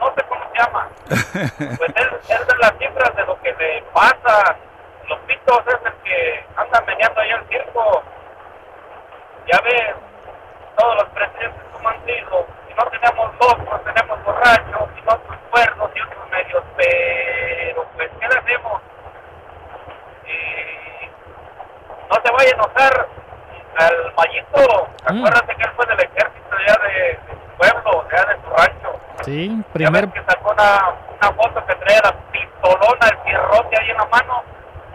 no sé cómo se llama. <laughs> Pues él, él de las cifras de lo que le pasa. Los pitos es el que anda meneando ahí el circo. Ya ves, todos los presidentes como han sido. No tenemos locos, tenemos borrachos, y otros cuerdos y otros medios. Pero, pues, ¿qué le hacemos? Y no se vaya a enojar al Mayito. Acuérdate que él fue del ejército allá de, de su pueblo, allá de su rancho. Sí, Ya primer, que sacó una, una foto que traía la pistolona, el fierrote ahí en la mano.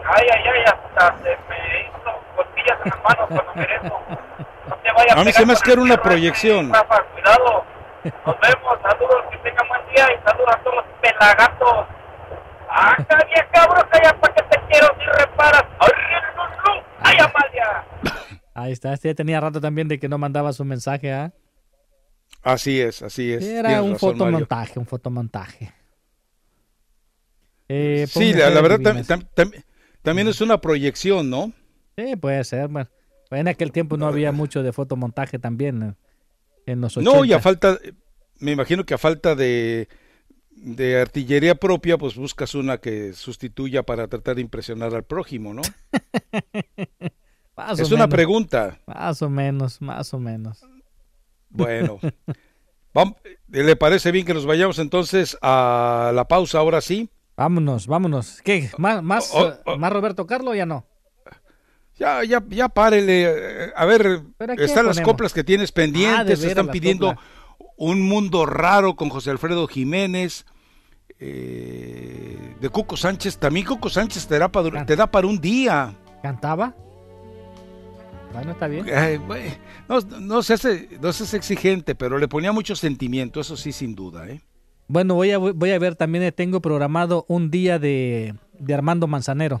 Ay, ay, ay, hasta se me hizo costillas en las manos cuando miré <laughs> eso. No te vaya A mí pegar se me hace que era una proyección. Rafa, cuidado. Nos vemos, saludos, que tengan buen día y saludos a todos los pelagatos. ¡Ah, bien cabrón, ya para que te quiero si reparas! ¡Ay, Amalia! ahí está, este ya tenía rato también de que no mandaba su mensaje, ¿ah? Así es, así es. Era Tienes un razón, Mario. fotomontaje, un fotomontaje. Eh, Sí, la, verdad Vives. tam- tam- tam- también es una proyección, ¿no? Sí, puede ser. Bueno, en aquel tiempo no había mucho de fotomontaje también en los 80. No, y a falta, me imagino que a falta de, de artillería propia, pues buscas una que sustituya para tratar de impresionar al prójimo, ¿no? <laughs> Más o es una menos. pregunta. Más o menos, más o menos. Bueno, <laughs> ¿le parece bien que nos vayamos entonces a la pausa ahora sí? Vámonos, vámonos. ¿Qué? ¿Más, más, Oh, eh, ¿más Roberto Carlos o ya no? Ya, ya, ya párele. eh, A ver, ¿Pero a qué están las coplas que tienes Ah, pendientes, veras, están pidiendo un mundo raro con José Alfredo Jiménez. eh, de Cuco Sánchez, también Cuco Sánchez te da, para, te da para un día. ¿Cantaba? Bueno, está bien. No, no, se hace, no se hace exigente, pero le ponía mucho sentimiento, eso sí, sin duda. ¿eh? Bueno, voy a, voy a ver también, tengo programado un día de, de Armando Manzanero.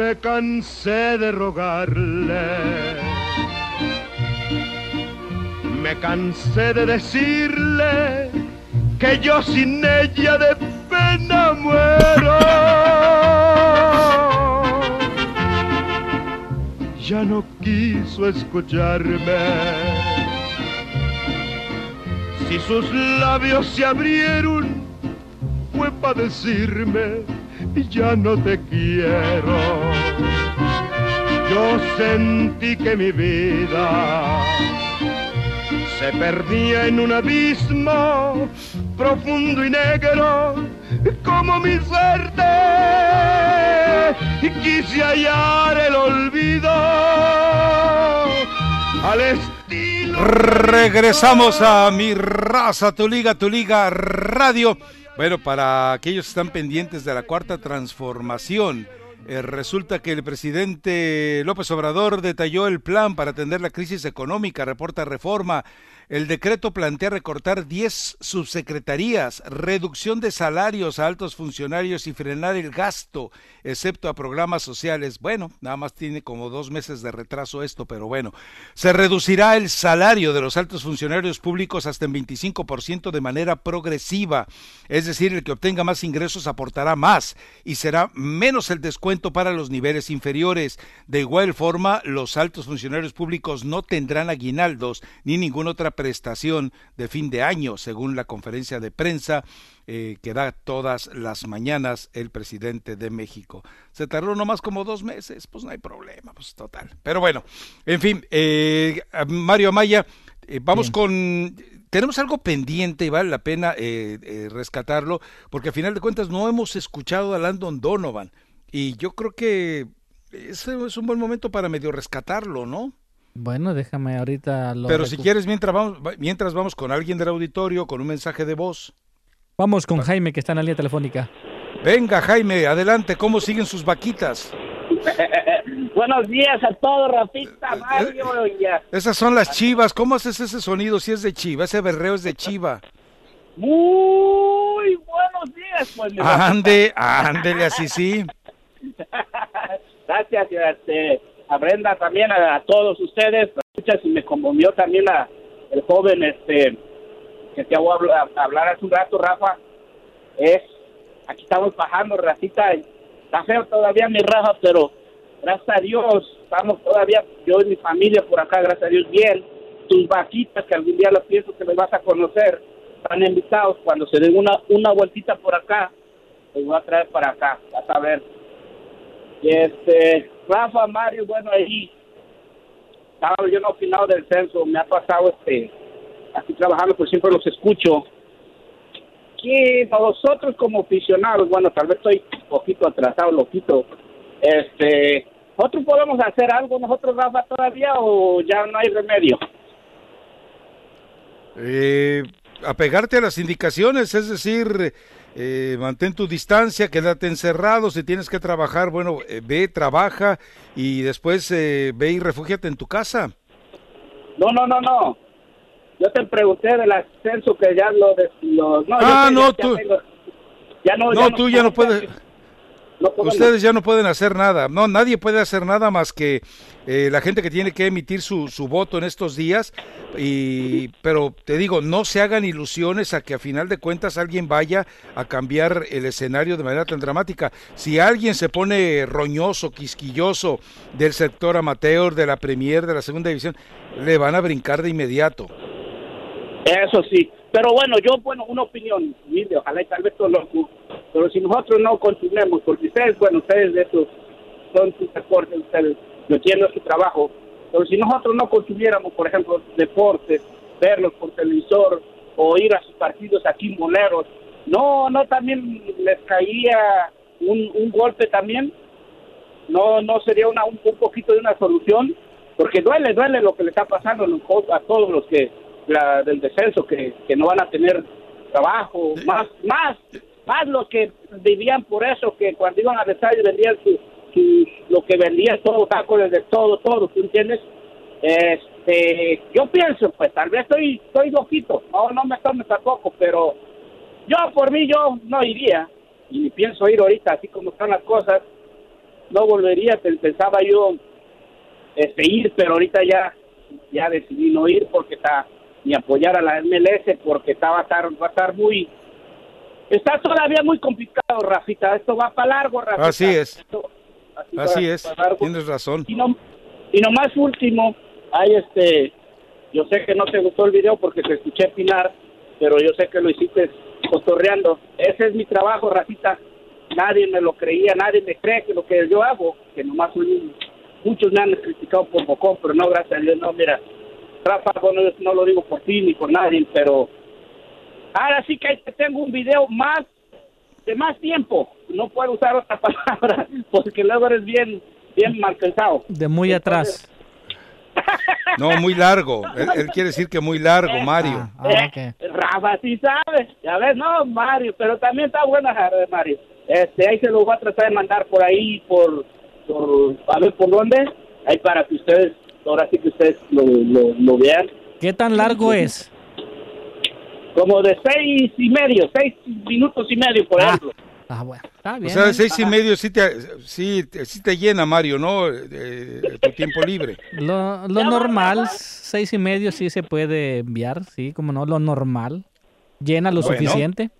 Me cansé de rogarle, me cansé de decirle que yo sin ella de pena muero. Ya no quiso escucharme. Si sus labios se abrieron, fue para decirme, ya no te quiero. Yo sentí que mi vida se perdía en un abismo profundo y negro como mi suerte y quise hallar el olvido al estilo Regresamos a mi raza, tu liga, tu liga radio. Bueno, para aquellos que están pendientes de la cuarta transformación, eh, resulta que el presidente López Obrador detalló el plan para atender la crisis económica, reporta reforma. El decreto plantea recortar 10 subsecretarías, reducción de salarios a altos funcionarios y frenar el gasto, excepto a programas sociales. Bueno, nada más tiene como dos meses de retraso esto, pero bueno. Se reducirá el salario de los altos funcionarios públicos hasta en 25% de manera progresiva. Es decir, el que obtenga más ingresos aportará más y será menos el descuento para los niveles inferiores. De igual forma, los altos funcionarios públicos no tendrán aguinaldos ni ninguna otra prestación de fin de año, según la conferencia de prensa eh, que da todas las mañanas el presidente de México. Se tardó nomás como dos meses, pues no hay problema, pues total. Pero bueno, en fin, eh, Mario Amaya, eh, vamos con tenemos algo pendiente y vale la pena eh, rescatarlo, porque a final de cuentas no hemos escuchado a Landon Donovan. Y yo creo que ese es un buen momento para medio rescatarlo, ¿no? Bueno, déjame ahorita lo Pero si quieres, mientras vamos, mientras vamos con alguien del auditorio, con un mensaje de voz. Vamos con Jaime, que está en la línea telefónica. Venga, Jaime, adelante, ¿cómo siguen sus vaquitas? <laughs> Buenos días a todos, Rafita, Mario. y a- Esas son las chivas, ¿cómo haces ese sonido si es de chiva? Ese berreo es de chiva. Muy buenos días, pues. Ande, ándele, así sí. <laughs> Gracias este, a Brenda también, a, a todos ustedes. Escuchas y me conmovió también a, el joven este que te hago hablar, hablar hace un rato, Rafa. Es, aquí estamos bajando, Rafita. y Está feo todavía mi Rafa, pero gracias a Dios estamos todavía, yo y mi familia por acá, gracias a Dios, bien. Tus vaquitas, que algún día las pienso que me vas a conocer, están invitados. Cuando se den una, una vueltita por acá, los voy a traer para acá, vas a ver. Y este, Rafa, Mario, bueno, ahí estaba yo no opinado del censo, me ha pasado este, aquí trabajando, pues siempre los escucho. Que nosotros como aficionados, bueno, tal vez estoy un poquito atrasado, loquito, este, nosotros podemos hacer algo, nosotros, Rafa, todavía, o ya no hay remedio. Eh, apegarte a las indicaciones, es decir, eh, mantén tu distancia, quédate encerrado, si tienes que trabajar, bueno, eh, ve, trabaja y después eh, ve y refúgiate en tu casa. No, no, no, no. Yo te pregunté del ascenso que ya lo... De, lo no, Ah, no, ya tú- tengo- ya no, No, tú ya no puedes. Ustedes ya no pueden hacer nada. No, nadie puede hacer nada más que eh, la gente que tiene que emitir su, su voto en estos días. Y, pero te digo, no se hagan ilusiones a que a final de cuentas alguien vaya a cambiar el escenario de manera tan dramática. Si alguien se pone roñoso, quisquilloso del sector amateur, de la Premier, de la Segunda División, le van a brincar de inmediato. Eso sí. Pero bueno, yo, bueno, una opinión humilde, ojalá y tal vez todo loco. Pero si nosotros no continuemos, porque ustedes, bueno, ustedes de estos son sus deportes, ustedes, yo entiendo su trabajo. Pero si nosotros no consumiéramos, por ejemplo, deportes, verlos por televisor o ir a sus partidos aquí moleros, no, no también les caía un, un golpe también, no, no sería una, un, un poquito de una solución, porque duele, duele lo que le está pasando a todos los que la, del descenso, que, que no van a tener trabajo, más, más, más los que vivían por eso, que cuando iban a y vendían su, su, lo que vendían todo, tacos de todo, todo, ¿tú entiendes? Este, yo pienso, pues tal vez estoy, estoy loquito, no, no me tome tampoco, pero yo por mí yo no iría, y pienso ir ahorita, así como están las cosas, no volvería, pensaba yo este, ir, pero ahorita ya, ya decidí no ir porque está, ni apoyar a la MLS porque está, va, a estar, va a estar muy, está todavía muy complicado, Rafita, esto va para largo, Rafita. Así es. Esto- Así va es, tienes razón. Y, no, y nomás último, hay este, yo sé que no te gustó el video porque te escuché Pilar, pero yo sé que lo hiciste cotorreando. Ese es mi trabajo, Rafita. Nadie me lo creía, nadie me cree que lo que yo hago, que nomás soy un- muchos me han criticado por bocón, pero no, gracias a Dios, no, mira, Rafa, bueno, yo no lo digo por ti ni por nadie, pero ahora sí que tengo un video más, de más tiempo. No puedo usar otra <laughs> palabra, porque luego eres bien, bien mal pensado. De muy atrás. No, muy largo. Él, él quiere decir que muy largo, Mario. Eh, Rafa sí sabe, ya ves, no, Mario, pero también está buena la de Mario. Este, ahí se lo voy a tratar de mandar por ahí, por, por a ver por dónde, ahí para que ustedes, ahora sí que ustedes lo, lo, lo vean. ¿Qué tan largo es? Como de seis y medio, seis minutos y medio, por ejemplo. Ah, bueno, está O bien. sea, de seis y medio sí te, sí, te- sí te llena, Mario, ¿no? Eh, tu tiempo libre. Lo, lo normal, seis y medio sí se puede enviar, sí, como no, lo normal. Llena lo Bueno. suficiente.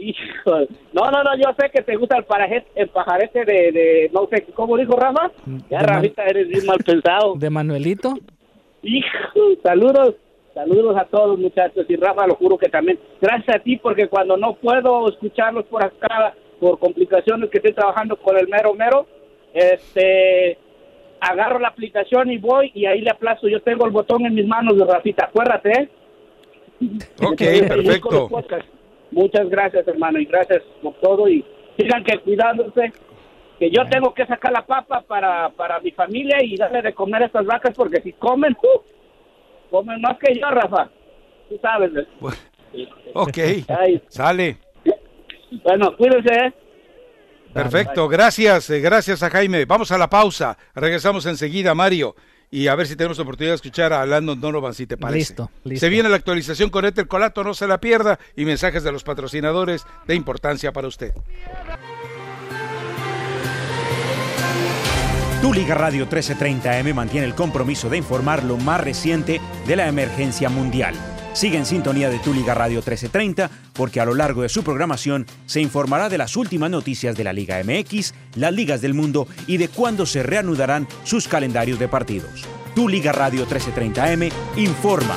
Hijo, no, no, no, yo sé que te gusta el, parajet, el pajarete de, de, no sé, ¿cómo dijo Rafa? Ya, De man- Rafita, eres bien mal pensado. De Manuelito. Hijo, saludos, saludos a todos muchachos y Rafa, lo juro que también, gracias a ti porque cuando no puedo escucharlos por acá, por complicaciones que estoy trabajando con el mero mero, este, agarro la aplicación y voy y ahí le aplazo, yo tengo el botón en mis manos de Rafita, acuérdate, ¿eh? Ok, <laughs> perfecto. Muchas gracias, hermano, y gracias por todo. Y sigan que cuidándose. Que yo tengo que sacar la papa para, para mi familia y darle de comer a estas vacas, porque si comen, ¡uh! comen más que yo, Rafa. Tú sabes. ¿eh? Ok, Ay. sale. Bueno, cuídense. ¿eh? Perfecto, gracias, eh, gracias a Jaime. Vamos a la pausa. Regresamos enseguida, Mario. Y a ver si tenemos oportunidad de escuchar a Landon Donovan, si te parece. Listo, listo. Se viene la actualización con Eter Colato, no se la pierda. Y mensajes de los patrocinadores de importancia para usted. Tu Liga Radio 1330M mantiene el compromiso de informar lo más reciente de la emergencia mundial. Sigue en sintonía de Tu Liga Radio 1330 porque a lo largo de su programación se informará de las últimas noticias de la Liga MX, las ligas del mundo y de cuándo se reanudarán sus calendarios de partidos. Tu Liga Radio 1330M informa.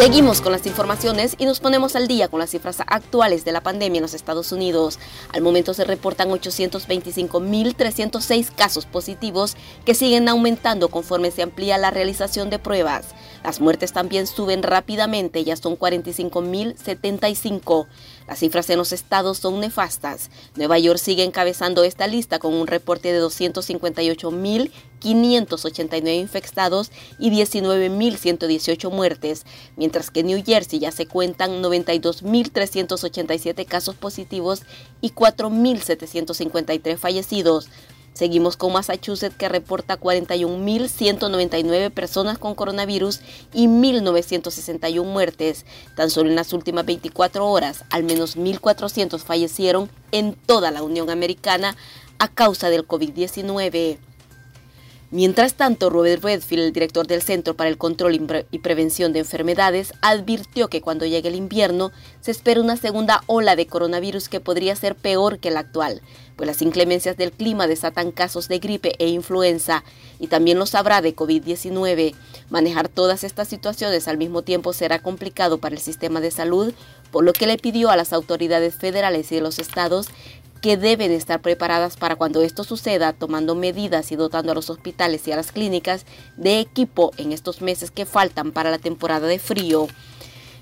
Seguimos con las informaciones y nos ponemos al día con las cifras actuales de la pandemia en los Estados Unidos. Al momento se reportan 825.306 casos positivos que siguen aumentando conforme se amplía la realización de pruebas. Las muertes también suben rápidamente, ya son 45.075. Las cifras en los estados son nefastas. Nueva York sigue encabezando esta lista con un reporte de 258.589 infectados y 19.118 muertes, mientras que en New Jersey ya se cuentan 92.387 casos positivos y 4.753 fallecidos. Seguimos con Massachusetts que reporta 41.199 personas con coronavirus y 1.961 muertes. Tan solo en las últimas 24 horas, al menos 1.400 fallecieron en toda la Unión Americana a causa del COVID-19. Mientras tanto, Robert Redfield, el director del Centro para el Control y Pre- y Prevención de Enfermedades, advirtió que cuando llegue el invierno se espera una segunda ola de coronavirus que podría ser peor que la actual, pues las inclemencias del clima desatan casos de gripe e influenza y también los habrá de COVID-19. Manejar todas estas situaciones al mismo tiempo será complicado para el sistema de salud, por lo que le pidió a las autoridades federales y de los estados que deben estar preparadas para cuando esto suceda, tomando medidas y dotando a los hospitales y a las clínicas de equipo en estos meses que faltan para la temporada de frío.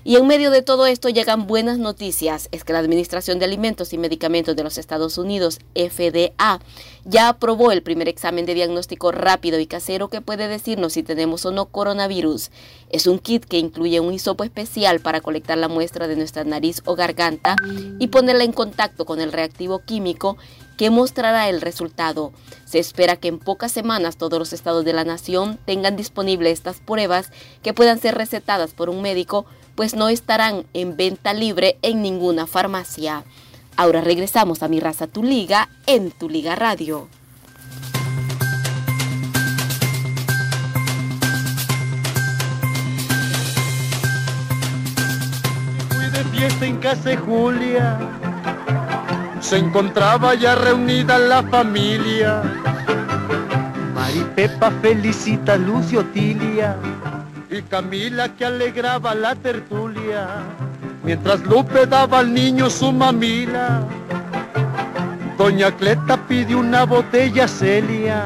Y en medio de todo esto llegan buenas noticias. Es que la Administración de Alimentos y Medicamentos de los Estados Unidos, FDA, ya aprobó el primer examen de diagnóstico rápido y casero que puede decirnos si tenemos o no coronavirus. Es un kit que incluye un hisopo especial para colectar la muestra de nuestra nariz o garganta y ponerla en contacto con el reactivo químico que mostrará el resultado. Se espera que en pocas semanas todos los estados de la nación tengan disponibles estas pruebas que puedan ser recetadas por un médico pues no estarán en venta libre en ninguna farmacia. Ahora regresamos a Mi Raza Tu Liga en Tu Liga Radio. Fui de fiesta en casa de Julia, se encontraba ya reunida la familia. Mari Pepa felicita a Lucio Tilia y Camila que alegraba la tertulia, mientras Lupe daba al niño su mamila. Doña Cleta pidió una botella Celia,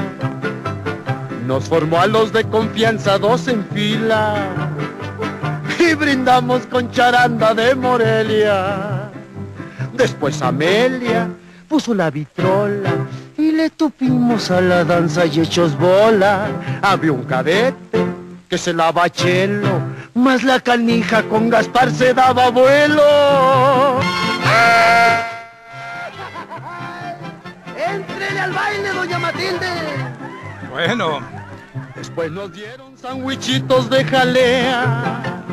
nos formó a los de confianza dos en fila y brindamos con charanda de Morelia. Después Amelia puso la vitrola y le tupimos a la danza y hechos bola. Había un cadete que se lava chelo, más la canija con Gaspar se daba vuelo. ¡Entrele al baile, doña Matilde! Bueno. Después nos dieron sandwichitos de jalea.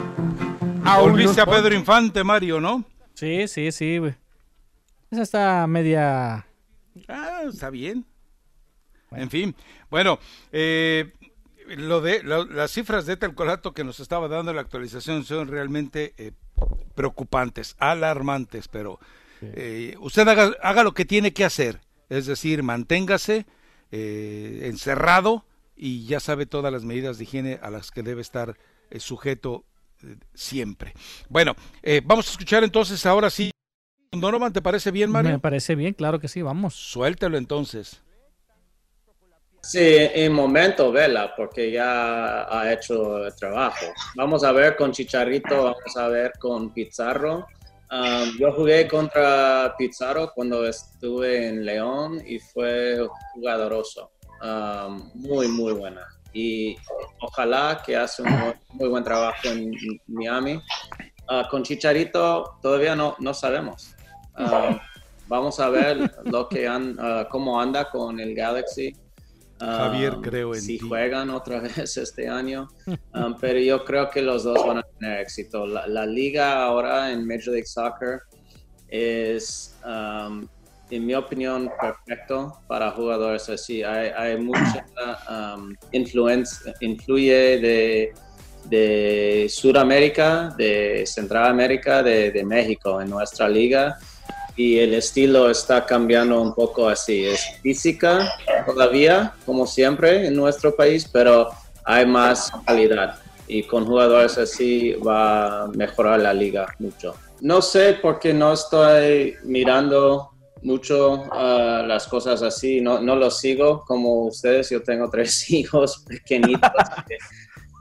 Volviste a Pedro Infante, Mario, ¿no? Sí, sí, sí. güey. Esa está media... Ah, está bien. En fin, bueno, eh, lo de lo- las cifras de Telcolato que nos estaba dando la actualización son realmente eh, preocupantes, alarmantes, pero eh, usted haga, haga lo que tiene que hacer, es decir, manténgase eh, encerrado y ya sabe todas las medidas de higiene a las que debe estar eh, sujeto siempre. Bueno, eh, vamos a escuchar entonces ahora sí. Donovan, ¿te parece bien, Mario? Me parece bien, claro que sí, vamos. Suéltalo entonces. Sí, en momento, vela, porque ya ha hecho el trabajo. Vamos a ver con Chicharrito, vamos a ver con Pizarro. Yo jugué contra Pizarro cuando estuve en León y fue jugadoroso. Muy, muy buena. Y ojalá que hace un muy, buen trabajo en Miami. Uh, con Chicharito todavía no, no sabemos. Vamos a ver lo que an- uh, cómo anda con el Galaxy. Javier, Um, creo en si ti. juegan otra <laughs> vez este año. Um, pero yo creo que los dos van a tener éxito. La, la liga ahora en Major League Soccer es, um, en mi opinión, perfecto para jugadores así. Hay, hay mucha um, influencia, influye de, de Sudamérica, de Centroamérica, de, de México en nuestra liga y el estilo está cambiando un poco así. Es física todavía, como siempre en nuestro país, pero hay más calidad y con jugadores así va a mejorar la liga mucho. No sé por qué no estoy mirando mucho ah, las cosas así, no, no lo sigo como ustedes, yo tengo <laughs> tres hijos pequeñitos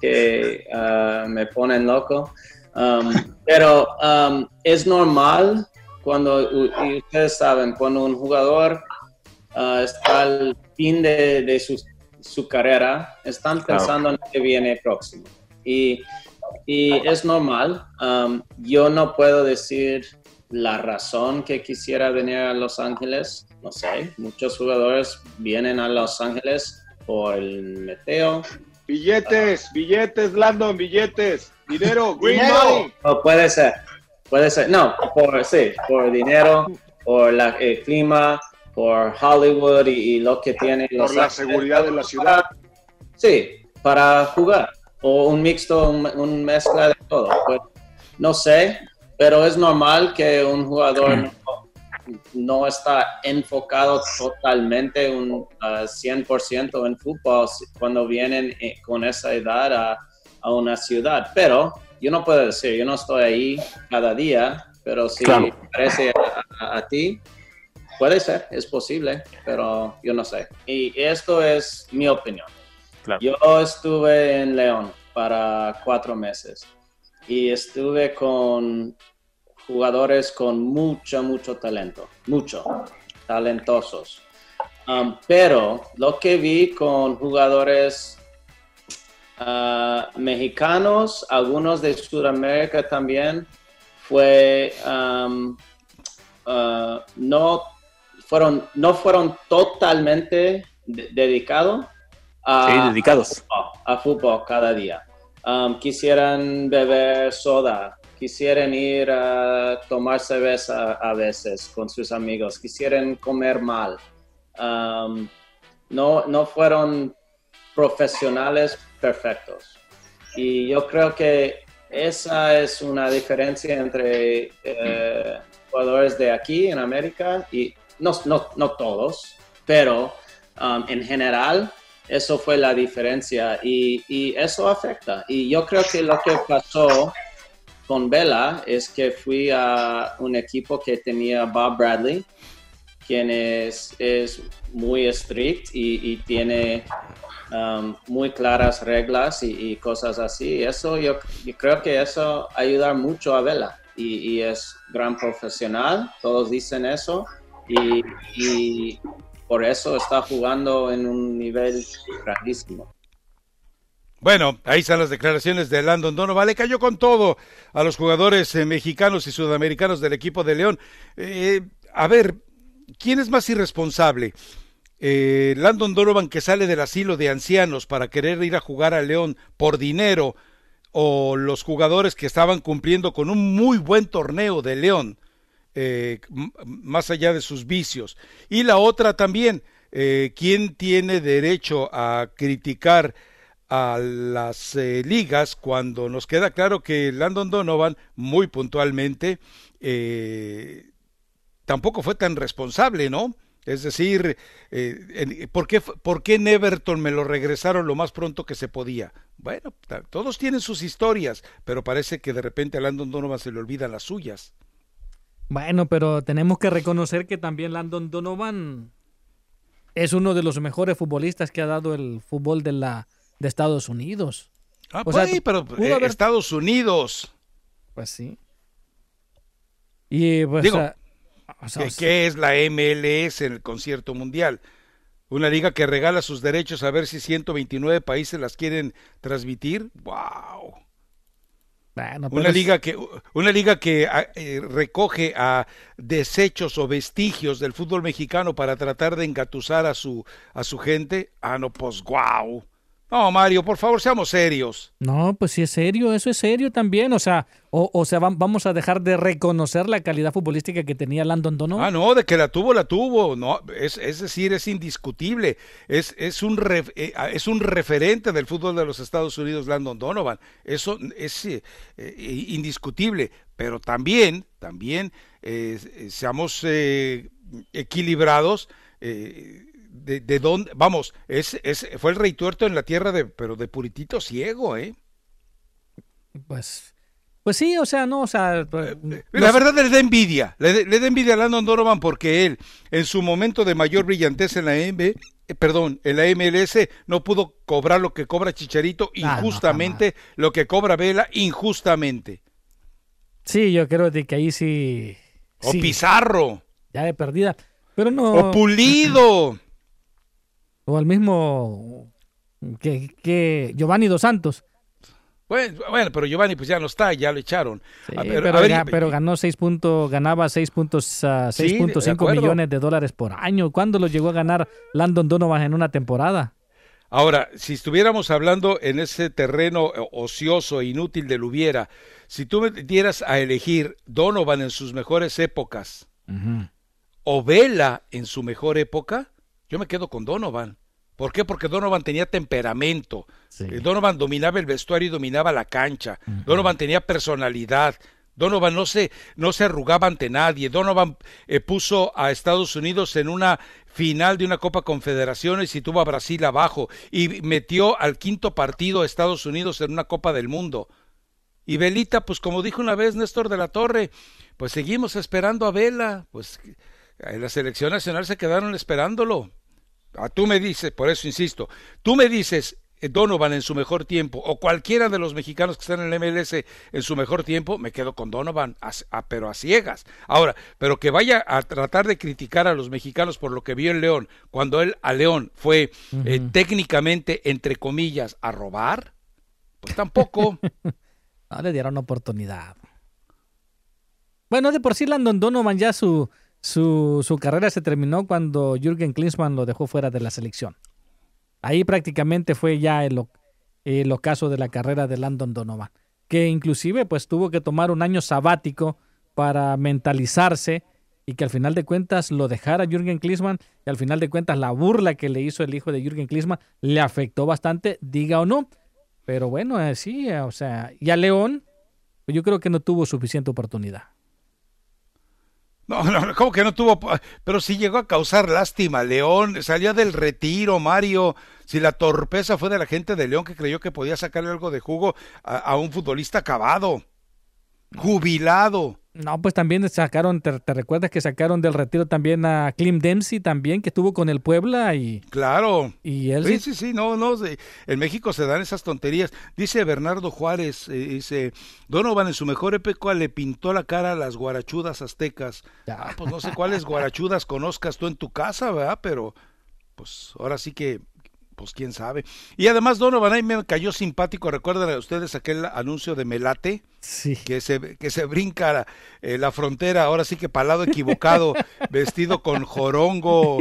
que, ah, me ponen loco. Um, pero um, es normal cuando, y ustedes saben, cuando un jugador ah, está al fin de, de su, su carrera, están Claro. pensando en lo que viene próximo. Y, y es normal. Um, yo no puedo decir la razón que quisiera venir a Los Ángeles. No sé, muchos jugadores vienen a Los Ángeles por el meteo, Billetes, billetes, Landon, billetes. Dinero, <laughs> green Dinero. money. O puede ser, puede ser. No, por, sí, por dinero, por la- el clima, por Hollywood y, y lo que tiene. Los la seguridad de la ciudad. Sí, para jugar. O un mixto, un, un mezcla de todo. Pues, no sé, pero es normal que un jugador no, no está enfocado totalmente un ah, 100% en fútbol cuando vienen eh, con esa edad a, a una ciudad. Pero yo no puedo decir, yo no estoy ahí cada día, pero si Claro. parece a, a- a ti, puede ser, es posible, pero yo no sé. Y esto es mi opinión. Yo estuve en León para cuatro meses y estuve con jugadores con mucho, mucho talento, mucho, talentosos. Um, pero lo que vi con jugadores ah, mexicanos, algunos de Sudamérica también, fue um, ah, no fueron no fueron totalmente dedicados a, dedicados. A, fútbol, cada día. Um, quisieran beber soda, quisieran ir a tomar cerveza a veces con sus amigos, quisieran comer mal. Um, no, no fueron profesionales perfectos. Y yo creo que esa es una diferencia entre eh, jugadores de aquí en América y no, no, no todos, pero um, en general eso fue la diferencia y, y, eso afecta. Y yo creo que lo que pasó con Vela es que fui a un equipo que tenía Bob Bradley, quien es, es muy estricto y, tiene muy claras reglas y, cosas así. Eso yo, creo que eso ayuda mucho a Vela y, es gran profesional, todos dicen eso y por eso está jugando en un nivel grandísimo. Bueno, ahí están las declaraciones de Landon Donovan. Le cayó con todo a los jugadores eh, mexicanos y sudamericanos del equipo de León. Eh, a ver, ¿quién es más irresponsable? Eh, Landon Donovan que sale del asilo de ancianos para querer ir a jugar a León por dinero o los jugadores que estaban cumpliendo con un muy buen torneo de León, más allá de sus vicios. Y la otra también, ¿quién tiene derecho a criticar a las eh, ligas cuando nos queda claro que Landon Donovan muy puntualmente eh, tampoco fue tan responsable, ¿no? Es decir, eh, ¿por, qué, ¿por qué en Everton me lo regresaron lo más pronto que se podía? Bueno, todos tienen sus historias, pero parece que de repente a Landon Donovan se le olvidan las suyas. Bueno, pero tenemos que reconocer que también Landon Donovan es uno de los mejores futbolistas que ha dado el fútbol de la, de Estados Unidos. Ah, pues sí, pero eh, Estados Unidos. Pues sí. Y pues, Digo, ¿qué, es la MLS en el concierto mundial? Una liga que regala sus derechos a ver si 129 países las quieren transmitir. ¡Wow! una, liga que, una liga que ah, eh, recoge a desechos o vestigios del fútbol mexicano para tratar de engatusar a su, a su gente. Ah, no, pues wow. No, Mario, por favor, seamos serios. No, pues sí es serio, eso es serio también. O sea, o, sea, vamos a dejar de reconocer la calidad futbolística que tenía Landon Donovan. Ah, no, de que la tuvo, la tuvo. No, es, es decir, es indiscutible. Es, es, un eh, es un referente del fútbol de los Estados Unidos, Landon Donovan. Eso es eh, eh, indiscutible. Pero también, también, seamos equilibrados de, de dónde, vamos, es, es, fue el rey tuerto en la tierra de, pero de puritito ciego, ¿eh? Pues, pues sí, o sea, no, o sea... Pues, eh, la verdad le da envidia, le, da envidia a Landon Donovan porque él, en su momento de mayor brillantez en la MB, eh, perdón, en la MLS, no pudo cobrar lo que cobra Chicharito ah, injustamente, lo que cobra Vela injustamente. Sí, yo creo que ahí sí... O Pizarro. Ya de perdida. Pero no. O Pulido. <clears throat> O al mismo que, que Giovanni Dos Santos. Bueno, bueno, pero Giovanni pues ya no está, ya lo echaron. pero, ganó seis puntos, ganaba 6.5 millones de dólares por año. ¿Cuándo lo llegó a ganar Landon Donovan en una temporada? Ahora, si estuviéramos hablando en ese terreno ocioso e inútil del hubiera, si tú me dieras a elegir Donovan en sus mejores épocas o Vela en su mejor época, yo me quedo con Donovan. ¿Por qué? Porque Donovan tenía temperamento. Eh, Donovan dominaba el vestuario y dominaba la cancha. Donovan tenía personalidad. Donovan no se, no se arrugaba ante nadie. Donovan eh, puso a Estados Unidos en una final de una Copa Confederaciones y tuvo a Brasil abajo. Y metió al quinto partido a Estados Unidos en una Copa del Mundo. Y Velita, pues como dijo una vez Néstor de la Torre, pues seguimos esperando a Vela. Pues En la selección nacional se quedaron esperándolo. Ah, tú me dices, por eso insisto, tú me dices, eh, Donovan en su mejor tiempo, o cualquiera de los mexicanos que están en el MLS en su mejor tiempo, me quedo con Donovan, pero a ciegas. Ahora, pero que vaya a tratar de criticar a los mexicanos por lo que vio en León, cuando él a León fue eh, técnicamente, entre comillas, a robar, pues tampoco. <laughs> no le dieron oportunidad. Bueno, de por sí Landon Donovan ya su, su, su carrera se terminó cuando Jürgen Klinsmann lo dejó fuera de la selección. Ahí prácticamente fue ya el, ocaso de la carrera de Landon Donovan, que inclusive pues tuvo que tomar un año sabático para mentalizarse y que al final de cuentas lo dejara Jürgen Klinsmann y al final de cuentas la burla que le hizo el hijo de Jürgen Klinsmann le afectó bastante, diga o no. Pero bueno, eh, sí, eh, o sea, y a León pues yo creo que no tuvo suficiente oportunidad. No, <laughs> no, como que no tuvo? Pero sí llegó a causar lástima. León salió del retiro, Mario. Si la torpeza fue de la gente de León que creyó que podía sacarle algo de jugo a un futbolista acabado, jubilado. No, pues también sacaron, te, recuerdas que sacaron del retiro también a Clem Dempsey también, que estuvo con el Puebla y... Claro. Y él... Sí, sí, sí, no, no, en México se dan esas tonterías. Dice Bernardo Juárez, eh, dice, Donovan en su mejor época le pintó la cara a las guarachudas aztecas. Ah, pues no sé cuáles guarachudas conozcas tú en tu casa, ¿verdad? Pero, pues ahora sí que pues quién sabe. Y además Donovan ahí me cayó simpático, recuerdan ustedes aquel anuncio de Melate, sí. que se que se brinca eh, la, frontera, ahora sí que para lado equivocado, <laughs> vestido con jorongo,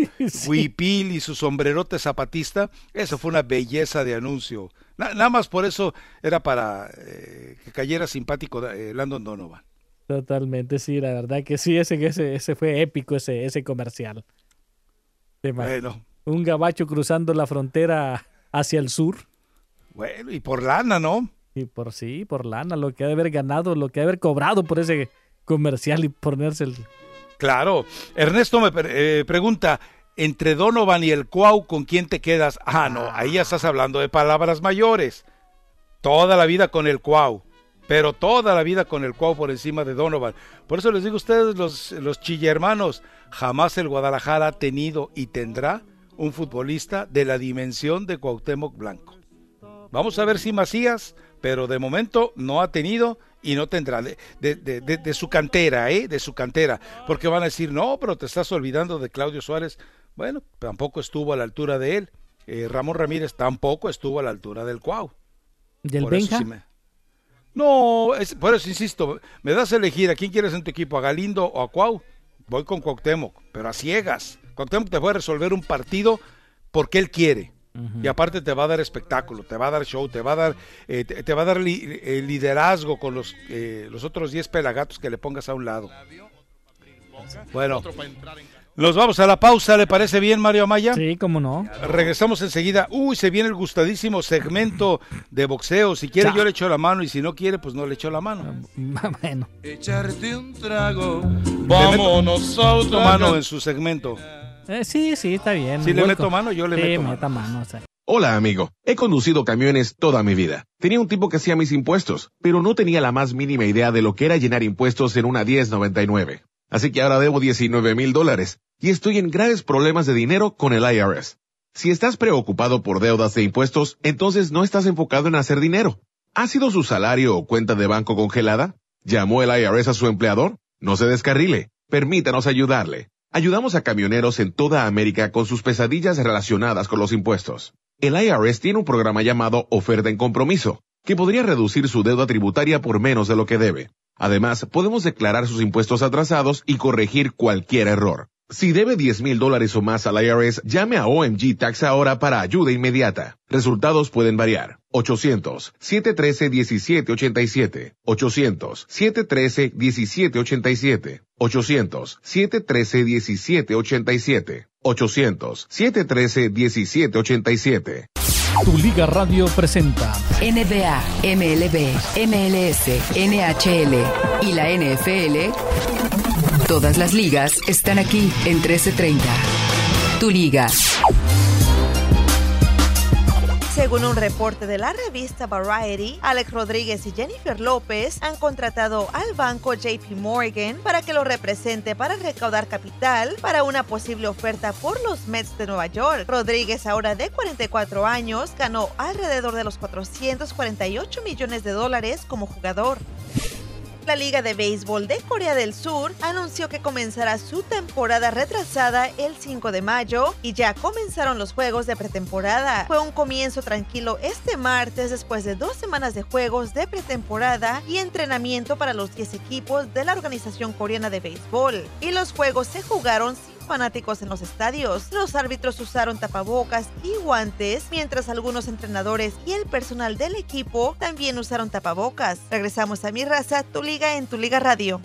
huipil y su sombrerote zapatista, eso fue una belleza de anuncio. nada más por eso era para eh, que cayera simpático eh, Landon Donovan. Totalmente, sí, la verdad que sí, ese, ese, ese fue épico ese, ese comercial. Bueno, un gabacho cruzando la frontera hacia el sur. Bueno, y por lana, ¿no? Y por sí, por lana, lo que ha de haber ganado, lo que ha de haber cobrado por ese comercial y ponerse el... Claro. Ernesto me eh, pregunta, entre Donovan y el Cuau, ¿con quién te quedas? Ah, no, ahí ya estás hablando de palabras mayores. Toda la vida con el Cuau, pero toda la vida con el Cuau por encima de Donovan. Por eso les digo a ustedes, los, los chille hermanos, jamás el Guadalajara ha tenido y tendrá un futbolista de la dimensión de Cuauhtémoc Blanco. Vamos a ver si Macías, pero de momento no ha tenido y no tendrá de, de, su cantera, ¿eh? De su cantera. Porque van a decir, no, pero te estás olvidando de Claudio Suárez. Bueno, tampoco estuvo a la altura de él. Eh, Ramón Ramírez tampoco estuvo a la altura del Cuau. ¿Del Benja? No, por eso insisto, me das a elegir a quién quieres en tu equipo, a Galindo o a Cuau. Voy con Cuauhtémoc, pero a ciegas. Cuauhtémoc te puede resolver un partido porque él quiere. Y aparte te va a dar espectáculo, te va a dar show, te va a dar, eh, te, va a dar eh, liderazgo con los, eh, los otros 10 pelagatos que le pongas a un lado. Bueno, nos vamos a la pausa, ¿le parece bien, Mario Amaya? Sí, cómo no. Regresamos enseguida. Uy, se viene el gustadísimo segmento de boxeo. Si quiere, yo le echo la mano y si no quiere, pues no le echo la mano. <laughs> bueno. Echarte un trago, vámonos a otra mano en su segmento. Eh, sí, sí, está bien. Si le meto mano, yo le meto meta mano. Hola amigo, he conducido camiones toda mi vida. Tenía un tipo que hacía mis impuestos, pero no tenía la más mínima idea de lo que era llenar impuestos en una 1099. Así que ahora debo 19 mil dólares y estoy en graves problemas de dinero con el IRS. Si estás preocupado por deudas de impuestos, entonces no estás enfocado en hacer dinero. ¿Ha sido su salario o cuenta de banco congelada? ¿Llamó el IRS a su empleador? No se descarrile. Permítanos ayudarle. Ayudamos a camioneros en toda América con sus pesadillas relacionadas con los impuestos. El IRS tiene un programa llamado Oferta en Compromiso, que podría reducir su deuda tributaria por menos de lo que debe. Además, podemos declarar sus impuestos atrasados y corregir cualquier error. Si debe 10 mil dólares o más al IRS, llame a OMG Tax ahora para ayuda inmediata. Resultados pueden variar. 800-713-1787. 800-713-1787. 800-713-1787. 800-713-1787. Tu Liga Radio presenta NBA, MLB, MLS, NHL y la NFL. Todas las ligas están aquí en 1330. Tu Liga. Según un reporte de la revista Variety, Alex Rodríguez y Jennifer López han contratado al banco JP Morgan para que lo represente para recaudar capital para una posible oferta por los Mets de Nueva York. Rodríguez, ahora de 44 años, ganó alrededor de los 448 millones de dólares como jugador. La Liga de Béisbol de Corea del Sur anunció que comenzará su temporada retrasada el 5 de mayo y ya comenzaron los juegos de pretemporada. Fue un comienzo tranquilo este martes después de dos semanas de juegos de pretemporada y entrenamiento para los 10 equipos de la Organización Coreana de Béisbol. Y los juegos se jugaron sin fanáticos en los estadios. Los árbitros usaron tapabocas y guantes, mientras algunos entrenadores y el personal del equipo también usaron tapabocas. Regresamos a Mi Raza, tu liga en tu liga radio.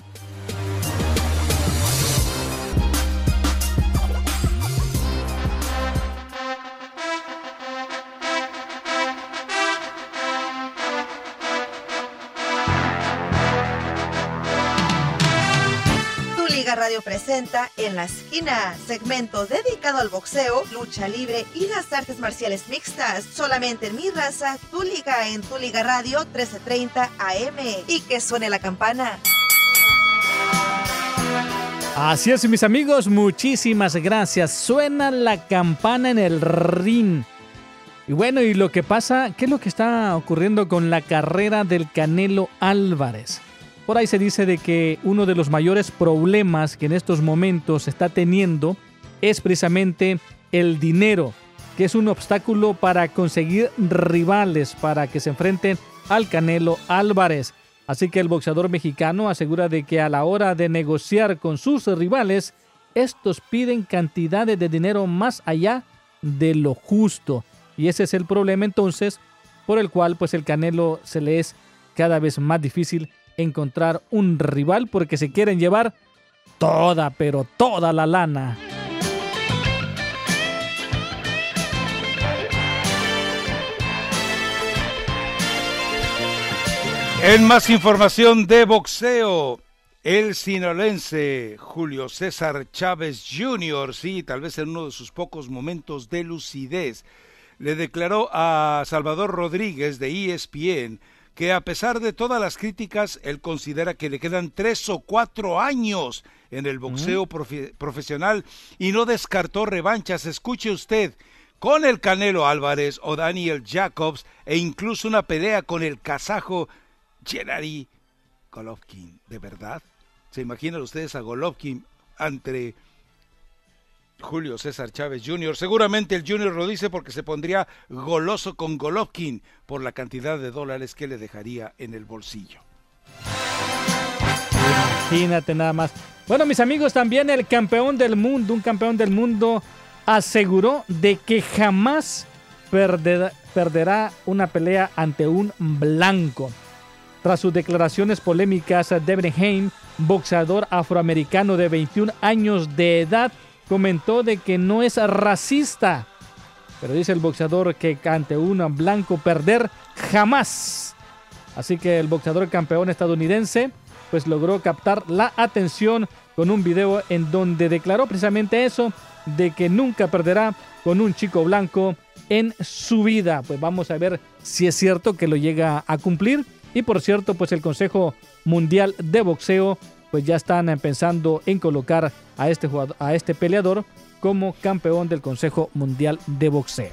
Radio presenta En la Esquina, segmento dedicado al boxeo, lucha libre y las artes marciales mixtas. Solamente en mi raza, Tu Liga en Tu Liga Radio 1330 AM. Y que suene la campana. Así es, mis amigos, muchísimas gracias. Suena la campana en el ring. Y bueno, y lo que pasa, ¿qué es lo que está ocurriendo con la carrera del Canelo Álvarez? Por ahí se dice de que uno de los mayores problemas que en estos momentos está teniendo es precisamente el dinero, que es un obstáculo para conseguir rivales para que se enfrenten al Canelo Álvarez. Así que el boxeador mexicano asegura de que a la hora de negociar con sus rivales, estos piden cantidades de dinero más allá de lo justo. Y ese es el problema entonces por el cual pues el Canelo se le es cada vez más difícil encontrar un rival porque se quieren llevar toda, pero toda la lana. En más información de boxeo, el sinolense Julio César Chávez Jr., sí, tal vez en uno de sus pocos momentos de lucidez, le declaró a Salvador Rodríguez de ESPN que a pesar de todas las críticas, él considera que le quedan tres o cuatro años en el boxeo profe- profesional y no descartó revanchas. Escuche usted, con el Canelo Álvarez o Daniel Jacobs e incluso una pelea con el kazajo Gennady Golovkin. ¿De verdad? ¿Se imaginan ustedes a Golovkin ante Julio César Chávez Jr.? Seguramente el Junior lo dice porque se pondría goloso con Golovkin por la cantidad de dólares que le dejaría en el bolsillo. Imagínate nada más. Bueno, mis amigos, también el campeón del mundo, un campeón del mundo, aseguró de que jamás perderá, una pelea ante un blanco. Tras sus declaraciones polémicas, Devin Hain, boxeador afroamericano de 21 años de edad, comentó de que no es racista. Pero dice el boxeador que ante un blanco perder jamás. Así que el boxeador campeón estadounidense pues logró captar la atención con un video en donde declaró precisamente eso, de que nunca perderá con un chico blanco en su vida. Pues vamos a ver si es cierto que lo llega a cumplir. Y por cierto, pues el Consejo Mundial de Boxeo pues ya están pensando en colocar a este jugador, a este peleador como campeón del Consejo Mundial de Boxeo.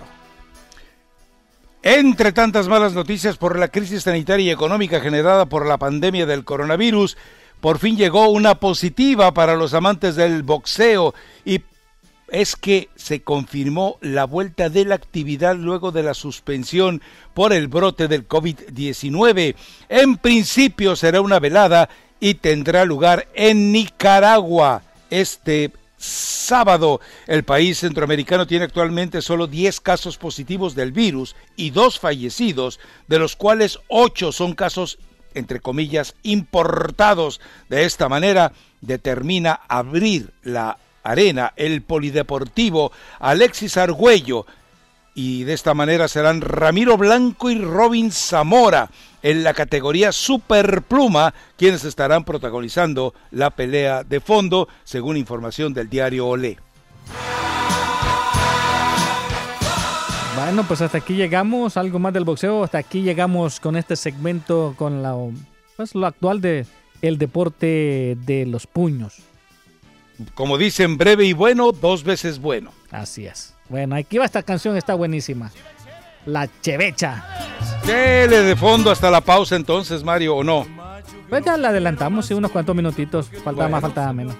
Entre tantas malas noticias por la crisis sanitaria y económica generada por la pandemia del coronavirus, por fin llegó una positiva para los amantes del boxeo y es que se confirmó la vuelta de la actividad luego de la suspensión por el brote del COVID-19. En principio será una velada y tendrá lugar en Nicaragua este sábado. El país centroamericano tiene actualmente solo 10 casos positivos del virus y dos fallecidos, de los cuales 8 son casos, entre comillas, importados. De esta manera, determina abrir la arena el polideportivo Alexis Argüello y de esta manera serán Ramiro Blanco y Robin Zamora en la categoría Superpluma quienes estarán protagonizando la pelea de fondo según información del diario Olé. Bueno, pues hasta aquí llegamos, algo más del boxeo, hasta aquí llegamos con este segmento con la pues lo actual de el deporte de los puños. Como dicen, breve y bueno, dos veces bueno. Así es. Bueno, aquí va esta canción, está buenísima. La Chevecha. Dele de fondo hasta la pausa entonces, Mario, ¿o no? Pues ya la adelantamos, sí, unos cuantos minutitos. Faltaba Bueno. más, faltaba menos.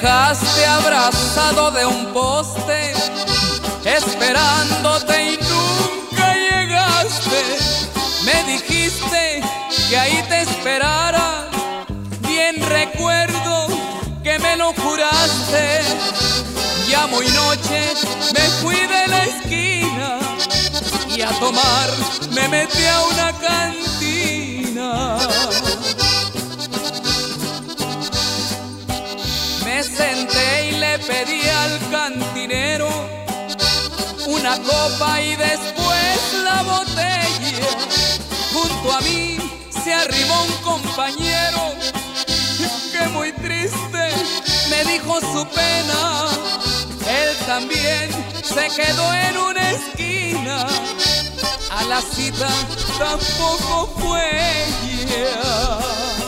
Dejaste abrazado de un poste, esperándote y nunca llegaste. Me dijiste que ahí te esperara, bien recuerdo que me lo juraste. Ya muy noche me fui de la esquina y a tomar me metí a una cantina. Pedí al cantinero una copa y después la botella. Junto a mí se arrimó un compañero que muy triste me dijo su pena. Él también se quedó en una esquina. A la cita tampoco fue. yeah.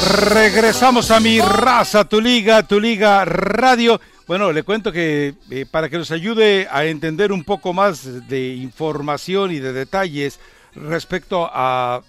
Regresamos a mi raza, tu liga, tu liga radio. Bueno, le cuento que eh, para que nos ayude a entender un poco más de información y de detalles respecto a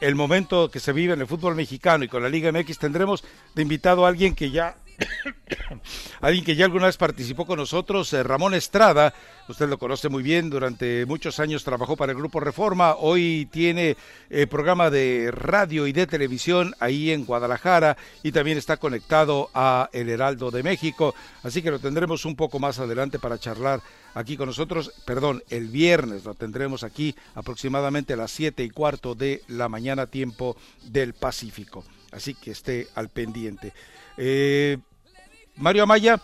el momento que se vive en el fútbol mexicano y con la Liga MX tendremos de invitado a alguien que ya <coughs> alguien que ya alguna vez participó con nosotros, eh, Ramón Estrada, usted lo conoce muy bien, durante muchos años trabajó para el Grupo Reforma, hoy tiene eh, programa de radio y de televisión ahí en Guadalajara y también está conectado a El Heraldo de México, así que lo tendremos un poco más adelante para charlar aquí con nosotros, perdón, el viernes lo tendremos aquí aproximadamente a las siete y cuarto de la mañana tiempo del Pacífico, así que esté al pendiente. Eh, Mario Amaya,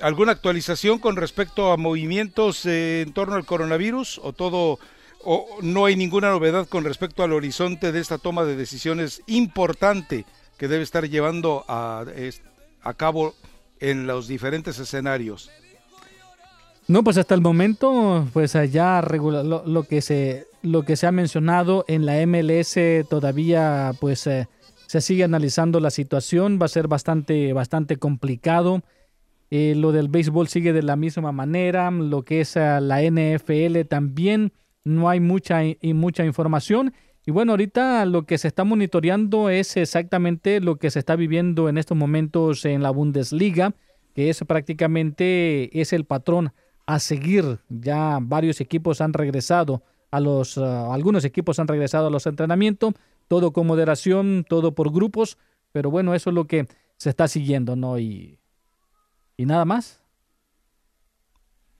¿alguna actualización con respecto a movimientos eh, en torno al coronavirus o todo o no hay ninguna novedad con respecto al horizonte de esta toma de decisiones importante que debe estar llevando a, a cabo en los diferentes escenarios? No, pues hasta el momento, pues allá lo que se lo que se ha mencionado en la MLS todavía, pues eh, se sigue analizando la situación, va a ser bastante bastante complicado. Eh, lo del béisbol sigue de la misma manera, lo que es eh, la NFL también no hay mucha mucha información. Y bueno, ahorita lo que se está monitoreando es exactamente lo que se está viviendo en estos momentos en la Bundesliga, que es prácticamente es el patrón a seguir. Ya varios equipos han regresado a los, ah, algunos equipos han regresado a los entrenamientos, todo con moderación, todo por grupos, pero bueno, eso es lo que se está siguiendo, ¿no? Y, y nada más.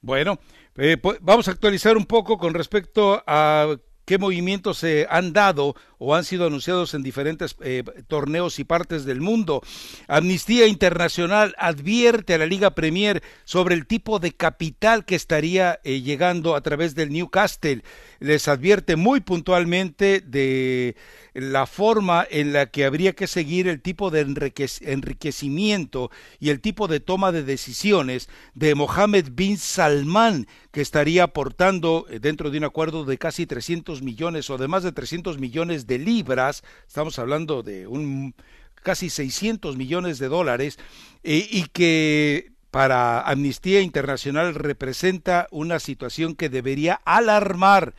Bueno, eh, pues, vamos a actualizar un poco con respecto a qué movimientos se han dado o han sido anunciados en diferentes eh, torneos y partes del mundo. Amnistía Internacional advierte a la Liga Premier sobre el tipo de capital que estaría eh, llegando a través del Newcastle. Les advierte muy puntualmente de la forma en la que habría que seguir el tipo de enriquec- enriquecimiento y el tipo de toma de decisiones de Mohammed bin Salman, que estaría aportando eh, dentro de un acuerdo de casi 300 millones o de más de 300 millones de libras, estamos hablando de un casi 600 millones de dólares, eh, y que para Amnistía Internacional representa una situación que debería alarmar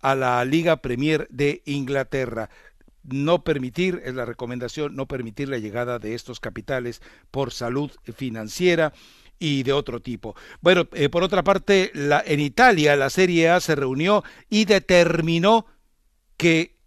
a la Liga Premier de Inglaterra. No permitir, es la recomendación, no permitir la llegada de estos capitales por salud financiera y de otro tipo. Bueno, eh, por otra parte, en Italia la Serie A se reunió y determinó que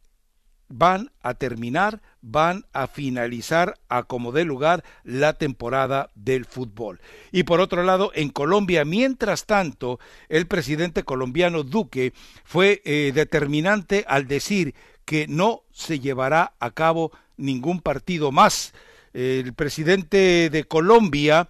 van a terminar, van a finalizar a como dé lugar la temporada del fútbol. Y por otro lado, en Colombia, mientras tanto, el presidente colombiano Duque fue eh, determinante al decir que no se llevará a cabo ningún partido más. El presidente de Colombia,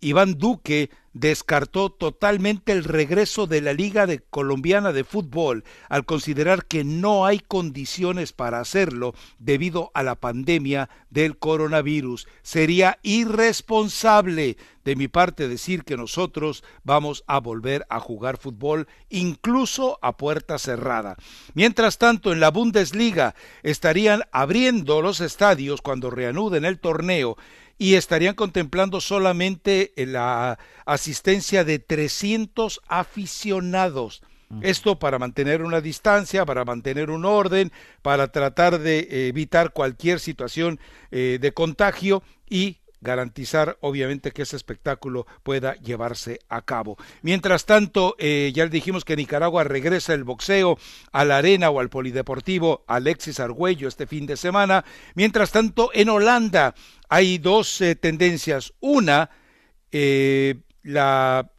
Iván Duque descartó totalmente el regreso de la Liga Colombiana de Fútbol al considerar que no hay condiciones para hacerlo debido a la pandemia del coronavirus. Sería irresponsable de mi parte decir que nosotros vamos a volver a jugar fútbol incluso a puerta cerrada. Mientras tanto, en la Bundesliga estarían abriendo los estadios cuando reanuden el torneo y estarían contemplando solamente la asistencia de 300 aficionados. Esto para mantener una distancia, para mantener un orden, para tratar de evitar cualquier situación eh, de contagio y garantizar obviamente que ese espectáculo pueda llevarse a cabo. Mientras tanto, eh, ya dijimos que Nicaragua regresa el boxeo a la arena o al polideportivo Alexis Argüello este fin de semana. Mientras tanto, en Holanda hay dos eh, tendencias. Una, eh, la,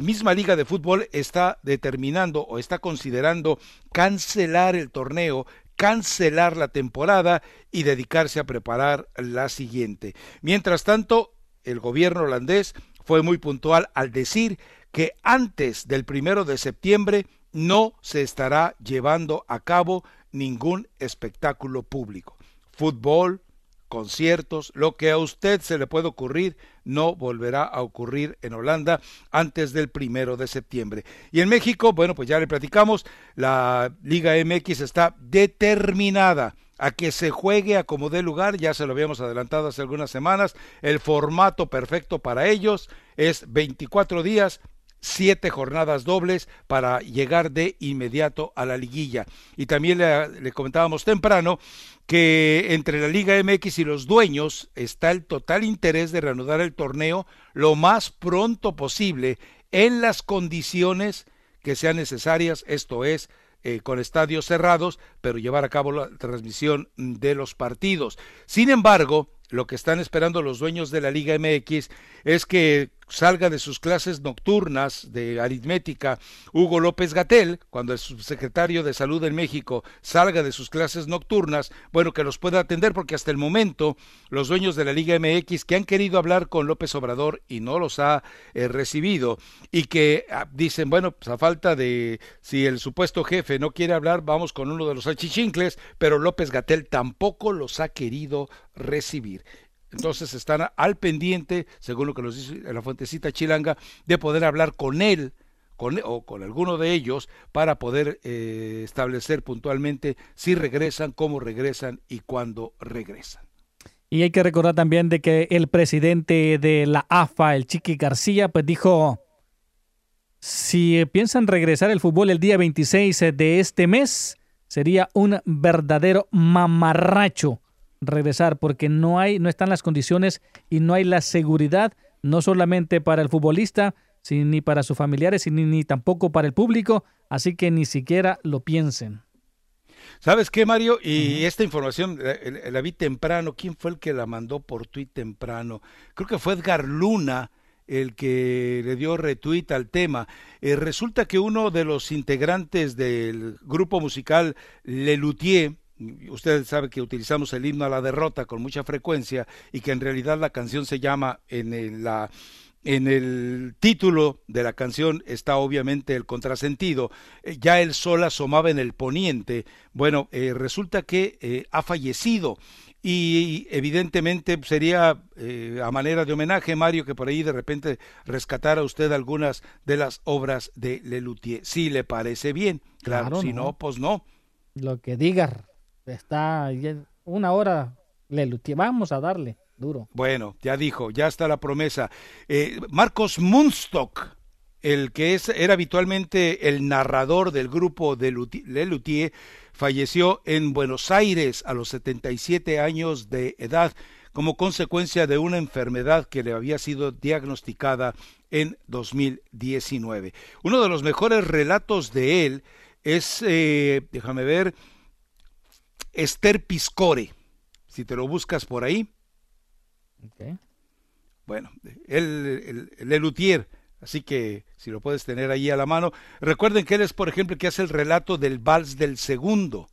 misma liga de fútbol está determinando o está considerando cancelar el torneo, cancelar la temporada y dedicarse a preparar la siguiente. Mientras tanto, el gobierno holandés fue muy puntual al decir que antes del primero de septiembre no se estará llevando a cabo ningún espectáculo público. Fútbol, conciertos, lo que a usted se le puede ocurrir, no volverá a ocurrir en Holanda antes del primero de septiembre. Y en México, bueno, pues ya le platicamos, la Liga MX está determinada a que se juegue a como dé lugar, ya se lo habíamos adelantado hace algunas semanas, el formato perfecto para ellos es 24 días, siete jornadas dobles para llegar de inmediato a la liguilla. Y también le, comentábamos temprano que entre la Liga MX y los dueños está el total interés de reanudar el torneo lo más pronto posible en las condiciones que sean necesarias, esto es, eh, con estadios cerrados, pero llevar a cabo la transmisión de los partidos. Sin embargo, lo que están esperando los dueños de la Liga MX es que salga de sus clases nocturnas de aritmética Hugo López Gatel, cuando el subsecretario de Salud en México salga de sus clases nocturnas, bueno, que los pueda atender porque hasta el momento los dueños de la Liga MX que han querido hablar con López Obrador y no los ha eh, recibido y que ah, dicen, bueno, pues a falta de si el supuesto jefe no quiere hablar, vamos con uno de los achichincles, pero López Gatel tampoco los ha querido recibir. Entonces están al pendiente, según lo que nos dice la fuentecita chilanga, de poder hablar con él con, o con alguno de ellos para poder eh, establecer puntualmente si regresan, cómo regresan y cuándo regresan. Y hay que recordar también de que el presidente de la AFA, el Chiqui García, pues dijo, si piensan regresar el fútbol el día 26 de este mes, sería un verdadero mamarracho regresar porque no hay no están las condiciones y no hay la seguridad no solamente para el futbolista ni para sus familiares ni, ni tampoco para el público así que ni siquiera lo piensen ¿Sabes qué, Mario? Y esta información la, la, vi temprano. ¿Quién fue el que la mandó por tweet temprano? Creo que fue Edgar Luna el que le dio retweet al tema. Eh, resulta que uno de los integrantes del grupo musical Le Luthier, usted sabe que utilizamos el himno a la derrota con mucha frecuencia y que en realidad la canción se llama en el, la en el título de la canción está obviamente el contrasentido. Eh, ya el sol asomaba en el poniente. Bueno, eh, resulta que eh, ha fallecido y evidentemente sería eh, a manera de homenaje, Mario, que por ahí de repente rescatara usted algunas de las obras de Lelutier. Si le parece bien, claro, si no. pues no. Lo que diga, está una hora Lelutier, vamos a darle duro. Bueno, ya dijo, ya está la promesa. Eh, Marcos Munstock, el que es, era habitualmente el narrador del grupo de Lelutier, falleció en Buenos Aires a los 77 años de edad como consecuencia de una enfermedad que le había sido diagnosticada en 2019. Uno de los mejores relatos de él es, eh, déjame ver, Esther Piscore, si te lo buscas por ahí. Bueno, el, el, Lelutier, así que si lo puedes tener ahí a la mano. Recuerden que él es, por ejemplo, que hace el relato del vals del segundo.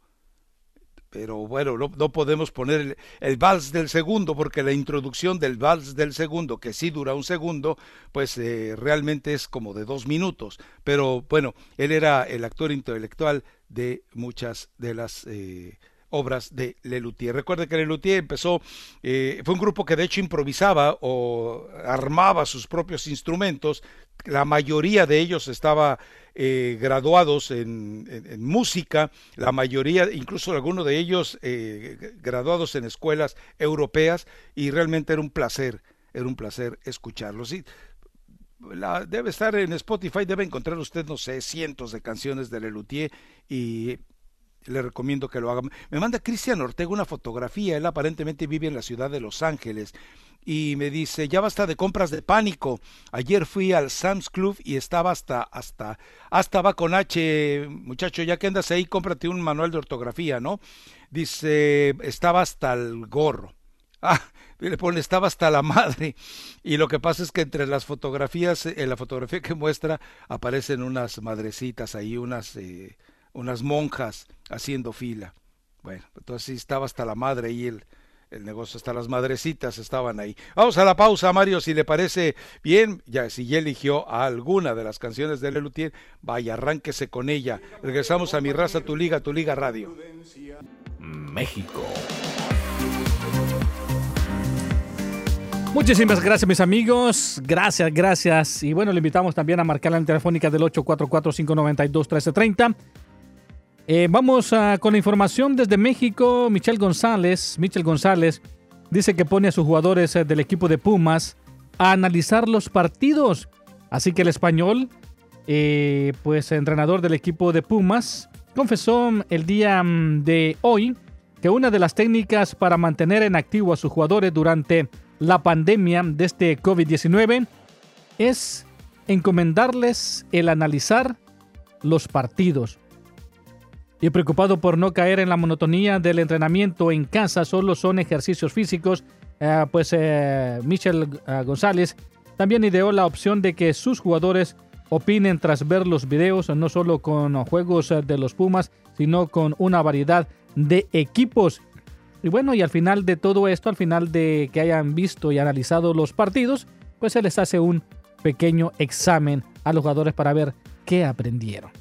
pero bueno, no, no podemos poner el, el, vals del segundo, porque la introducción del vals del segundo, que sí dura un segundo, pues eh, realmente es como de dos minutos. Pero bueno, él era el actor intelectual de muchas de las eh, obras de Lelutier. Recuerde que Lelutier empezó, eh, fue un grupo que de hecho improvisaba o armaba sus propios instrumentos, la mayoría de ellos estaba eh, graduados en, música, la mayoría, incluso algunos de ellos eh, graduados en escuelas europeas, y realmente era un placer, era un placer escucharlos. Y debe estar en Spotify, debe encontrar usted, no sé, cientos de canciones de Lelutier y le recomiendo que lo haga. Me manda Cristian Ortega una fotografía, él aparentemente vive en la ciudad de Los Ángeles y me dice, ya basta de compras de pánico. Ayer fui al Sam's Club y estaba hasta, hasta, hasta va con H, muchacho, ya que andas ahí, cómprate un manual de ortografía, ¿no? Dice, estaba hasta el gorro. <laughs> Ah, le pone, estaba hasta la madre. Y lo que pasa es que entre las fotografías, en la fotografía que muestra, aparecen unas madrecitas ahí, unas, eh, unas monjas haciendo fila. Bueno, entonces sí estaba hasta la madre y el, el negocio, hasta las madrecitas estaban ahí. Vamos a la pausa, Mario, si le parece bien, ya si ya eligió a alguna de las canciones de Lelutier, vaya, arránquese con ella. Regresamos a Mi Raza, Tu Liga, Tu Liga Radio. México. Muchísimas gracias, mis amigos. Gracias, gracias. Y bueno, le invitamos también a marcar la telefónica del 844-592-1330. Eh, vamos con la información desde México. Michel González, Michel González dice que pone a sus jugadores eh, del equipo de Pumas a analizar los partidos. Así que el español, eh, pues entrenador del equipo de Pumas, confesó el día mm, de hoy que una de las técnicas para mantener en activo a sus jugadores durante la pandemia de este COVID-19 es encomendarles el analizar los partidos. Y preocupado por no caer en la monotonía del entrenamiento en casa, solo son ejercicios físicos, eh, pues eh, Michel eh, González también ideó la opción de que sus jugadores opinen tras ver los videos, no solo con juegos de los Pumas, sino con una variedad de equipos. Y bueno, y al final de todo esto, al final de que hayan visto y analizado los partidos, pues se les hace un pequeño examen a los jugadores para ver qué aprendieron.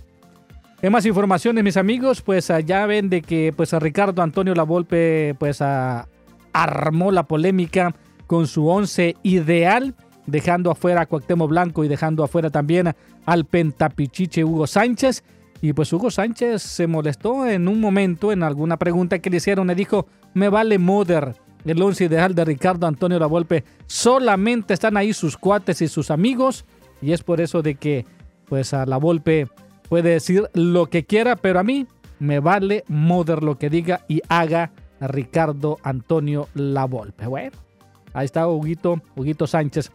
En más informaciones, mis amigos, pues ya ven de que pues a Ricardo Antonio Lavolpe pues a, armó la polémica con su once ideal, dejando afuera a Cuauhtémoc Blanco y dejando afuera también al pentapichiche Hugo Sánchez. Y pues Hugo Sánchez se molestó en un momento en alguna pregunta que le hicieron, le dijo, me vale moder el once ideal de Ricardo Antonio Lavolpe, solamente están ahí sus cuates y sus amigos y es por eso de que pues a Lavolpe puede decir lo que quiera, pero a mí me vale moder lo que diga y haga Ricardo Antonio Lavolpe. Bueno, ahí está Huguito, Huguito Sánchez.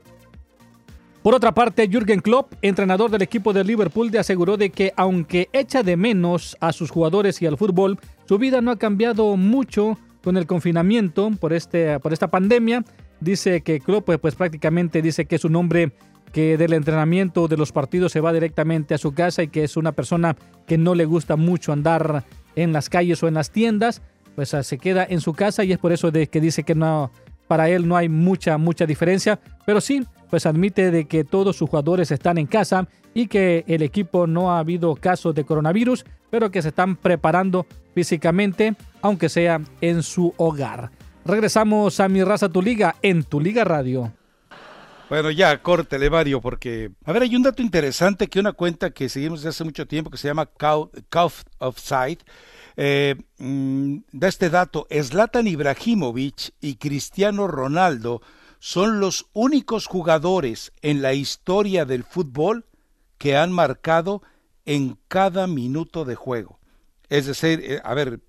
Por otra parte, Jürgen Klopp, entrenador del equipo de Liverpool, le aseguró de que aunque echa de menos a sus jugadores y al fútbol, su vida no ha cambiado mucho con el confinamiento por, este, por esta pandemia. Dice que Klopp pues prácticamente dice que es un hombre que del entrenamiento de los partidos se va directamente a su casa y que es una persona que no le gusta mucho andar en las calles o en las tiendas, pues se queda en su casa y es por eso de que dice que no para él no hay mucha mucha diferencia, pero sí pues admite de que todos sus jugadores están en casa y que el equipo no ha habido casos de coronavirus, pero que se están preparando físicamente, aunque sea en su hogar. Regresamos a Mi Raza Tu Liga en Tu Liga Radio. Bueno, ya, córtele, Mario, porque... A ver, hay un dato interesante que una cuenta que seguimos desde hace mucho tiempo que se llama Cough of Sight, eh, mm, da este dato, Zlatan Ibrahimovic y Cristiano Ronaldo son los únicos jugadores en la historia del fútbol que han marcado en cada minuto de juego. Es decir, eh, a ver,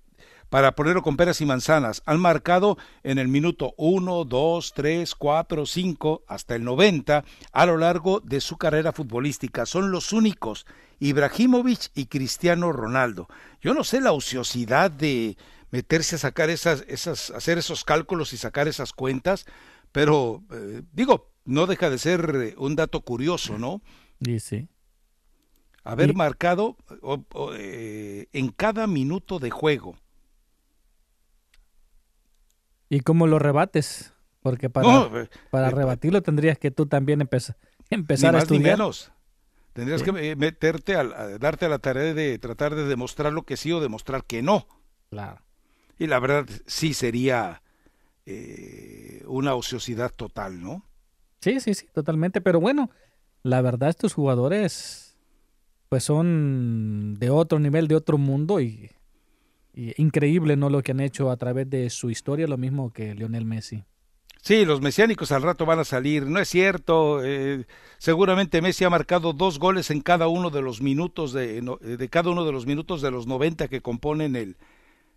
para ponerlo con peras y manzanas. Han marcado en el minuto 1, 2, 3, 4, 5 hasta el 90 a lo largo de su carrera futbolística. Son los únicos, Ibrahimovic y Cristiano Ronaldo. Yo no sé la ociosidad de meterse a sacar esas, esas, hacer esos cálculos y sacar esas cuentas, pero eh, digo, no deja de ser un dato curioso, ¿no? Sí, sí. Haber marcado eh, en cada minuto de juego ¿Y cómo lo rebates? Porque para, No, eh, para eh, rebatirlo tendrías que tú también <laughs> empezar, Ni empezar a ni estudiar. menos. Tendrías Sí. que eh, meterte al- a, darte a la tarea de tratar de demostrar lo que sí o demostrar que no. Claro. Y la verdad sí sería eh, una ociosidad total, ¿no? Sí, sí, sí, totalmente. Pero bueno, la verdad estos jugadores pues son de otro nivel, de otro mundo y increíble, ¿no? Lo que han hecho a través de su historia, lo mismo que Lionel Messi. Sí, los mesiánicos al rato van a salir. No es cierto. eh, seguramente Messi ha marcado dos goles en cada uno de los minutos de, de cada uno de los minutos de los 90 que componen el.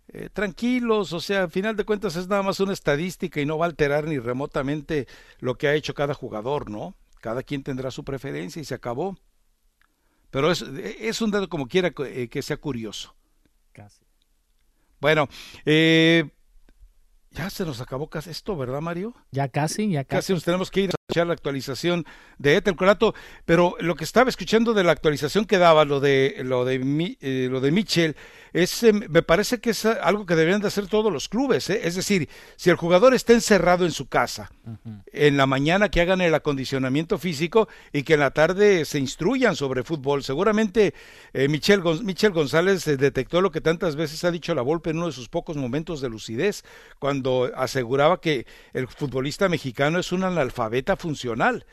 eh, tranquilos, o sea, al final de cuentas es nada más una estadística y no va a alterar ni remotamente lo que ha hecho cada jugador, ¿no? Cada quien tendrá su preferencia y se acabó. Pero es, es un dato como quiera que, eh, que sea curioso. Casi. Bueno, eh, ya se nos acabó casi esto, ¿verdad, Mario? Ya casi, ya Casi casi. nos tenemos que ir escuchar la actualización de Etel Colato, pero lo que estaba escuchando de la actualización que daba, lo de lo de Mi- eh, lo de Mitchell, es, eh, me parece que es algo que deberían de hacer todos los clubes, ¿eh? es decir, si el jugador está encerrado en su casa, en la mañana que hagan el acondicionamiento físico y que en la tarde se instruyan sobre fútbol. Seguramente eh, Michel, Gon- Michel González eh, detectó lo que tantas veces ha dicho la Volpe en uno de sus pocos momentos de lucidez, cuando aseguraba que el futbolista mexicano es un analfabeta funcional.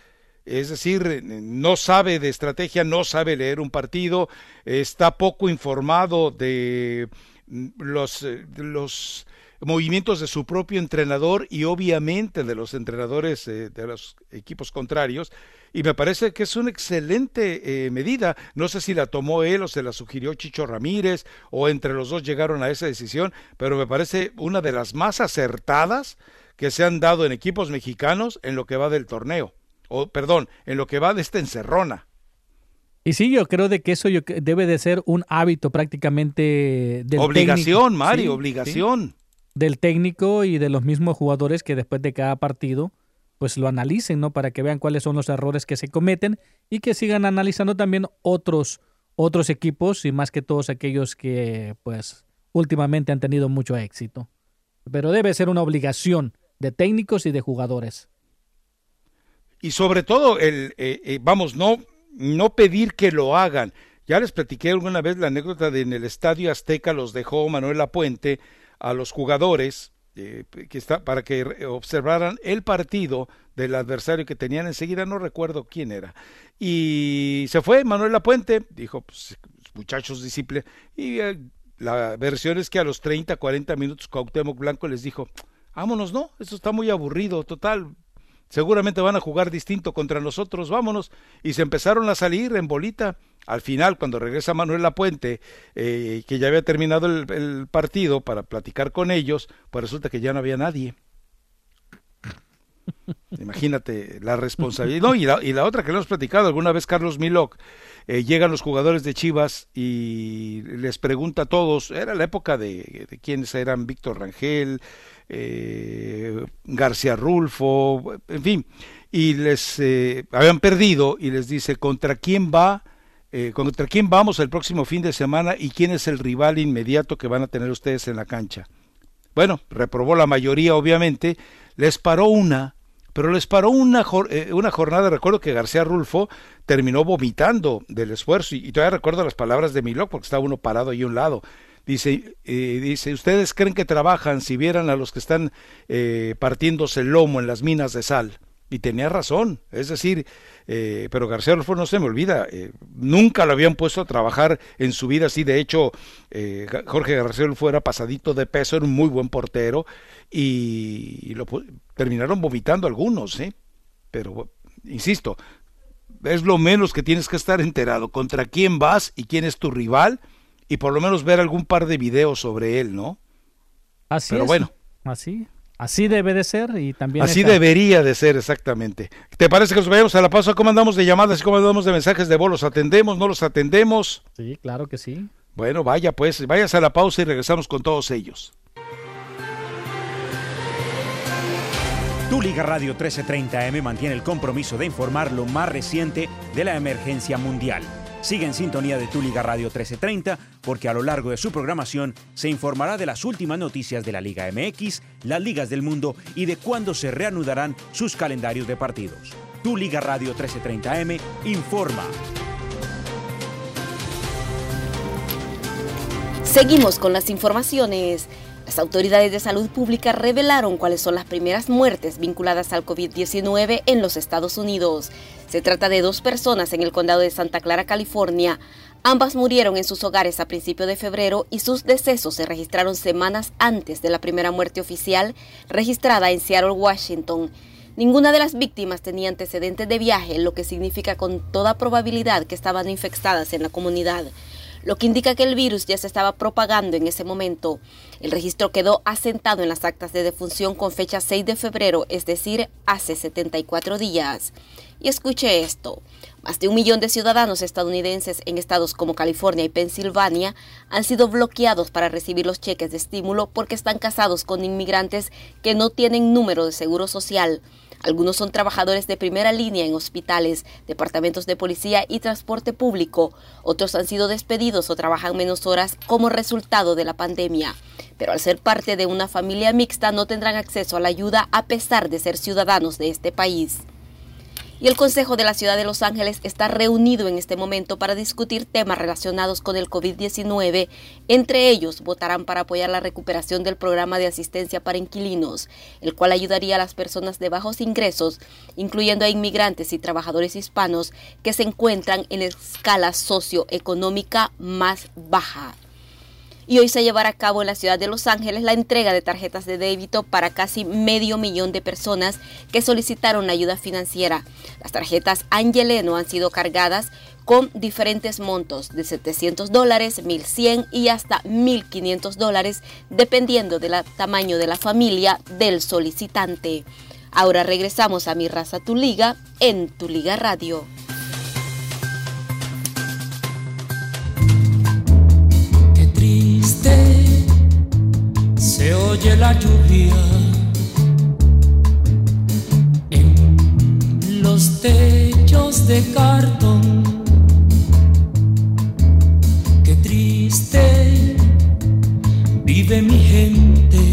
Es decir, no sabe de estrategia, no sabe leer un partido, está poco informado de mm, los, eh, los movimientos de su propio entrenador y obviamente de los entrenadores eh, de los equipos contrarios. Y me parece que es una excelente eh, medida. No sé si la tomó él o se la sugirió Chicho Ramírez o entre los dos llegaron a esa decisión, pero me parece una de las más acertadas que se han dado en equipos mexicanos en lo que va del torneo. O, perdón, en lo que va de esta encerrona. Y sí, yo creo de que eso yo debe de ser un hábito prácticamente del Obligación, técnico. Sí, obligación. sí. Del técnico y de los mismos jugadores que después de cada partido pues lo analicen, ¿no? Para que vean cuáles son los errores que se cometen y que sigan analizando también otros otros equipos y más que todos aquellos que pues últimamente han tenido mucho éxito. Pero debe ser una obligación de técnicos y de jugadores. y sobre todo el eh, eh, vamos no no pedir que lo hagan. Ya les platiqué alguna vez la anécdota de en el estadio Azteca los dejó Manuel Lapuente a los jugadores eh, que está para que observaran el partido del adversario que tenían enseguida no recuerdo quién era. Y se fue Manuel Lapuente dijo pues, muchachos disciplina y eh, la versión es que a los 30 40 minutos Cuauhtémoc Blanco les dijo vámonos no eso está muy aburrido total seguramente van a jugar distinto contra nosotros, vámonos. Y se empezaron a salir en bolita. Al final, cuando regresa Manuel Lapuente, eh, que ya había terminado el, el partido para platicar con ellos, pues resulta que ya no había nadie. <laughs> Imagínate la responsabilidad. No, y la, y la otra que le hemos platicado alguna vez, Carlos Milok, eh, llegan los jugadores de Chivas y les pregunta a todos, era la época de, de quiénes eran Víctor Rangel, eh, García Rulfo, en fin, y les eh, habían perdido y les dice, ¿contra quién va? Eh, ¿Contra quién vamos el próximo fin de semana y quién es el rival inmediato que van a tener ustedes en la cancha? Bueno, reprobó la mayoría, obviamente, les paró una, pero les paró una, eh, una jornada. Recuerdo que García Rulfo terminó vomitando del esfuerzo, y, y todavía recuerdo las palabras de Milok, porque estaba uno parado ahí a un lado. Dice, eh, dice, ¿ustedes creen que trabajan si vieran a los que están eh, partiéndose el lomo en las minas de sal? Y tenía razón, es decir, eh, pero García no se me olvida, eh, nunca lo habían puesto a trabajar en su vida así, de hecho, eh, Jorge García Rulfo era pasadito de peso, era un muy buen portero, y, lo terminaron vomitando algunos, ¿eh? pero insisto, es lo menos que tienes que estar enterado, contra quién vas y quién es tu rival, y por lo menos ver algún par de videos sobre él, ¿no? Así Pero es. bueno. Así. Así debe de ser y también Así esta- debería de ser exactamente. ¿Te parece que nos vayamos a la pausa? ¿Cómo andamos de llamadas y cómo andamos de mensajes de voz? ¿Los atendemos? ¿No los atendemos? Sí, claro que sí. Bueno, vaya pues, vayas a la pausa y regresamos con todos ellos. Tu Liga Radio 1330M mantiene el compromiso de informar lo más reciente de la emergencia mundial. Sigue en sintonía de Tu Liga Radio 1330 porque a lo largo de su programación se informará de las últimas noticias de la Liga MX, las ligas del mundo y de cuándo se reanudarán sus calendarios de partidos. Tu Liga Radio 1330M informa. Seguimos con las informaciones. Las autoridades de salud pública revelaron cuáles son las primeras muertes vinculadas al COVID-19 en los Estados Unidos. Se trata de dos personas en el condado de Santa Clara, California. Ambas murieron en sus hogares a principios de febrero y sus decesos se registraron semanas antes de la primera muerte oficial registrada en Seattle, Washington. Ninguna de las víctimas tenía antecedentes de viaje, lo que significa con toda probabilidad que estaban infectadas en la comunidad lo que indica que el virus ya se estaba propagando en ese momento. El registro quedó asentado en las actas de defunción con fecha 6 de febrero, es decir, hace 74 días. Y escuche esto. Más de un millón de ciudadanos estadounidenses en estados como California y Pensilvania han sido bloqueados para recibir los cheques de estímulo porque están casados con inmigrantes que no tienen número de seguro social. Algunos son trabajadores de primera línea en hospitales, departamentos de policía y transporte público. Otros han sido despedidos o trabajan menos horas como resultado de la pandemia. Pero al ser parte de una familia mixta no tendrán acceso a la ayuda a pesar de ser ciudadanos de este país y el Consejo de la Ciudad de Los Ángeles está reunido en este momento para discutir temas relacionados con el COVID-19. Entre ellos, votarán para apoyar la recuperación del programa de asistencia para inquilinos, el cual ayudaría a las personas de bajos ingresos, incluyendo a inmigrantes y trabajadores hispanos que se encuentran en escala socioeconómica más baja y hoy se llevará a cabo en la ciudad de Los Ángeles la entrega de tarjetas de débito para casi medio millón de personas que solicitaron ayuda financiera. Las tarjetas Angeleno han sido cargadas con diferentes montos de 700 dólares, 1100 y hasta 1500 dólares, dependiendo del tamaño de la familia del solicitante. Ahora regresamos a Mi Raza Tu Liga en Tu Liga Radio. Se oye la lluvia en los techos de cartón. Qué triste vive mi gente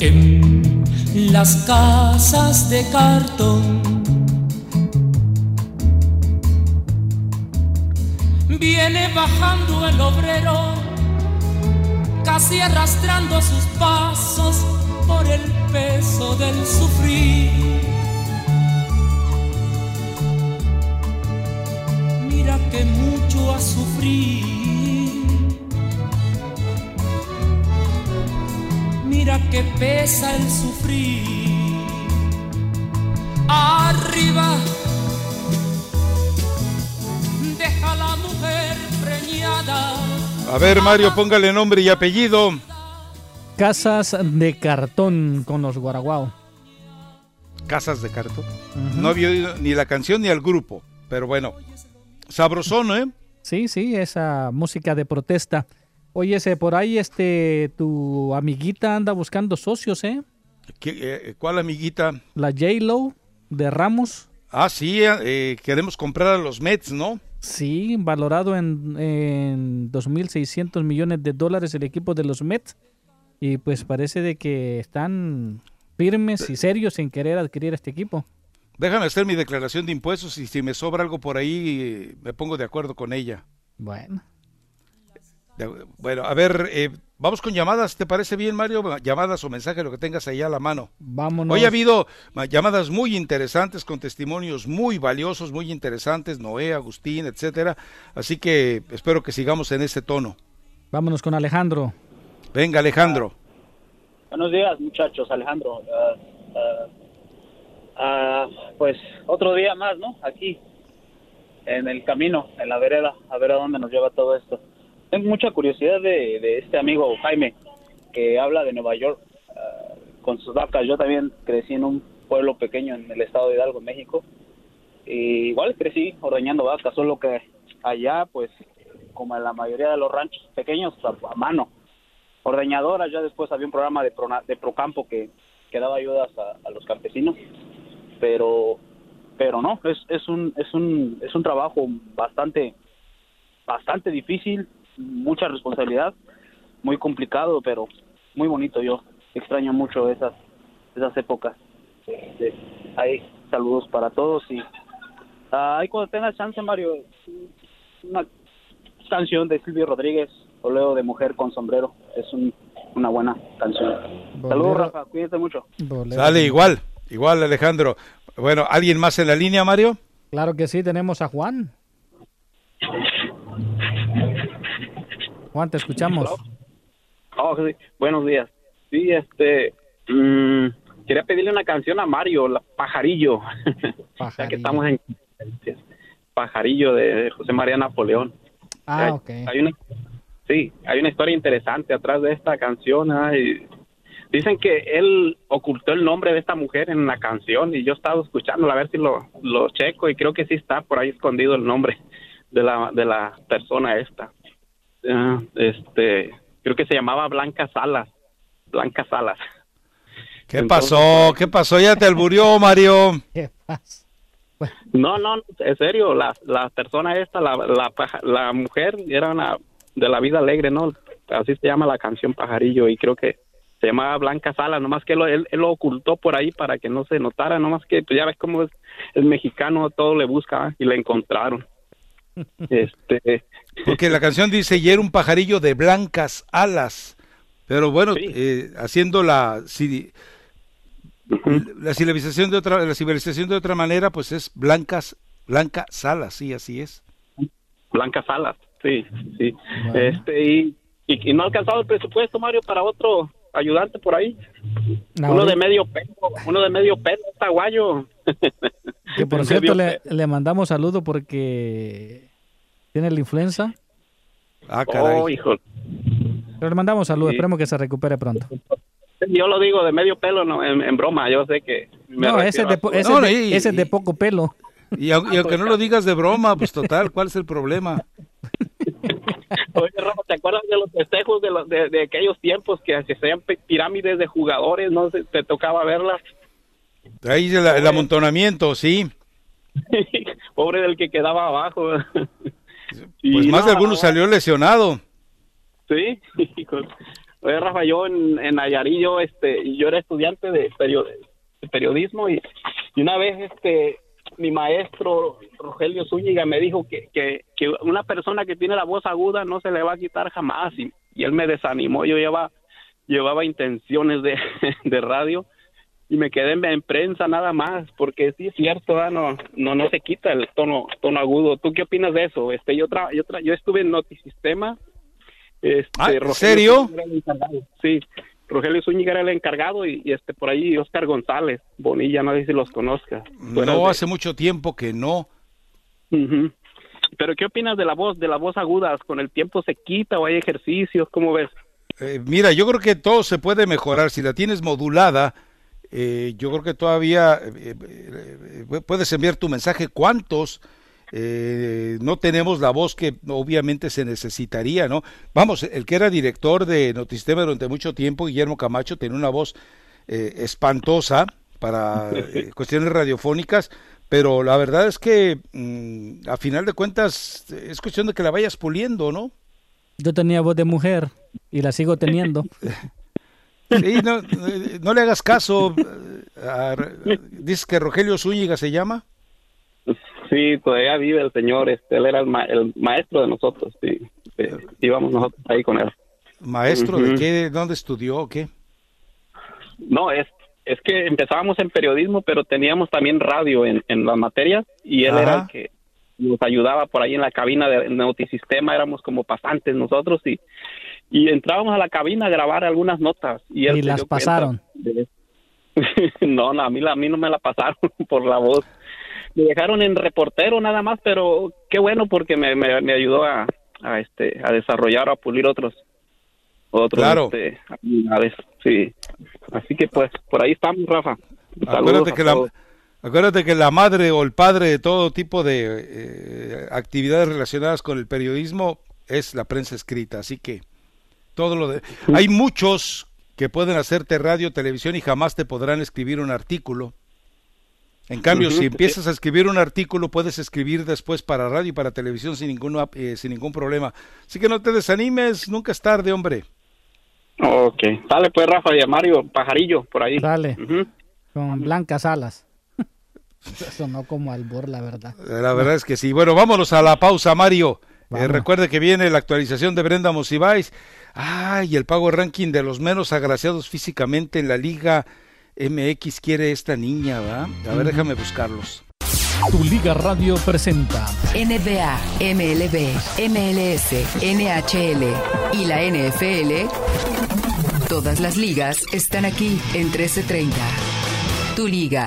en las casas de cartón. Viene bajando el obrero, casi arrastrando sus pasos por el peso del sufrir. Mira que mucho a sufrir. Mira que pesa el sufrir. Arriba deja la mujer preñada. A ver, Mario, póngale nombre y apellido. Casas de cartón con los guaraguao. Casas de cartón. No había oído ni la canción ni el grupo, pero bueno. Sabrosón, ¿eh? Sí, sí, esa música de protesta. Oye, ese, por ahí este, tu amiguita anda buscando socios, ¿eh? ¿Qué, eh, ¿Cuál amiguita? La J-Lo de Ramos. Ah, sí, eh, queremos comprar a los Mets, ¿no? Sí, valorado en, en 2.600 millones de dólares el equipo de los Mets. Y pues parece de que están firmes y serios en querer adquirir este equipo. Déjame hacer mi declaración de impuestos y si me sobra algo por ahí, eh, me pongo de acuerdo con ella. Bueno. De- bueno, a ver, eh, vamos con llamadas, ¿te parece bien, Mario? Llamadas o mensajes, lo que tengas ahí a la mano. Vámonos. Hoy ha habido ma- llamadas muy interesantes con testimonios muy valiosos, muy interesantes, Noé, Agustín, etcétera. Así que espero que sigamos en ese tono. Vámonos con Alejandro. Venga, Alejandro. Buenos días, muchachos, Alejandro. Ah, ah, ah, pues otro día más, ¿no? Aquí, en el camino, en la vereda, a ver a dónde nos lleva todo esto. Tengo mucha curiosidad de, este amigo Jaime, que habla de Nueva York ah, con sus vacas. Yo también crecí en un pueblo pequeño en el estado de Hidalgo, México. Y igual crecí ordeñando vacas, solo que allá, pues, como en la mayoría de los ranchos pequeños, a, mano ordeñadoras, ya después había un programa de, Prona- de Procampo que, que daba ayudas a, a los campesinos, pero pero no, es, es un es un es un trabajo bastante bastante difícil, mucha responsabilidad, muy complicado, pero muy bonito. Yo extraño mucho esas esas épocas. Este, ahí saludos para todos y ah, ahí cuando tengas chance Mario una canción de Silvio Rodríguez Oleo de mujer con sombrero es un- una buena canción. Saludos Rafa, cuídate mucho. Sale igual, igual Alejandro. Bueno, ¿alguien más en la línea, Mario? Claro que sí, tenemos a Juan. Juan, te escuchamos. Oh, sí. Buenos días. Sí, este, mm, quería pedirle una canción a Mario, la Pajarillo. <laughs> ya que estamos en Pajarillo de José María Napoleón. Ah, Hay- ok. Hay una, sí, hay una historia interesante atrás de esta canción. ah, dicen que él ocultó el nombre de esta mujer en la canción y yo estaba escuchándola a ver si lo, lo checo y creo que sí está por ahí escondido el nombre de la, de la persona esta. Ah, este, creo que se llamaba Blanca Salas. Blanca Salas. ¿Qué pasó? ¿Qué pasó? Ya te alburió, Mario. <laughs> ¿Qué pasa? No, no, en serio, la, la persona esta, la, la, mujer, era una de la vida alegre, ¿no? Así se llama la canción Pajarillo y creo que se llamaba Blanca Sala, nomás que lo- él, él lo ocultó por ahí para que no se notara, nomás que pues ya ves cómo es el mexicano, todo le busca ¿eh? y le encontraron. Este, Porque la canción dice, y era un pajarillo de blancas alas. Pero bueno, eh, haciendo la, si- la civilización de otra, la civilización de otra manera, pues es blancas, blanca salas, sí, así es. Blanca Salas, sí, sí. Este, y, y, y no ha alcanzado el presupuesto, Mario, para otro ayudante por ahí. No, uno de medio pelo, uno de medio pelo, está guayo. Que por <laughs> cierto le, le mandamos saludo porque tiene la influenza. Ah, Oh, hijo. Pero le mandamos saludos, Sí. esperemos que se recupere pronto. Yo lo digo de medio pelo, no, en, en broma, yo sé que... me No, ese de, de- ese es de poco pelo. Y, y aunque no lo digas de broma, pues total, ¿cuál es el problema? <laughs> Oye, Rafa, ¿te acuerdas de los festejos de, los, de, de aquellos tiempos que se hacían pi- pirámides de jugadores? ¿No Se- te tocaba verlas? Ahí el, el amontonamiento, sí. <laughs> Pobre del que quedaba abajo. Pues Y más de no, alguno salió lesionado. Sí. <laughs> Oye, Rafa, yo en, en Nayarit, yo, este, yo era estudiante de, perio- de periodismo y, y una vez, este, mi maestro Rogelio Zúñiga me dijo que, que, que una persona que tiene la voz aguda no se le va a quitar jamás y, y él me desanimó. Yo llevaba, llevaba intenciones de, <laughs> de radio y me quedé en, en prensa nada más porque sí es cierto, no, no, no se quita el tono, tono agudo. ¿Tú qué opinas de eso? Este, yo, tra, yo, tra- yo estuve en Notisistema este, Ah, ¿en serio? Sí, Rogelio Zúñiga era el encargado y, y, este por ahí Oscar González, Bonilla, no sé si los conozcas. No, de- hace mucho tiempo que no. Pero ¿qué opinas de la voz, de la voz aguda? ¿Con el tiempo se quita o hay ejercicios? ¿Cómo ves? Eh, mira, yo creo que todo se puede mejorar. Si la tienes modulada, eh, yo creo que todavía eh, eh, eh, puedes enviar tu mensaje. ¿Cuántos eh, no tenemos la voz que obviamente se necesitaría, ¿no? Vamos, el que era director de Notisistema durante mucho tiempo, Guillermo Camacho, tenía una voz eh, espantosa para eh, <laughs> cuestiones radiofónicas, pero la verdad es que mm, a final de cuentas es cuestión de que la vayas puliendo, ¿no? Yo tenía voz de mujer y la sigo teniendo. <laughs> Sí, no, eh, no le hagas caso. eh, dices que Rogelio Zúñiga se llama. Sí, todavía vive el señor, este, él era el, ma- el maestro de nosotros, sí. Íbamos nosotros ahí con él. Maestro de qué, dónde estudió, o qué. No, es, es que empezábamos en periodismo, pero teníamos también radio en, en las materias y él Ajá. era el que nos ayudaba por ahí en la cabina de Nautisistema, éramos como pasantes nosotros y, y entrábamos a la cabina a grabar algunas notas. Y, él Y las pasaron. de- <laughs> no, no, a mí, la- a mí no me la pasaron <laughs> por la voz. Me dejaron en reportero nada más, pero qué bueno porque me, me, me ayudó a, a, este, a desarrollar o a pulir otros otros Claro. este, habilidades. Sí. Así que pues por ahí estamos, Rafa. Acuérdate que, la, acuérdate que la madre o el padre de todo tipo de eh, actividades relacionadas con el periodismo es la prensa escrita. Así que todo lo de... Hay muchos que pueden hacerte radio, televisión y jamás te podrán escribir un artículo. En cambio, si empiezas a escribir un artículo, puedes escribir después para radio y para televisión sin ningún, eh, sin ningún problema. Así que no te desanimes, nunca es tarde, hombre. Ok. Dale pues, Rafa y a Mario, pajarillo, por ahí. Dale. Con blancas alas. <laughs> Sonó como albor, la verdad. La verdad es que sí. Bueno, vámonos a la pausa, Mario. Eh, recuerde que viene la actualización de Brenda Monsiváis. Ah, y el pago ranking de los menos agraciados físicamente en la Liga MX quiere esta niña, ¿va? A ver, déjame buscarlos. Tu Liga Radio presenta NBA, MLB, MLS, NHL y la NFL. Todas las ligas están aquí en 1330. Tu liga.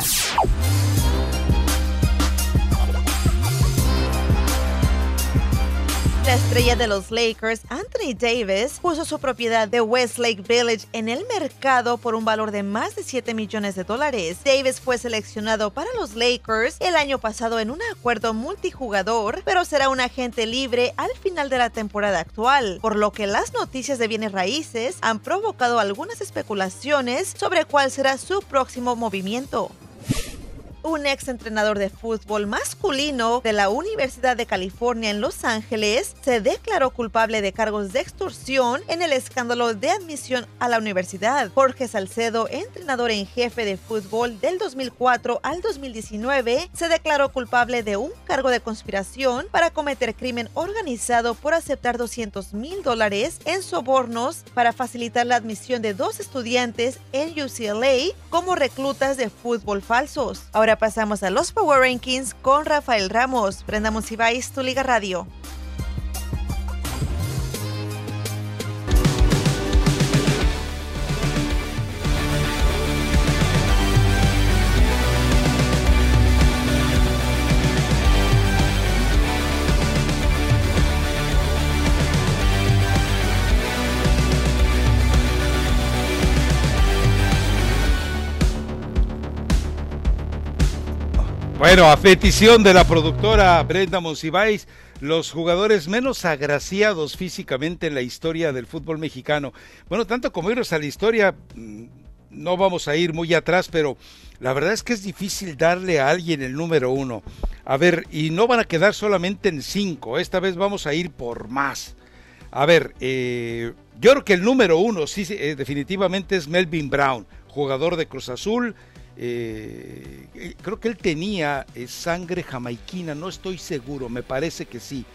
La estrella de los Lakers, Anthony Davis, puso su propiedad de Westlake Village en el mercado por un valor de más de 7 millones de dólares. Davis fue seleccionado para los Lakers el año pasado en un acuerdo multijugador, pero será un agente libre al final de la temporada actual, por lo que las noticias de bienes raíces han provocado algunas especulaciones sobre cuál será su próximo movimiento un ex entrenador de fútbol masculino de la Universidad de California en Los Ángeles se declaró culpable de cargos de extorsión en el escándalo de admisión a la universidad. Jorge Salcedo, entrenador en jefe de fútbol del 2004 al 2019, se declaró culpable de un cargo de conspiración para cometer crimen organizado por aceptar 200 mil dólares en sobornos para facilitar la admisión de dos estudiantes en UCLA como reclutas de fútbol falsos. Ahora pasamos a los Power Rankings con Rafael Ramos. Brenda Monsiváis, Tu Liga Radio. Bueno, a petición de la productora Brenda Monsiváis, los jugadores menos agraciados físicamente en la historia del fútbol mexicano. Bueno, tanto como irnos a la historia, mm, no vamos a ir muy atrás, pero la verdad es que es difícil darle a alguien el número uno. A ver, y no van a quedar solamente en cinco, esta vez vamos a ir por más. A ver, eh, yo creo que el número uno, sí, eh, definitivamente es Melvin Brown, jugador de Cruz Azul. Eh, eh, creo que él tenía eh, sangre jamaiquina, no estoy seguro, me parece que sí.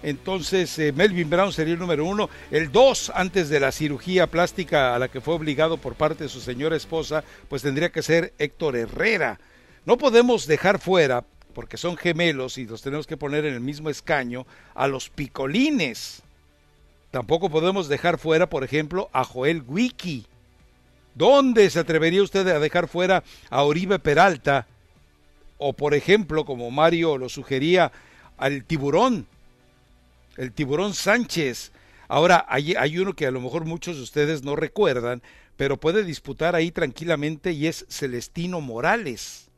Entonces, Melvin Brown sería el número uno. El dos, antes de la cirugía plástica a la que fue obligado por parte de su señora esposa, pues tendría que ser Héctor Herrera. No podemos dejar fuera, porque son gemelos y los tenemos que poner en el mismo escaño, a los picolines. Tampoco podemos dejar fuera, por ejemplo, a Joel Wiki. ¿Dónde se atrevería usted a dejar fuera a Oribe Peralta? O, por ejemplo, como Mario lo sugería, al tiburón, el tiburón Sánchez. Ahora, hay, hay uno que a lo mejor muchos de ustedes no recuerdan, pero puede disputar ahí tranquilamente y es Celestino Morales.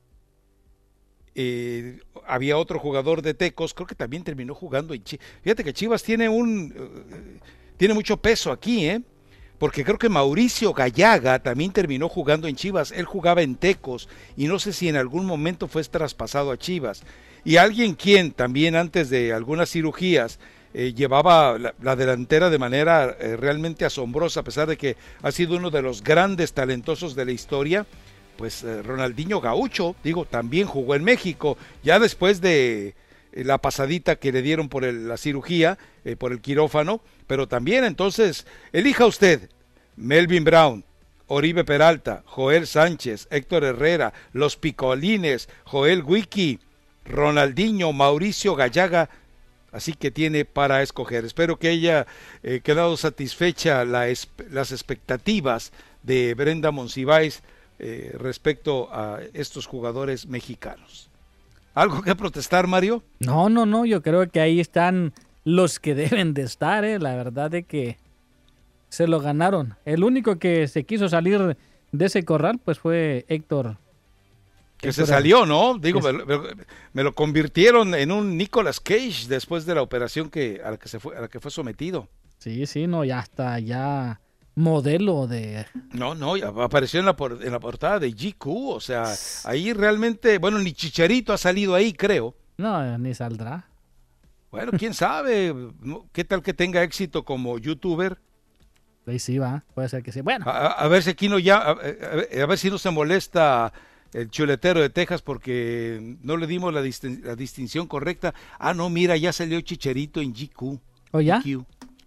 Eh, había otro jugador de Tecos, creo que también terminó jugando en Chivas. Fíjate que Chivas tiene un eh, tiene mucho peso aquí, ¿eh? Porque creo que Mauricio Gallaga también terminó jugando en Chivas. Él jugaba en Tecos y no sé si en algún momento fue traspasado a Chivas. Y alguien quien también antes de algunas cirugías eh, llevaba la, la, delantera de manera eh, realmente asombrosa, a pesar de que ha sido uno de los grandes talentosos de la historia, pues eh, Ronaldinho Gaucho, digo, también jugó en México, ya después de la pasadita que le dieron por la cirugía, por el quirófano, pero también entonces, elija usted, Melvin Brown, Oribe Peralta, Joel Sánchez, Héctor Herrera, Los Picolines, Joel Wiki, Ronaldinho, Mauricio Gallaga, así que tiene para escoger. Espero que haya eh, quedado satisfecha la, las expectativas de Brenda Monsiváis eh, respecto a estos jugadores mexicanos. ¿Algo que protestar, Mario? No, no, no, yo creo que ahí están los que <laughs> deben de estar, ¿eh? la verdad de que se lo ganaron. El único que se quiso salir de ese corral, pues fue Héctor. Que Héctor se salió, ¿no? Digo, me, lo convirtieron en un Nicolas Cage después de la operación que a la que se fue, a la que fue sometido. Sí, sí, no, ya está, ya modelo de... No, no, apareció en la, en la portada de GQ, o sea, ahí realmente, bueno, ni Chicharito ha salido ahí, creo. No, ni saldrá. Bueno, quién sabe, qué tal que tenga éxito como youtuber. Ahí sí va, puede ser que sí. Bueno. A, ver si aquí no ya, a, ver si no se molesta el chuletero de Texas porque no le dimos la, la distinción correcta. Ah, no, mira, ya salió Chicharito en GQ. ¿O ya?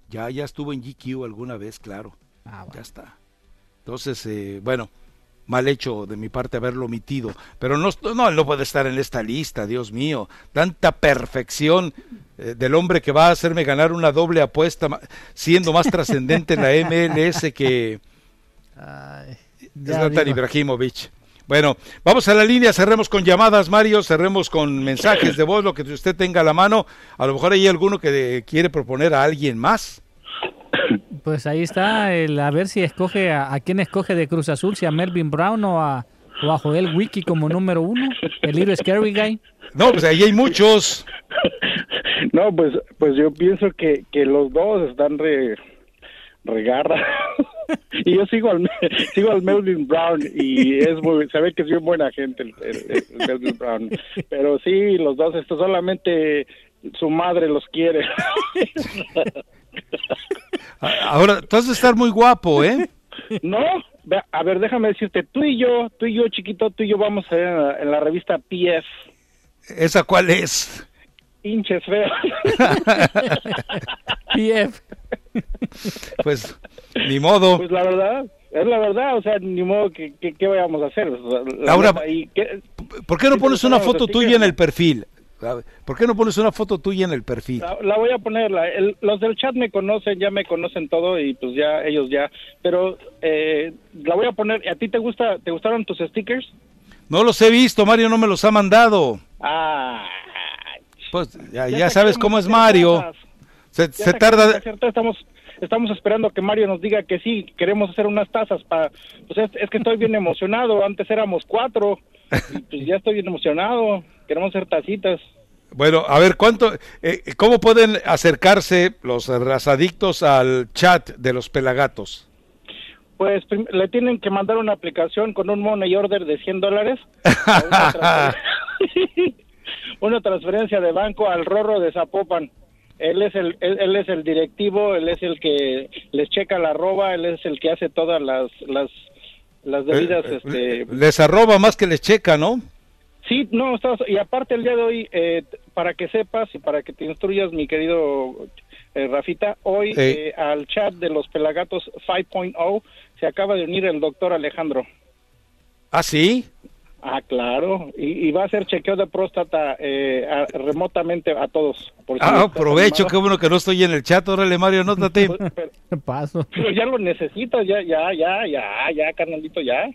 Ya, ya estuvo en GQ alguna vez, claro. Ah, ya está. Entonces, eh, bueno, mal hecho de mi parte haberlo omitido. Pero no, no, no puede estar en esta lista, Dios mío. Tanta perfección eh, del hombre que va a hacerme ganar una doble apuesta, siendo más trascendente en la MLS que Ay, Zlatan Ibrahimovic. Bueno, vamos a la línea, cerremos con llamadas, Mario, cerremos con mensajes de voz, lo que usted tenga a la mano. A lo mejor hay alguno que quiere proponer a alguien más. <coughs> Pues ahí está, el, a ver si escoge a, quién escoge de Cruz Azul, si a Melvin Brown o a, o a Joel Wiki como número uno, el libro Scary Guy. No, pues ahí hay muchos. <laughs> No, pues, pues yo pienso que, que los dos están re, regarra. <laughs> y yo sigo al, <laughs> sigo al Melvin Brown y es muy, se ve que es muy buena gente el, Melvin Brown. Pero sí, los dos, esto solamente su madre los quiere. Ahora, tú has de estar muy guapo, ¿eh? No, a ver, déjame decirte, tú y yo, tú y yo, chiquito, tú y yo vamos a ver en la, revista PF. ¿Esa cuál es? Hinches feos. <laughs> PF. Pues, ni modo. Pues la verdad, es la verdad, o sea, ni modo que, que, vayamos a hacer. Laura, ¿por qué no pones una foto tuya en el perfil? ¿Por qué no pones una foto tuya en el perfil? La, voy a poner. los del chat me conocen, ya me conocen todo y pues ya ellos ya. Pero eh, la voy a poner. ¿A ti te gusta? ¿Te gustaron tus stickers? No los he visto, Mario no me los ha mandado. Ah. Pues ya, sabes cómo es Mario. Se, tarda. Estamos estamos esperando que Mario nos diga que sí, queremos hacer unas tazas para... Pues es, que estoy bien emocionado, antes éramos cuatro, <laughs> pues ya estoy bien emocionado, queremos hacer tacitas. Bueno, a ver, ¿cuánto, eh, ¿cómo pueden acercarse los razadictos al chat de los pelagatos? Pues le tienen que mandar una aplicación con un money order de 100 dólares. <laughs> <laughs> una transferencia de banco al Rorro de Zapopan él es el él, es el directivo, él es el que les checa la arroba, él es el que hace todas las las las debidas eh, este les arroba más que les checa, ¿no? Sí, no, y aparte el día de hoy eh, para que sepas y para que te instruyas mi querido eh, Rafita, hoy al chat de los Pelagatos 5.0 se acaba de unir el doctor Alejandro. ¿Ah, sí? Ah, claro, y, va a hacer chequeo de próstata eh, remotamente a todos. ah, aprovecho, qué bueno que no estoy en el chat, órale Mario, anótate. <laughs> Paso. Pero ya lo necesitas, ya, ya, ya, ya, ya, carnalito, ya.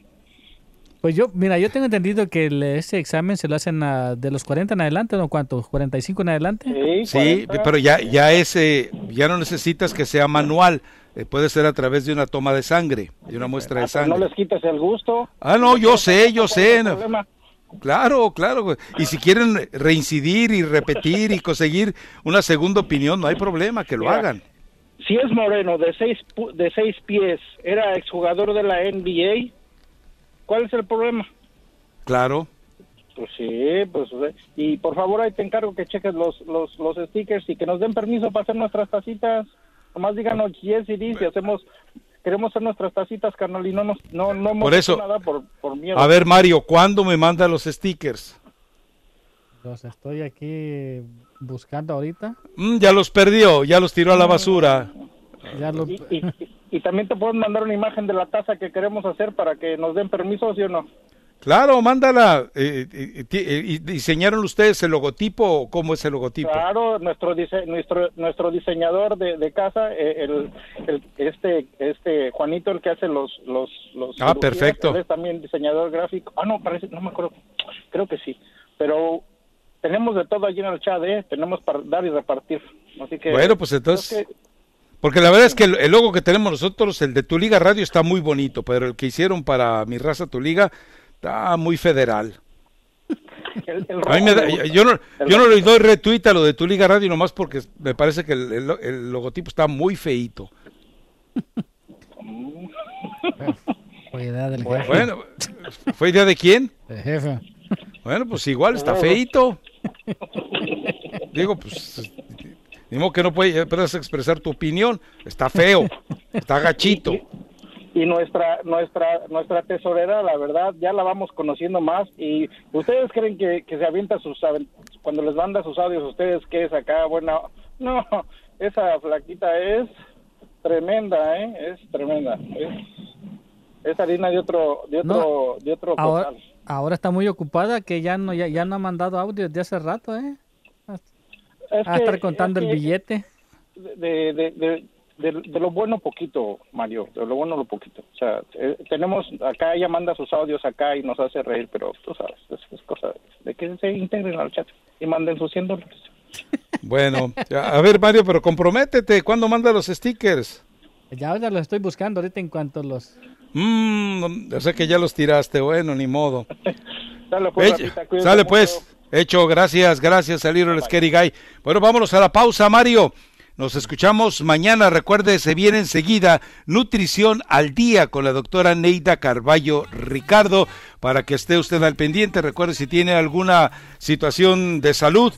Pues yo, mira, yo tengo entendido que ese examen se lo hacen de los 40 en adelante, ¿no? ¿Cuánto? ¿45 en adelante? Sí, pero ya, ya ese, ya no necesitas que sea manual. Eh, puede ser a través de una toma de sangre, de una muestra de ah, sangre. No les quites el gusto. Ah, no, yo sé, yo sé. Claro, claro. Y si quieren reincidir y repetir y conseguir una segunda opinión, no hay problema, que lo hagan. Si es Moreno, de seis, de seis pies, era exjugador de la NBA, ¿cuál es el problema? Claro. Pues sí, pues y por favor ahí te encargo que cheques los, los, los stickers y que nos den permiso para hacer nuestras tacitas. Nomás díganos yes y dice, hacemos, queremos hacer nuestras tacitas, carnal, y no, nos, no, no hemos por eso, nada por, por miedo. A ver, Mario, ¿cuándo me manda los stickers? Los estoy aquí buscando ahorita. Mm, ya los perdió, ya los tiró a la basura. Ya lo... y, y, también te pueden mandar una imagen de la taza que queremos hacer para que nos den permiso, ¿sí o no? Claro, mándala. Eh, eh, eh, ¿Diseñaron ustedes el logotipo o cómo es el logotipo? Claro, nuestro nuestro nuestro diseñador de, casa, el, este este Juanito, el que hace los los los. Ah, perfecto. Es también diseñador gráfico. Ah, no, parece, no me acuerdo. Creo que sí. Pero tenemos de todo allí en el chat, ¿eh? Tenemos para dar y repartir. Así que. Bueno, pues entonces. Porque la verdad es que el, logo que tenemos nosotros, el de Tu Liga Radio, está muy bonito, pero el que hicieron para Mi Raza Tu Liga Está muy federal. <laughs> yo, no, yo no le doy retweet a lo de tu Liga Radio nomás porque me parece que el, logotipo está muy feito. <laughs> Fue idea del Bueno, jefe. Bueno, ¿fue idea de quién? Jefe. Bueno, pues igual está feito. Digo, pues, modo que no puede- puedas expresar tu opinión. Está feo, está gachito. Y nuestra nuestra nuestra tesorera la verdad ya la vamos conociendo más y ustedes creen que, que se avienta sus cuando les manda sus audios ustedes que es acá buena <laughs> no esa flaquita es tremenda eh es tremenda es, es harina de otro de otro de otro Ahora, ahora está muy ocupada que ya no, ya, ya no ha mandado audio desde hace rato, ¿eh? Es a que- estar contando es el que billete. de, de, de, de, de lo bueno poquito, Mario, de lo bueno lo poquito. O sea, eh, tenemos, acá ella manda sus audios acá y nos hace reír, pero tú sabes, es, es cosa de que se integren al chat y manden sus 100 dólares. <laughs> Bueno, ya, a ver, Mario, pero comprométete. ¿Cuándo manda los stickers? Ya ahora los estoy buscando ahorita en cuanto los... Mmm, yo sé que ya los tiraste. Bueno, ni modo. <laughs> Sale pues, Sale mucho. pues. Hecho, gracias, gracias, Saliro el Scary Guy. Bueno, vámonos a la pausa, Mario. Nos escuchamos mañana. Recuerde, se viene enseguida Nutrición al Día con la doctora Neida Carballo Ricardo para que esté usted al pendiente. Recuerde, si tiene alguna situación de salud,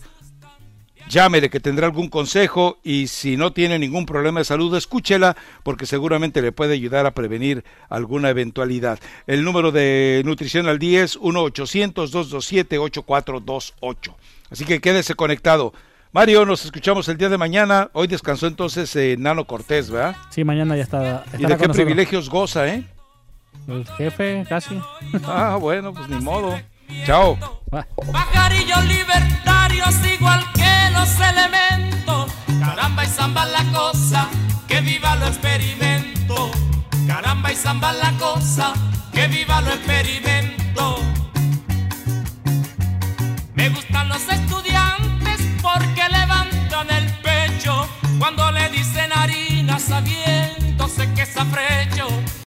llámele que tendrá algún consejo y si no tiene ningún problema de salud, escúchela porque seguramente le puede ayudar a prevenir alguna eventualidad. El número de Nutrición al Día es 1-800-227-8428. Así que quédese conectado. Mario, nos escuchamos el día de mañana. Hoy descansó entonces eh, Nano Cortés, ¿verdad? Sí, mañana ya está. ¿Y de con qué nosotros. privilegios goza, eh? El jefe, casi. Ah, bueno, pues ni modo. Chao. Pajarillos libertarios igual que los elementos. Caramba y zamba la cosa, que viva lo experimento. Caramba y zamba la cosa, que viva lo experimento. Me gustan los estudiantes porque levantan el pecho cuando le dicen harina sabiendo sé que es afrecho.